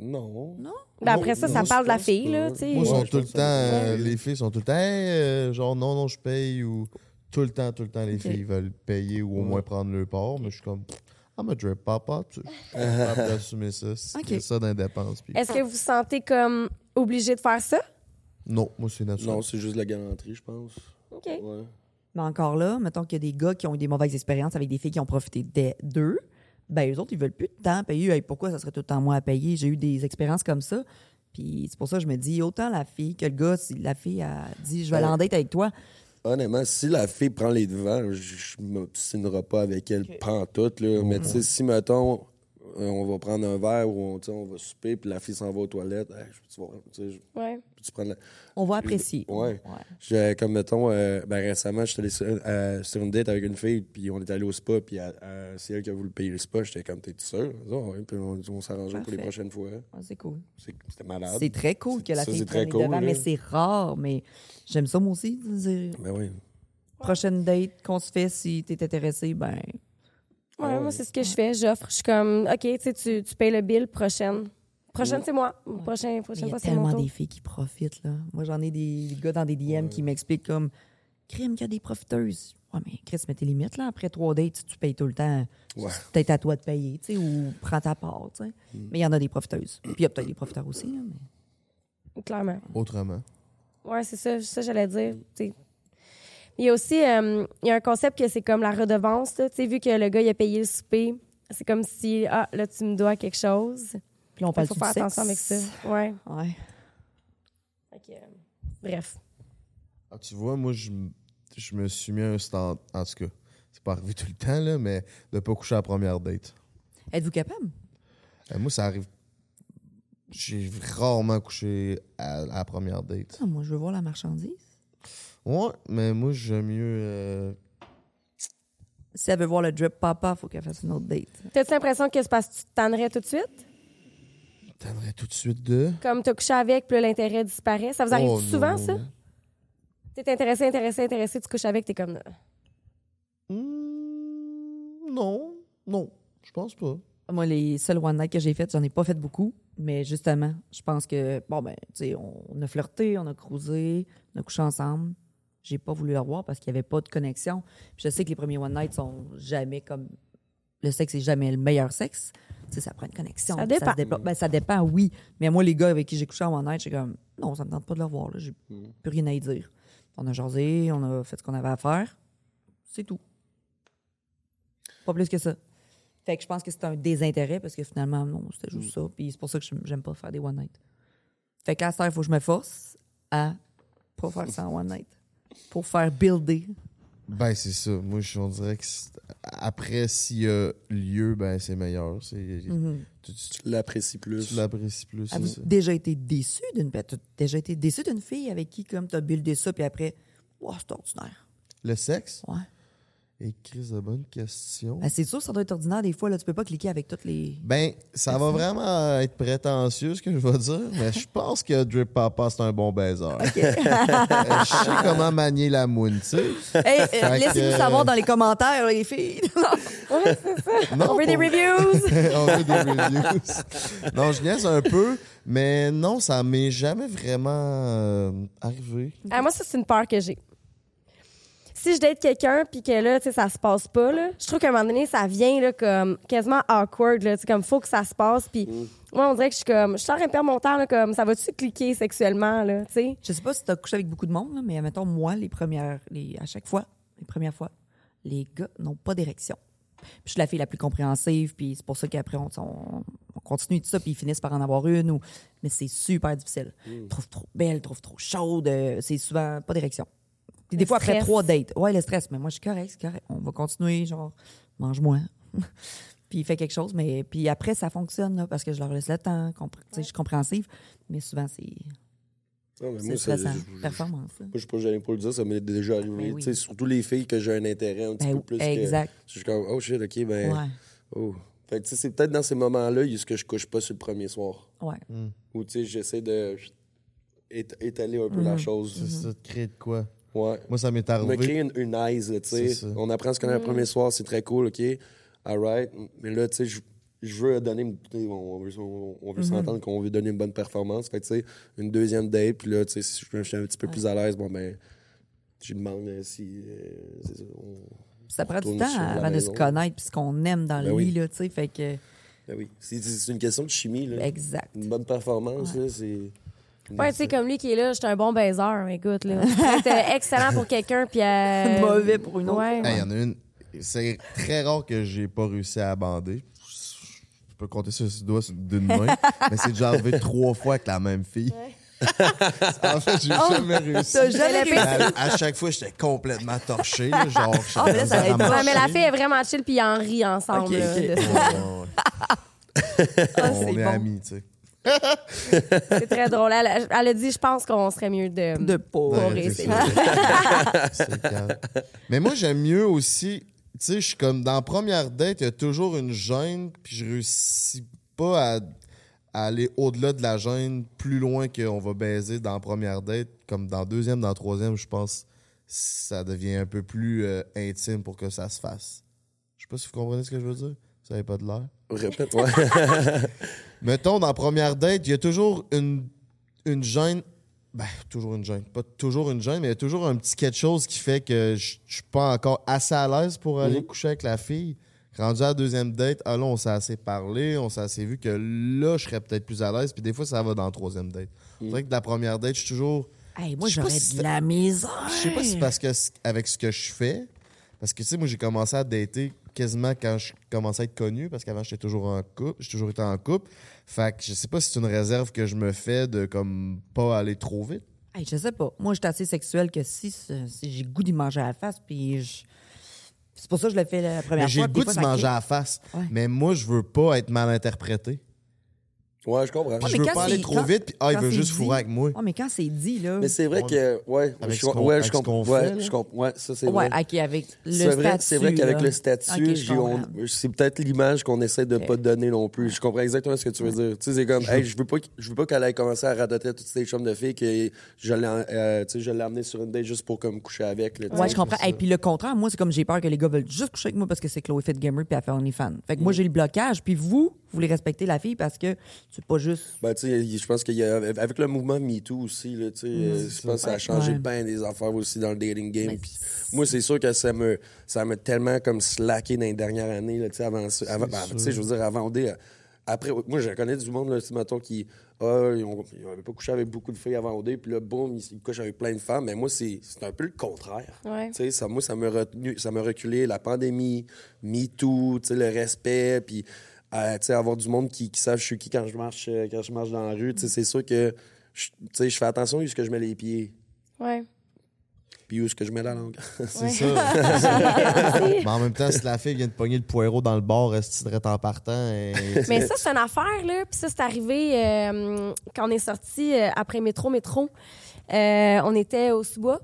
Non. Non? Ben après ça, ça parle de la fille, pas. là, tu sais. Moi, Ouais, sont tout le temps, euh, les filles sont tout le temps, Hey, euh, genre, non, non, je paye, ou tout le temps, tout le temps, les filles veulent payer ou au moins prendre leur part, mais je suis comme, I'm a drip papa, tu sais, je suis capable d'assumer ça, c'est ça d'indépendance. puis- Est-ce que vous vous sentez comme obligé de faire ça? Non, moi, c'est naturel. Non, c'est juste la galanterie, je pense. OK. Ouais. Mais encore là, mettons qu'il y a des gars qui ont eu des mauvaises expériences avec des filles qui ont profité des- d'eux. Ben, eux autres, ils veulent plus de temps payer. Hey, pourquoi ça serait tout le temps moi à payer? J'ai eu des expériences comme ça. Puis c'est pour ça que je me dis, autant la fille que le gars, si la fille a dit, je vais aller en date avec toi, Honnêtement, si la fille prend les devants, je, je m'obstinerai pas avec elle pantoute, là. Mais tu sais, si, mettons, euh, on va prendre un verre ou on, on va souper, puis la fille s'en va aux toilettes, hey, je peux-tu voir, tu je- Ouais. prendre la... on va apprécier. Ouais. J'ai- comme mettons, euh, ben, récemment, j'étais allé sur, euh, sur une date avec une fille, puis on est allé au spa, puis elle- c'est elle qui a voulu payer le spa. J'étais comme, t'es sûr? Ah, ouais, puis on, on s'arrangeait pour les prochaines fois. Ah, c'est cool. C'était malade. C'est très cool que la Ça, fille prenne cool, devants, là. mais c'est rare. Mais j'aime ça moi aussi. de dire, Ben oui. Prochaine date qu'on se fait, si t'es intéressé, ben Ouais, Ah ouais. moi, c'est ce que je fais. J'offre. Je suis comme, OK, tu sais, tu, payes le bill, prochaine. Prochaine, c'est moi. Prochaine, prochaine il y fois, a tellement des filles qui profitent, là. Moi, j'en ai des gars dans des DM qui m'expliquent comme Crime, qu'il y a des profiteuses. Ouais, mais Chris, mets tes limites, là. Après trois dates, tu payes tout le temps, Ouais. c'est peut-être à toi de payer, tu sais, ou prends ta part, tu sais. Mm. Mais il y en a des profiteuses. Puis il y a peut-être des profiteurs aussi, là, mais... Clairement. Autrement. Ouais, c'est ça, ça j'allais dire. tu sais. Il y a aussi euh, il y a un concept que c'est comme la redevance. là. Tu sais, vu que le gars il a payé le souper, c'est comme si ah là tu me dois quelque chose. Puis là, on Il parle faut du faire sexe. attention avec ça. Ouais. Ouais. Fait que, euh, bref. Ah, tu vois, moi, je, je me suis mis un stand. En tout cas, c'est pas arrivé tout le temps, là, mais de pas coucher à la première date. Êtes-vous capable? Euh, moi, ça arrive. J'ai rarement couché à, à la première date. Ah, moi, je veux voir la marchandise. Ouais, mais moi, j'aime mieux. euh, Si elle veut voir le drip papa, faut qu'elle fasse une autre date. T'as-tu l'impression que c'est parce que tu te tannerais tout de suite? T'aimerais tout de suite de. Comme t'as couché avec, puis là, l'intérêt disparaît. Ça vous arrive Oh, souvent, non. ça? T'es intéressé, intéressé, intéressé, tu couches avec, t'es comme... Hmm, non, non, je pense pas. Moi, les seuls one night que j'ai fait, j'en ai pas fait beaucoup. Mais justement, je pense que, bon, ben, tu sais, on a flirté, on a cruisé, on a couché ensemble. J'ai pas voulu le revoir parce qu'il y avait pas de connexion. Puis je sais que les premiers one night sont jamais comme. Le sexe est jamais le meilleur sexe. Tu sais, ça prend une connexion. Ça dépend. développe. Ben, ça dépend, oui. Mais moi, les gars avec qui j'ai couché en one night, j'ai comme, non, ça me tente pas de le revoir. là. J'ai plus rien à y dire. On a jasé, on a fait ce qu'on avait à faire. C'est tout. Pas plus que ça. Fait que je pense que c'est un désintérêt parce que finalement, non, c'était juste ça. Puis c'est pour ça que je- j'aime pas faire des one night. Fait que là, il faut que je me force à pas faire ça en one night. Pour faire builder. Ben, c'est ça. Moi, je- on dirait que après, s'il y a lieu, ben, c'est meilleur. C'est, Mhm. tu, tu- Tu l'apprécies plus. tu l'apprécies plus. Avez-vous ça. déjà été déçu d'une ben, déjà été déçu d'une fille avec qui comme t'as buildé ça puis après wow, c'est ordinaire. Le sexe? Ouais. Et Chris, de bonne question. Ben, c'est sûr ça doit être ordinaire des fois là, tu peux pas cliquer avec toutes les Ben, ça va vraiment être prétentieux, ce que je vais dire, mais je pense que Drip Papa, c'est un bon baiser. Euh, je sais comment manier la moune, tu sais. Hey, euh, laissez-nous que- savoir dans les commentaires les filles. Non, On veut des reviews! On veut des reviews. non, je niaise un peu, mais non, ça m'est jamais vraiment euh, arrivé. Ah, moi, ça, c'est une peur que j'ai. Si je date quelqu'un puis que là, tu sais, ça se passe pas, là, je trouve qu'à un moment donné, ça vient là, comme quasiment awkward. Là, tu sais, comme faut que ça se passe. Puis moi, on dirait que je suis comme, je suis en train de perdre mon temps, là, comme ça va-tu cliquer sexuellement, là, tu sais? Je sais pas si tu as couché avec beaucoup de monde, là, mais mettons, moi, les premières, les, à chaque fois, les premières fois, les gars n'ont pas d'érection. Puis je suis la fille la plus compréhensive, puis c'est pour ça qu'après, on, on, on continue tout ça, puis ils finissent par en avoir une. Ou... Mais c'est super difficile. Ils trouvent trop belle, ils trouvent trop chaude. euh, C'est souvent pas d'érection. Puis des Le fois, après trois dates. Ouais, le stress. Mais moi, je suis correct, c'est correct. On va continuer, genre, mange moins. puis il fait quelque chose, mais puis après, ça fonctionne, là, parce que je leur laisse le temps. tu sais, Je suis compréhensive, mais souvent, c'est Non, mais c'est moi, ça- Performance. Moi, je suis pas gêné pour le dire, ça m'est déjà arrivé. Ben oui. Tu sais, Surtout les filles que j'ai un intérêt un petit Ben, peu plus. que- exact. Je suis comme, oh shit, ok, ben. Ouais. Oh. Fait que, tu sais, c'est peut-être dans ces moments-là, il y a ce que je couche pas sur le premier soir. Ouais. Ou, tu sais, j'essaie de ét- étaler un peu la chose. C'est ça, de créer de quoi? Ouais. Moi, ça m'est Me arrivé. créer une, une eyes, là, tu sais. C'est ça. On apprend ce qu'on a le premier soir, c'est très cool, OK? All right. Mais là, tu sais, je, je veux donner... On, veut, on- on veut s'entendre qu'on veut donner une bonne performance. Fait que, tu sais, une deuxième date, puis là, tu sais, si je suis un petit peu plus à l'aise, bon, ben, je lui demande euh, si... euh, c'est ça, on- Ça prend du temps avant de se connaître puis ce qu'on aime dans Ben le oui. lit, là, tu sais. Fait que, Ben oui. C'est c'est une question de chimie, là. exact. Une bonne performance, là, c'est... Ouais, tu sais, comme lui qui est là, j'étais un bon baiser, écoute, là. C'était excellent pour quelqu'un, puis. euh, Mauvais pour une autre. Ouais. Hey, Il y en a une. C'est très rare que j'ai pas réussi à bander. Je peux compter sur le doigt d'une main, mais c'est déjà arrivé trois fois avec la même fille. en fait, j'ai Oh, jamais réussi. jamais. À, à chaque fois, j'étais complètement torché. là, genre, Ah, mais là, ça va être Ouais, mais la fille est vraiment chill, puis ils en rient ensemble. Ok, là, ok. de Ouais, ça. ouais, ouais. Ah, On c'est est bon. amis, tu sais. C'est très drôle. Elle, a- elle a dit, je pense qu'on serait mieux de. De pas. Mais moi, j'aime mieux aussi. Tu sais, je suis comme dans la première date, il y a toujours une gêne, puis je réussis pas à, à aller au-delà de la gêne, plus loin qu'on va baiser dans la première date. Comme dans la deuxième, dans la troisième, je pense ça devient un peu plus euh, intime pour que ça se fasse. Je sais pas si vous comprenez ce que je veux dire. Ça n'avait pas de l'air. Répète, ouais. Mettons, dans la première date, il y a toujours une, une gêne Ben, toujours une gêne. Pas toujours une gêne, mais il y a toujours un petit quelque chose qui fait que je je suis pas encore assez à l'aise pour aller Mhm. coucher avec la fille. Rendu à la deuxième date, ah là, on s'est assez parlé, on s'est assez vu que là, je serais peut-être plus à l'aise. Puis des fois, ça va dans la troisième date. C'est vrai que de la première date, je suis toujours. Hey, moi, Je sais pas j'aurais si de la misère. Je sais pas si c'est parce que avec ce que je fais, parce que tu sais, moi j'ai commencé à dater quasiment quand je commençais à être connu, parce qu'avant j'étais toujours en couple, j'ai toujours été en couple. Fait que je sais pas si c'est une réserve que je me fais de comme pas aller trop vite. Hey, je sais pas. Moi, je suis assez sexuelle que si, si j'ai goût d'y manger à la face, puis je... c'est pour ça que je l'ai fait la première Mais j'ai fois. le goût de fois, ça manger à la face. Ouais. Mais moi, je veux pas être mal interprété. Ouais, je comprends. Ouais, je mais veux quand pas aller c'est- trop quand- vite, puis ah, il veut juste dit- fourrer avec moi. Ouais, mais quand c'est dit, là. Mais c'est vrai que, ouais, Avec je, ouais, je comprends. Ouais, je comprends. Ouais, ça, c'est Ouais, vrai. OK, avec le statut. c'est vrai qu'avec le statut, c'est peut-être l'image qu'on essaie de Ok. pas donner non plus. Je comprends exactement ce que tu veux dire. Tu sais, c'est comme, hey, je veux pas, je veux pas qu'elle aille commencer à radoter toutes ces chambres de filles que je l'ai, euh, tu sais, je l'ai amenée sur une date juste pour comme coucher avec. Là, Ouais, je comprends. Et puis le contraire, moi, c'est comme j'ai peur que les gars veulent juste coucher avec moi parce que c'est Chloé Fit Gamer puis elle fait OnlyFans. Fait que moi, j'ai le blocage. Puis vous, vous voulez respecter la fille parce que c'est pas juste. Ben, tu sais, je pense qu'il y a, avec le mouvement MeToo aussi, là, tu sais, euh, je pense que ça a changé Ouais. bien des affaires aussi dans le dating game. Mais Puis moi, c'est sûr que ça me, ça m'a tellement comme slacké dans les dernières années, là, tu sais, avant, ça- avant, ben, tu sais, je veux dire, avant OD, après, moi, je connais du monde, là, tu sais, mettons, qui, ah, ils n'avaient pas couché avec beaucoup de filles avant OD, puis là, boum, ils, ils couchent avec plein de femmes. Mais moi, c'est c'est un peu le contraire. Ouais. Tu sais, ça, moi, ça m'a retenu, ça m'a reculé la pandémie, MeToo, tu sais, le respect, puis euh, tu sais, avoir du monde qui, qui savent je suis qui quand je marche, euh, quand je marche dans la rue. C'est sûr que je, tu sais, je fais attention où est-ce que je mets les pieds, Ouais. puis où est-ce que je mets la langue. C'est Ouais. ça. Mais en même temps, si la fille vient de pogner le poireau dans le bar, reste en partant? et- Mais ça, c'est une affaire, là. Puis ça, c'est arrivé euh, quand on est sorti euh, après Métro Métro. Euh, on était au sous-bois.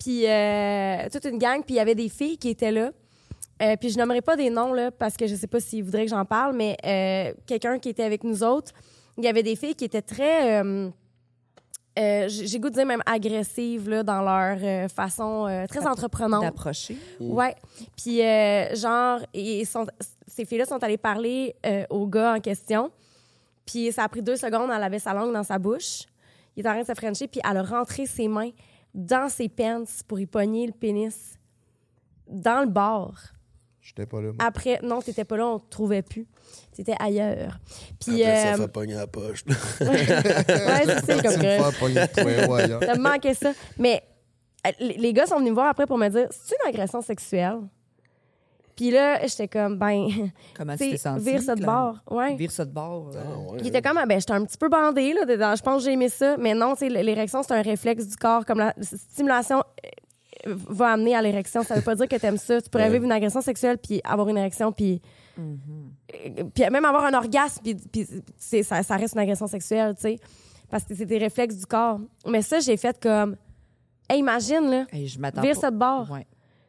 Puis euh, toute une gang. Puis il y avait des filles qui étaient là. Euh, puis je nommerai pas des noms, là, parce que je sais pas s'ils voudraient que j'en parle, mais euh, quelqu'un qui était avec nous autres, il y avait des filles qui étaient très... euh, euh, j'ai goût de dire même agressives là, dans leur euh, façon euh, très entreprenante. D'approcher. Ouais. Puis, euh, genre, ils sont, ces filles-là sont allées parler euh, au gars en question. Puis, ça a pris deux secondes. Elle avait sa langue dans sa bouche. Il est en train de se frencher. Puis, elle a rentré ses mains dans ses pants pour y pogner le pénis dans le bar. J'étais pas là. moi. Après, non, t'étais pas là, on te trouvait plus. T'étais ailleurs. Puis, Après, ça euh, fait pogner la poche. ouais, c'est ça, comme que-. Ça me manquait ça. Mais euh, les gars sont venus me voir après pour me dire c'est une agression sexuelle. Puis là, j'étais comme ben Comment tu t'es vire ça de bord. Ouais. Vire ça de bord. euh, Ah, ouais. Était comme ah, ben j'étais un petit peu bandée là dedans. Je pense que j'ai aimé ça, mais non, tu sais l'érection c'est un réflexe du corps comme la stimulation euh, va amener à l'érection, ça veut pas dire que t'aimes ça. Tu pourrais vivre une agression sexuelle puis avoir une érection puis euh, puis même avoir un orgasme puis, puis c'est- ça, ça reste une agression sexuelle, tu sais, parce que c'est des réflexes du corps. Mais ça j'ai fait comme hey, imagine là, hey, je m'attends vire ça de bord. Ouais.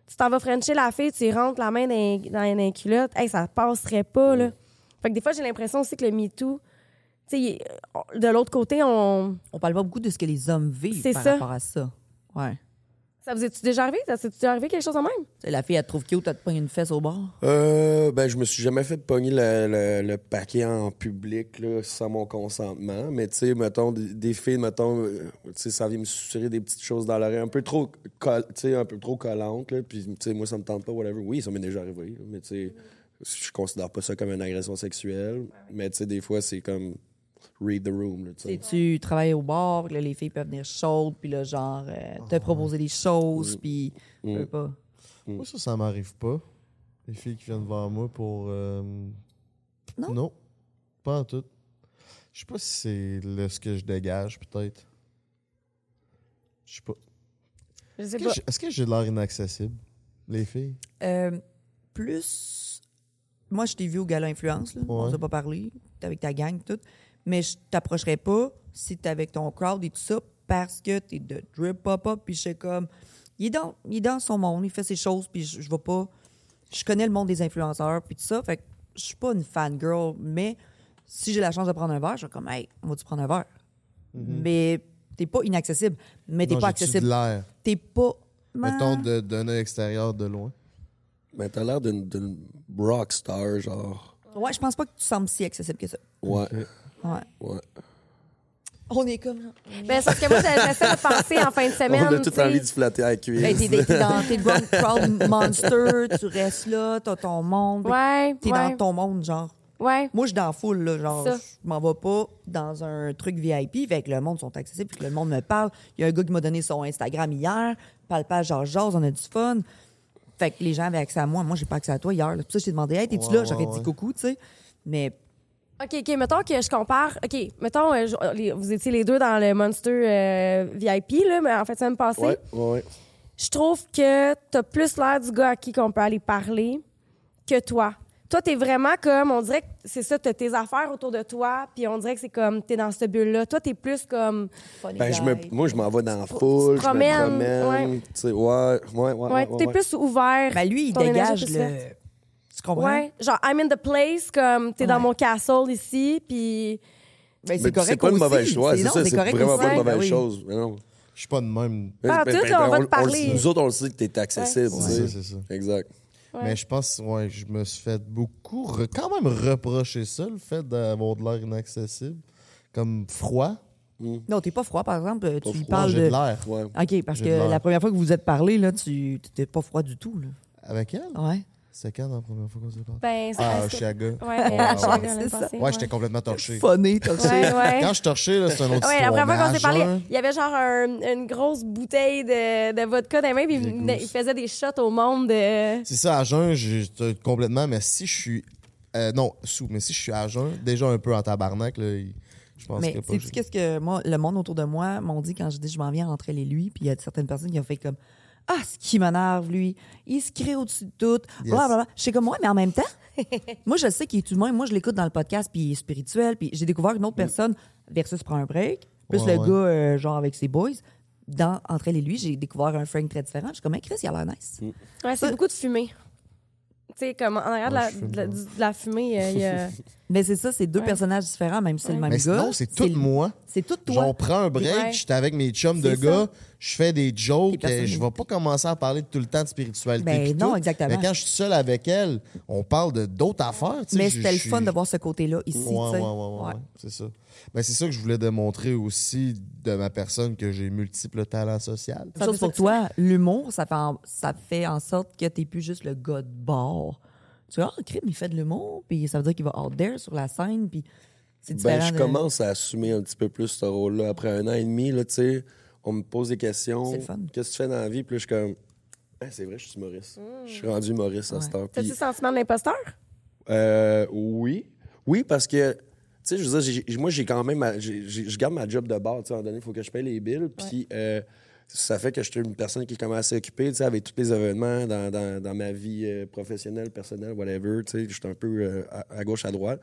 Tu t'en vas frencher la fille, tu y rentres la main dans, dans, les culottes. Hey, ça passerait pas, là. Fait que des fois, j'ai l'impression aussi que le MeToo, tu sais, il- on- de l'autre côté, on. On parle pas beaucoup de ce que les hommes vivent par ça. rapport à ça. Ouais. Ça vous est-tu déjà arrivé? Ça s'est-tu déjà arrivé quelque chose de même? La fille, elle te trouve cute, elle te pogne une fesse au bord? Euh, ben, je me suis jamais fait pogner le, le- le paquet en public là, sans mon consentement. Mais tu sais, mettons, des, des filles, mettons, euh, tu sais, ça vient me susurrer des petites choses dans l'oreille un peu trop, tu sais, un peu trop collantes. Là, puis, tu sais, moi, ça me tente pas, whatever. Oui, ça m'est déjà arrivé. là, mais tu sais, je considère pas ça comme une agression sexuelle. Mais tu sais, des fois, c'est comme read the room. Là, tu travailles au bar, puis là, les filles peuvent venir chaudes, puis là, genre, euh, te proposer des choses, puis je Mm. veux pas. Moi, ça, ça m'arrive pas. Les filles qui viennent vers moi pour. euh, Non? pas en tout. Je sais pas si c'est le- ce que je dégage, peut-être. Je sais pas. Je sais Est-ce que pas. j'ai- Est-ce que j'ai l'air inaccessible, les filles? Euh, plus. Moi, je t'ai vu au gala Influence, là. on Ouais. s'est pas parlé, t'es avec ta gang, tout. Mais je t'approcherais pas si t'es avec ton crowd et tout ça, parce que t'es de drip pop-up, puis je sais comme. Il est, dans, il est dans son monde, il fait ses choses, puis je, je vais pas. Je connais le monde des influenceurs, puis tout ça, fait que je suis pas une fangirl, mais si j'ai la chance de prendre un verre, je suis comme, hey, on va-tu prendre un verre? Mais t'es pas inaccessible, mais t'es pas accessible. T'es pas. Mettons de- d'un œil extérieur de loin. Mais t'as l'air d'une d'une rock star, genre. Ouais, je pense pas que tu sembles si accessible que ça. Ouais, Ouais. ouais. On est comme. Ben, c'est parce que moi, j'essaie de penser en fin de semaine. On a tout tu sais. envie de flatter à la cuisse. Ben, t'es, t'es dans t'es le grand crowd monster, tu restes là, t'as ton monde. Ouais, T'es ouais, dans ton monde, genre. ouais. Moi, je suis dans la foule, là, genre, Ça. je m'en vais pas dans un truc VIP, fait que le monde sont accessibles, puis que le monde me parle. Il y a un gars qui m'a donné son Instagram hier, palpage, genre, jase, on a du fun. Fait que les gens avaient accès à moi. Moi, j'ai pas accès à toi hier. là. Pour ça je t'ai demandé, hey, t'es-tu Ouais, là? J'aurais ouais. dit coucou, tu sais. Mais OK, OK, mettons que je compare. OK, mettons, euh, je- les- vous étiez les deux dans le Monster euh, VIP, là, mais en fait, ça me passait. Ouais, ouais, ouais. Je trouve que t'as plus l'air du gars à qui qu'on peut aller parler que toi. Toi, t'es vraiment comme, on dirait que c'est ça, t'as tes affaires autour de toi, puis on dirait que c'est comme, t'es dans cette bulle-là. Toi, t'es plus comme, funny Ben, je me, guy. moi, je m'en vais dans la foule, je me promènes, promène. ouais. Tu sais, ouais, ouais, ouais. ouais, ouais, t'es ouais. plus ouvert. Ben, lui, il Ton énergie dégage plus le. verte. Tu comprends? Ouais, genre, I'm in the place, comme, t'es dans Ouais. mon castle ici, puis... Ben, c'est correct. c'est pas une mauvaise chose. C'est ça, c'est vraiment aussi. pas une Ben mauvaise oui. chose. Non. Je suis pas de même. Pas en Ben, ben, on va te parler. Nous autres, on le sait que t'es accessible. Ouais, tu c'est ça. Exact. Ouais. Mais je pense, ouais, je me suis fait beaucoup, re- quand même reprocher ça, le fait d'avoir de l'air inaccessible. Comme froid. Non, t'es pas froid, par exemple. Tu lui froid, parles J'ai de. de l'air. Ouais. OK, parce que la première fois que vous vous êtes parlé, là, tu t'étais pas froid du tout, là. Avec elle? Ouais. C'est quand la première fois qu'on s'est parlé? Ben, c'est Ah, Chiaga. Ouais, Ouais, à ouais, Chicago, ouais, c'est passée, Ouais, j'étais complètement torché. Ouais, ouais. Quand je suis torché, c'est un autre Ouais, la première fois qu'on s'est parlé, il y avait genre un- une grosse bouteille de, de vodka dans les mains, puis il, faisait des shots au monde de. C'est ça, à jeun, j'étais complètement, mais si je suis. euh, non, sous, mais si je suis à jeun, déjà un peu en tabarnak, là, il- je pense Mais sais-tu qu'est-ce que moi, le monde autour de moi m'ont dit quand je dis je m'en viens entre elle et lui, puis il y a certaines personnes qui ont fait comme Ah, ce qui m'énerve, lui. Il se crée au-dessus de tout. Yes. Blablabla. Je sais comme, ouais, mais en même temps, moi, je sais qu'il est humain. Moi, je l'écoute dans le podcast, puis il est spirituel. Puis j'ai découvert une autre personne versus prend un break, plus Ouais, le ouais. gars, euh, genre, avec ses boys. Dans Entre elle et lui, j'ai découvert un Frank très différent. Je suis comme, Hey, Chris, il a l'air nice. Ouais, c'est beaucoup de fumée. Tu sais, comme en arrière de, la, je fume de la- pas. de la fumée, euh, il y a. Mais c'est ça, c'est deux Ouais. personnages différents, même si c'est le même Mais gars. sinon, c'est tout le- moi. C'est tout toi. Genre, on prend un break, Ouais. j'étais avec mes chums de C'est gars, je fais des jokes, personne- et je vais pas commencer à parler tout le temps de spiritualité. Ben non, tout. exactement. Mais quand je suis seul avec elle, on parle de d'autres affaires. tu sais, Mais je- c'était le je fun suis- de voir ce côté-là ici. Ouais, tu ouais, sais. ouais, ouais, Ouais. ouais, c'est ça. Ben, c'est ça que je voulais démontrer aussi de ma personne que j'ai multiples talents sociaux. Fait pour toi, l'humour, ça fait, en, ça fait en sorte que t'es plus juste le gars de bord. Tu vois, ah, crime, il fait de l'humour, puis ça veut dire qu'il va out there sur la scène, puis c'est différent. Ben, je de- commence à assumer un petit peu plus ce rôle-là. Après un an et demi, là, tu sais, on me pose des questions. C'est le fun. Qu'est-ce que tu fais dans la vie? Puis là, je suis comme, Ah, c'est vrai, je suis humoriste. Je suis rendu humoriste à Ouais. cette heure. T'as-tu le sentiment de l'imposteur? euh, oui. Oui, parce que, sais, je veux dire, moi, j'ai quand même, je garde ma job de bord, tu sais, à un moment donné, il faut que je paye les billes. Puis, euh, ça fait que je suis une personne qui est quand même assez occupée, tu sais, avec tous les événements dans, dans- dans ma vie euh, professionnelle, personnelle, whatever, tu sais, je suis un peu euh, à, à gauche, à droite.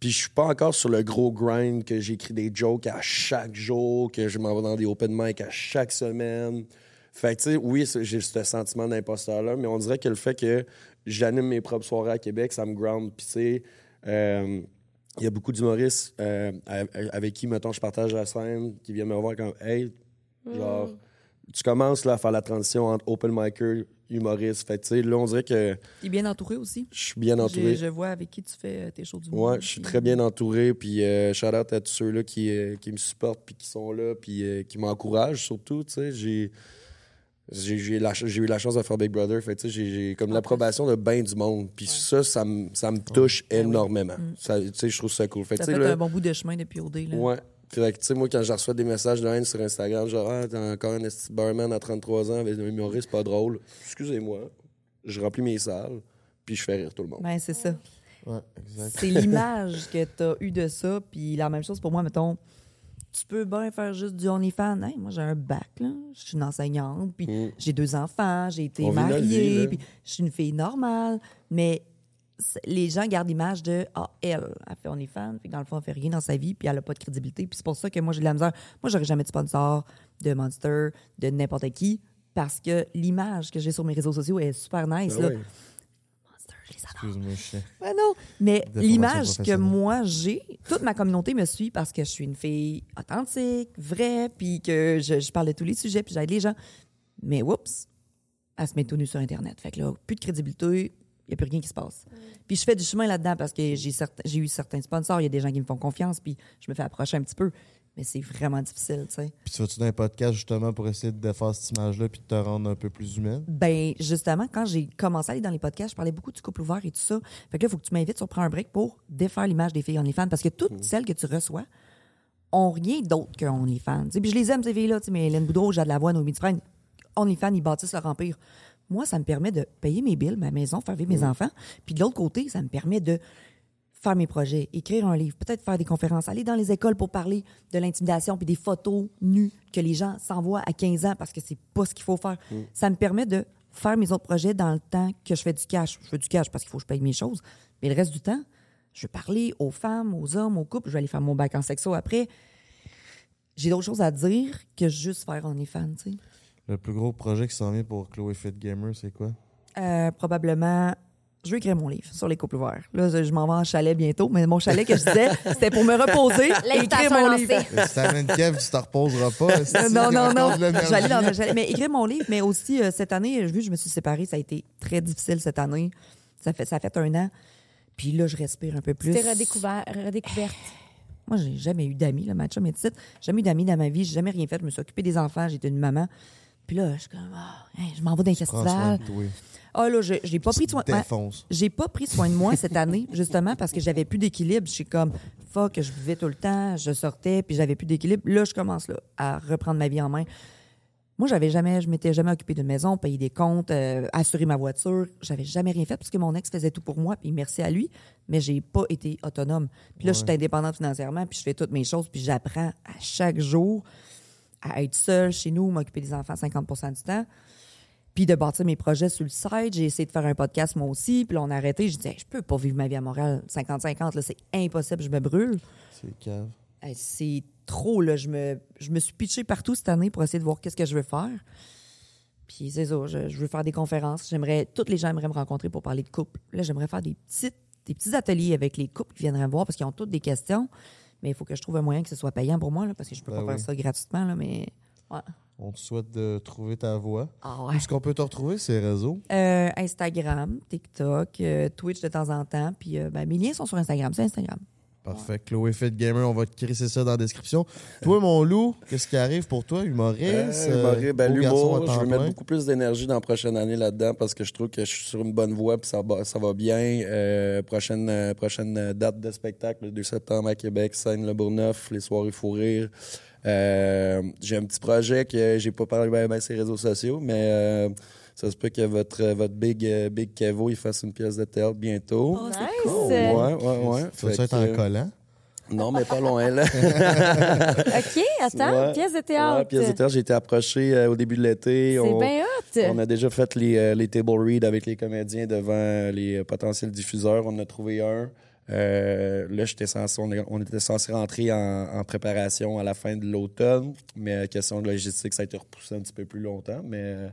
Puis je suis pas encore sur le gros grind que j'écris des jokes à chaque jour, que je m'en vais dans des open mic à chaque semaine. Fait que, tu sais, oui, j'ai ce sentiment d'imposteur-là, mais on dirait que le fait que j'anime mes propres soirées à Québec, ça me ground. Puis, tu sais, euh, il y a beaucoup d'humoristes euh, avec qui, mettons, je partage la scène, qui viennent me voir comme, hey, genre, tu commences là, à faire la transition entre open micer, humoriste. Fait tu sais, là, on dirait que T'es bien entouré aussi. je suis bien entouré. je vois avec qui tu fais euh, tes shows du Ouais, monde, je suis puis- très bien entouré. Puis euh, shout out à tous ceux-là qui, euh, qui me supportent, puis qui sont là, puis qui m'encouragent surtout. Tu sais, j'ai. J'ai eu la chance de faire Big Brother. Fait, tu sais, j'ai comme l'approbation de bien du monde. Puis ça, ça me ça me touche énormément. Ça, tu sais, je trouve ça cool. Fait, Ça tu sais, fait là, un bon bout de chemin depuis OD. Là. Ouais. Fait que, tu sais, moi, quand je reçois des messages de haine sur Instagram, genre, ah, t'es encore un barman à 33 ans avec un humoriste pas drôle. Excusez-moi. Je remplis mes salles, puis je fais rire tout le monde. Ben, c'est ça. Ouais, exact. C'est l'image que tu as eue de ça. Puis la même chose pour moi, mettons, tu peux bien faire juste du OnlyFans. Hey, moi, j'ai un bac, là. Je suis une enseignante, puis Mm. j'ai deux enfants, j'ai été On vie, mariée, puis je suis une fille normale. Mais les gens gardent l'image de Ah, elle, elle fait OnlyFans, puis dans le fond, elle fait rien dans sa vie, puis elle a pas de crédibilité. Puis c'est pour ça que moi, j'ai de la misère. Moi, j'aurais jamais de sponsor de Monster, de n'importe qui, parce que l'image que j'ai sur mes réseaux sociaux est super nice. Ah là. Monster, je les adore. Excuse-moi, je. Ouais, non. Mais l'image que moi j'ai, toute ma communauté me suit parce que je suis une fille authentique, vraie, puis que je, je parle de tous les sujets, puis j'aide les gens. Mais oups, elle se met tout nu sur Internet. Fait que là, plus de crédibilité, il n'y a plus rien qui se passe. Puis je fais du chemin là-dedans parce que j'ai certain- j'ai eu certains sponsors, il y a des gens qui me font confiance, puis je me fais approcher un petit peu. Mais c'est vraiment difficile, tu sais. Puis tu vas-tu dans un podcast justement pour essayer de défaire cette image-là puis de te rendre un peu plus humaine? Ben, justement, quand j'ai commencé à aller dans les podcasts, je parlais beaucoup du couple ouvert et tout ça. Fait que là, il faut que tu m'invites sur Prends un break pour défaire l'image des filles OnlyFans parce que toutes celles que tu reçois ont rien d'autre que OnlyFans. Puis je les aime, ces filles-là, tu sais, mais Hélène Boudreau, Jade Lavoie, Noémie Dufresne, OnlyFans, ils bâtissent leur empire. Moi, ça me permet de payer mes billes, ma maison, faire vivre mes enfants. Puis de l'autre côté, ça me permet de faire mes projets, écrire un livre, peut-être faire des conférences, aller dans les écoles pour parler de l'intimidation puis des photos nues que les gens s'envoient à 15 ans parce que c'est pas ce qu'il faut faire. Ça me permet de faire mes autres projets dans le temps que je fais du cash. Je fais du cash parce qu'il faut que je paye mes choses. Mais le reste du temps, je vais parler aux femmes, aux hommes, aux couples. Je vais aller faire mon bac en sexo après. J'ai d'autres choses à dire que juste faire OnlyFans, tu sais. Le plus gros projet qui s'en vient pour Chloé Fit Gamer, c'est quoi? Euh, probablement, je vais écrire mon livre sur les couples ouverts. Là, je m'en vais en chalet bientôt, mais mon chalet que je disais, c'était pour me reposer et écrire mon est livre. lancée. Si t'amènes Kev, tu te reposeras pas. si non, non, non. J'allais dans un chalet. Mais écrire mon livre, mais aussi euh, cette année, vu que je me suis séparée, ça a été très difficile cette année. Ça fait, ça fait un an. Puis là, je respire un peu plus. T'es redécouvert, redécouverte. Moi, j'ai jamais eu d'amis, là, ma chum est petite. J'ai jamais eu d'amis dans ma vie. J'ai jamais rien fait. Je me suis occupée des enfants. J'étais une maman. Puis là, je suis comme, ah, hey, je m'en vais de toi. Ah là, je- j'ai pas pris soin de moi. J'ai pas pris soin de moi cette année, justement, parce que j'avais plus d'équilibre. Je suis comme, fuck, je buvais tout le temps, je sortais, puis j'avais plus d'équilibre. Là, je commence là, à reprendre ma vie en main. Moi, j'avais jamais, je m'étais jamais occupée d'une maison, payer des comptes, euh, assurer ma voiture. J'avais jamais rien fait parce que mon ex faisait tout pour moi, puis merci à lui, mais j'ai pas été autonome. Puis là, je suis indépendante financièrement, puis je fais toutes mes choses, puis j'apprends à chaque jour à être seule chez nous, m'occuper des enfants 50 du temps puis de bâtir mes projets sur le site. J'ai essayé de faire un podcast moi aussi, puis là, on a arrêté. Je disais, je peux pas vivre ma vie à Montréal 50-50, là, c'est impossible, je me brûle. C'est cave. Hey, C'est trop, là. Je me, je me suis pitchée partout cette année pour essayer de voir qu'est-ce que je veux faire. Puis c'est ça, je, je veux faire des conférences. J'aimerais, toutes les gens aimeraient me rencontrer pour parler de couple. Là, j'aimerais faire des petites, des petits ateliers avec les couples qui viendraient me voir parce qu'ils ont toutes des questions. Mais il faut que je trouve un moyen que ce soit payant pour moi, là, parce que je peux Ben pas oui. faire ça gratuitement, là, mais. Ouais. On te souhaite de trouver ta voie. Ah ouais. est-ce qu'on peut te retrouver, ces réseaux? Euh, Instagram, TikTok, euh, Twitch de temps en temps. Puis euh, ben, mes liens sont sur Instagram. C'est Instagram. Parfait. Chloé Fit Gamer, on va te crisser ça dans la description. Toi, mon loup, qu'est-ce qui arrive pour toi, humoriste? Euh, humoriste, ben, l'humour, je veux mettre beaucoup plus d'énergie dans la prochaine année là-dedans parce que je trouve que je suis sur une bonne voie puis ça va, ça va bien. Euh, prochaine, euh, prochaine date de spectacle, le 2 septembre à Québec, scène Le Bourgneuf, les soirées fou rire. Euh, j'ai un petit projet que j'ai pas parlé bien, bien sur les réseaux sociaux, mais ça se peut que votre, votre big, euh, big Kevo il fasse une pièce de théâtre bientôt. Oh, Nice. Ouais, ouais, ouais. Tu vas Fait être en que- collant? Non, mais pas loin, là. OK, attends, Ouais. pièce de théâtre. Ouais, pièce de théâtre. J'ai été approché euh, au début de l'été. C'est On- bien hot. On a déjà fait les, euh, les table reads avec les comédiens devant les euh, potentiels diffuseurs. On en a trouvé un. Euh, là, j'étais censé, on, était censé rentrer en, en préparation à la fin de l'automne, mais euh, question de logistique, ça a été repoussé un petit peu plus longtemps. Mais euh,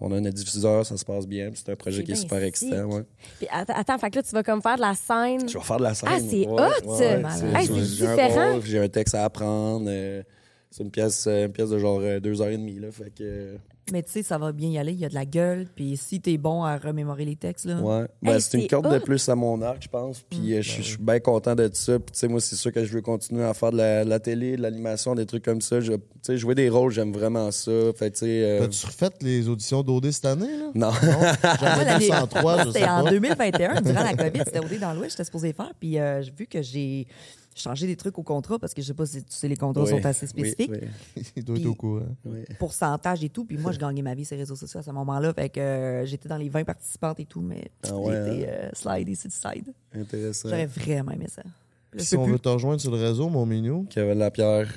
on a un diffuseur, ça se passe bien. C'est un projet qui est super excitant. Ouais. Puis att- attends, fait que là, tu vas comme faire de la scène. Je vais faire de la scène. Ah, c'est hot! ouais, Malade. Hey, j'ai- c'est un différent. rôle, J'ai un texte à apprendre. euh, c'est une pièce, une pièce de genre euh, deux heures et demie. Là, fait que, euh, Mais tu sais, ça va bien y aller. Il y a de la gueule. Puis si t'es bon à remémorer les textes, là. Ouais. Ben, Hey, c'est une corde de hot. plus à mon arc, je pense. Puis Mm. euh, je suis- je suis bien content de ça. Puis tu sais, moi, c'est sûr que je veux continuer à faire de la, de la télé, de l'animation, des trucs comme ça. Je- Tu sais, jouer des rôles, j'aime vraiment ça. Fait tu euh, T'as-tu refait les auditions d'OD cette année? Là? Non. Moi, J'avais l'année- 203, je sais C'était en pas. 2021, durant la COVID, c'était OD dans l'Ouest, j'étais supposé faire. Puis euh, j'ai vu que j'ai changé des trucs au contrat parce que je sais pas si tu sais, les contrats Oui, sont assez spécifiques. oui, Il doit être au courant. oui. pourcentage et tout. Puis moi, je gagnais ma vie sur les réseaux sociaux à ce moment-là. Fait que euh, j'étais dans les 20 participantes et tout, mais Ah ouais, j'ai été euh, slide ici de side. Intéressant. J'aurais vraiment aimé ça. Puis si on plus. veut te rejoindre sur le réseau, mon minou, Kevin Lapierre.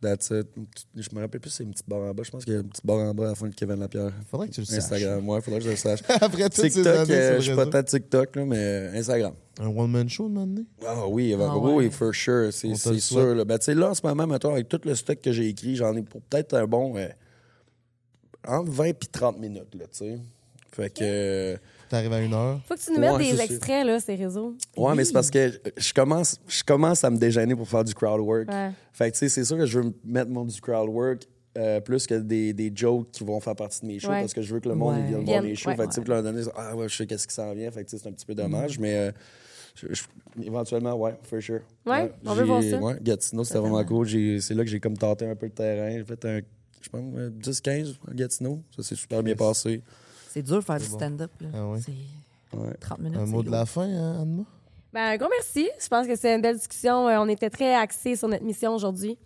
That's it. Je me rappelle plus, c'est une petite barre en bas. Je pense qu'il y a une petite barre en bas à la fin de Kevin Lapierre. faudrait que tu le saches. Instagram, ouais, faudrait que je le sache. Après ces TikTok, années euh, sur je suis le pas tant TikTok, là, mais Instagram. Un one-man show de m'amener? Ah oui, Ah oui, ouais. for sure. C'est sûr. Là. Ben, tu sais, là, en ce moment, mettons, avec tout le stock que j'ai écrit, j'en ai pour peut-être un bon euh, entre 20 et 30 minutes, là, tu sais. Fait que... euh, T'arrives à une heure? Faut que tu nous mettes Ouais, des extraits, là, ces réseaux. Ouais, mais c'est parce que je commence, je commence à me déjeuner pour faire du crowd work. Ouais. Fait que, tu sais, c'est sûr que je veux mettre mon du crowd work euh, plus que des, des jokes qui vont faire partie de mes shows Ouais. parce que je veux que le monde vienne voir les shows. ouais. fait que, tu sais, leur donner, ah ouais, je sais qu'est-ce qui s'en vient. Fait que, tu sais, c'est un petit peu dommage, mais euh, Je- je- éventuellement, ouais, for sure. Ouais, on veut voir ça. Ouais, Gatineau, c'était vraiment cool. J'ai- C'est là que j'ai comme tenté un peu le terrain. J'ai fait un, je pense, euh, 10-15 à Gatineau. Ça s'est super bien passé. C'est dur de faire du stand-up. là. Ah ouais. C'est Ouais. 30 minutes. Un mot de la fin, hein, Anne-Ma? Ben, un gros merci. Je pense que c'est une belle discussion. Euh, on était très axés sur notre mission aujourd'hui.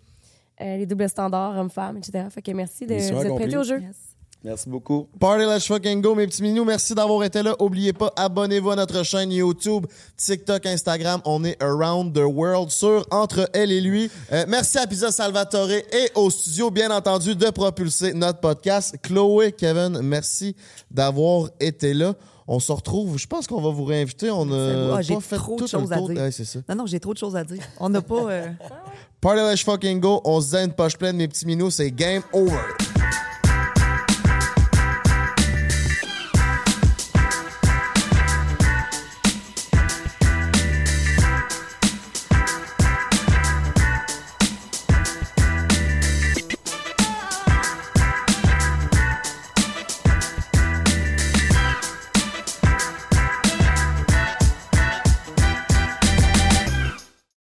Euh, les doubles standards, hommes-femmes, etc. Fait que merci de vous être accomplie. au jeu. Yes. Merci beaucoup. Party Let's Fucking Go, mes petits minous. Merci d'avoir été là. Oubliez pas, abonnez-vous à notre chaîne YouTube, TikTok, Instagram. On est Around the World sur Entre elle et lui. Euh, merci à Pizza Salvatore et au studio, bien entendu, de propulser notre podcast. Chloé, Kevin, merci d'avoir été là. On se retrouve. Je pense qu'on va vous réinviter. On a Ah, j'ai pas fait trop de choses à dire. Ouais, c'est ça. Non, non, j'ai trop de choses à dire. On n'a pas. euh, Party Let's Fucking Go. On se dit une poche pleine, mes petits minous. C'est game over.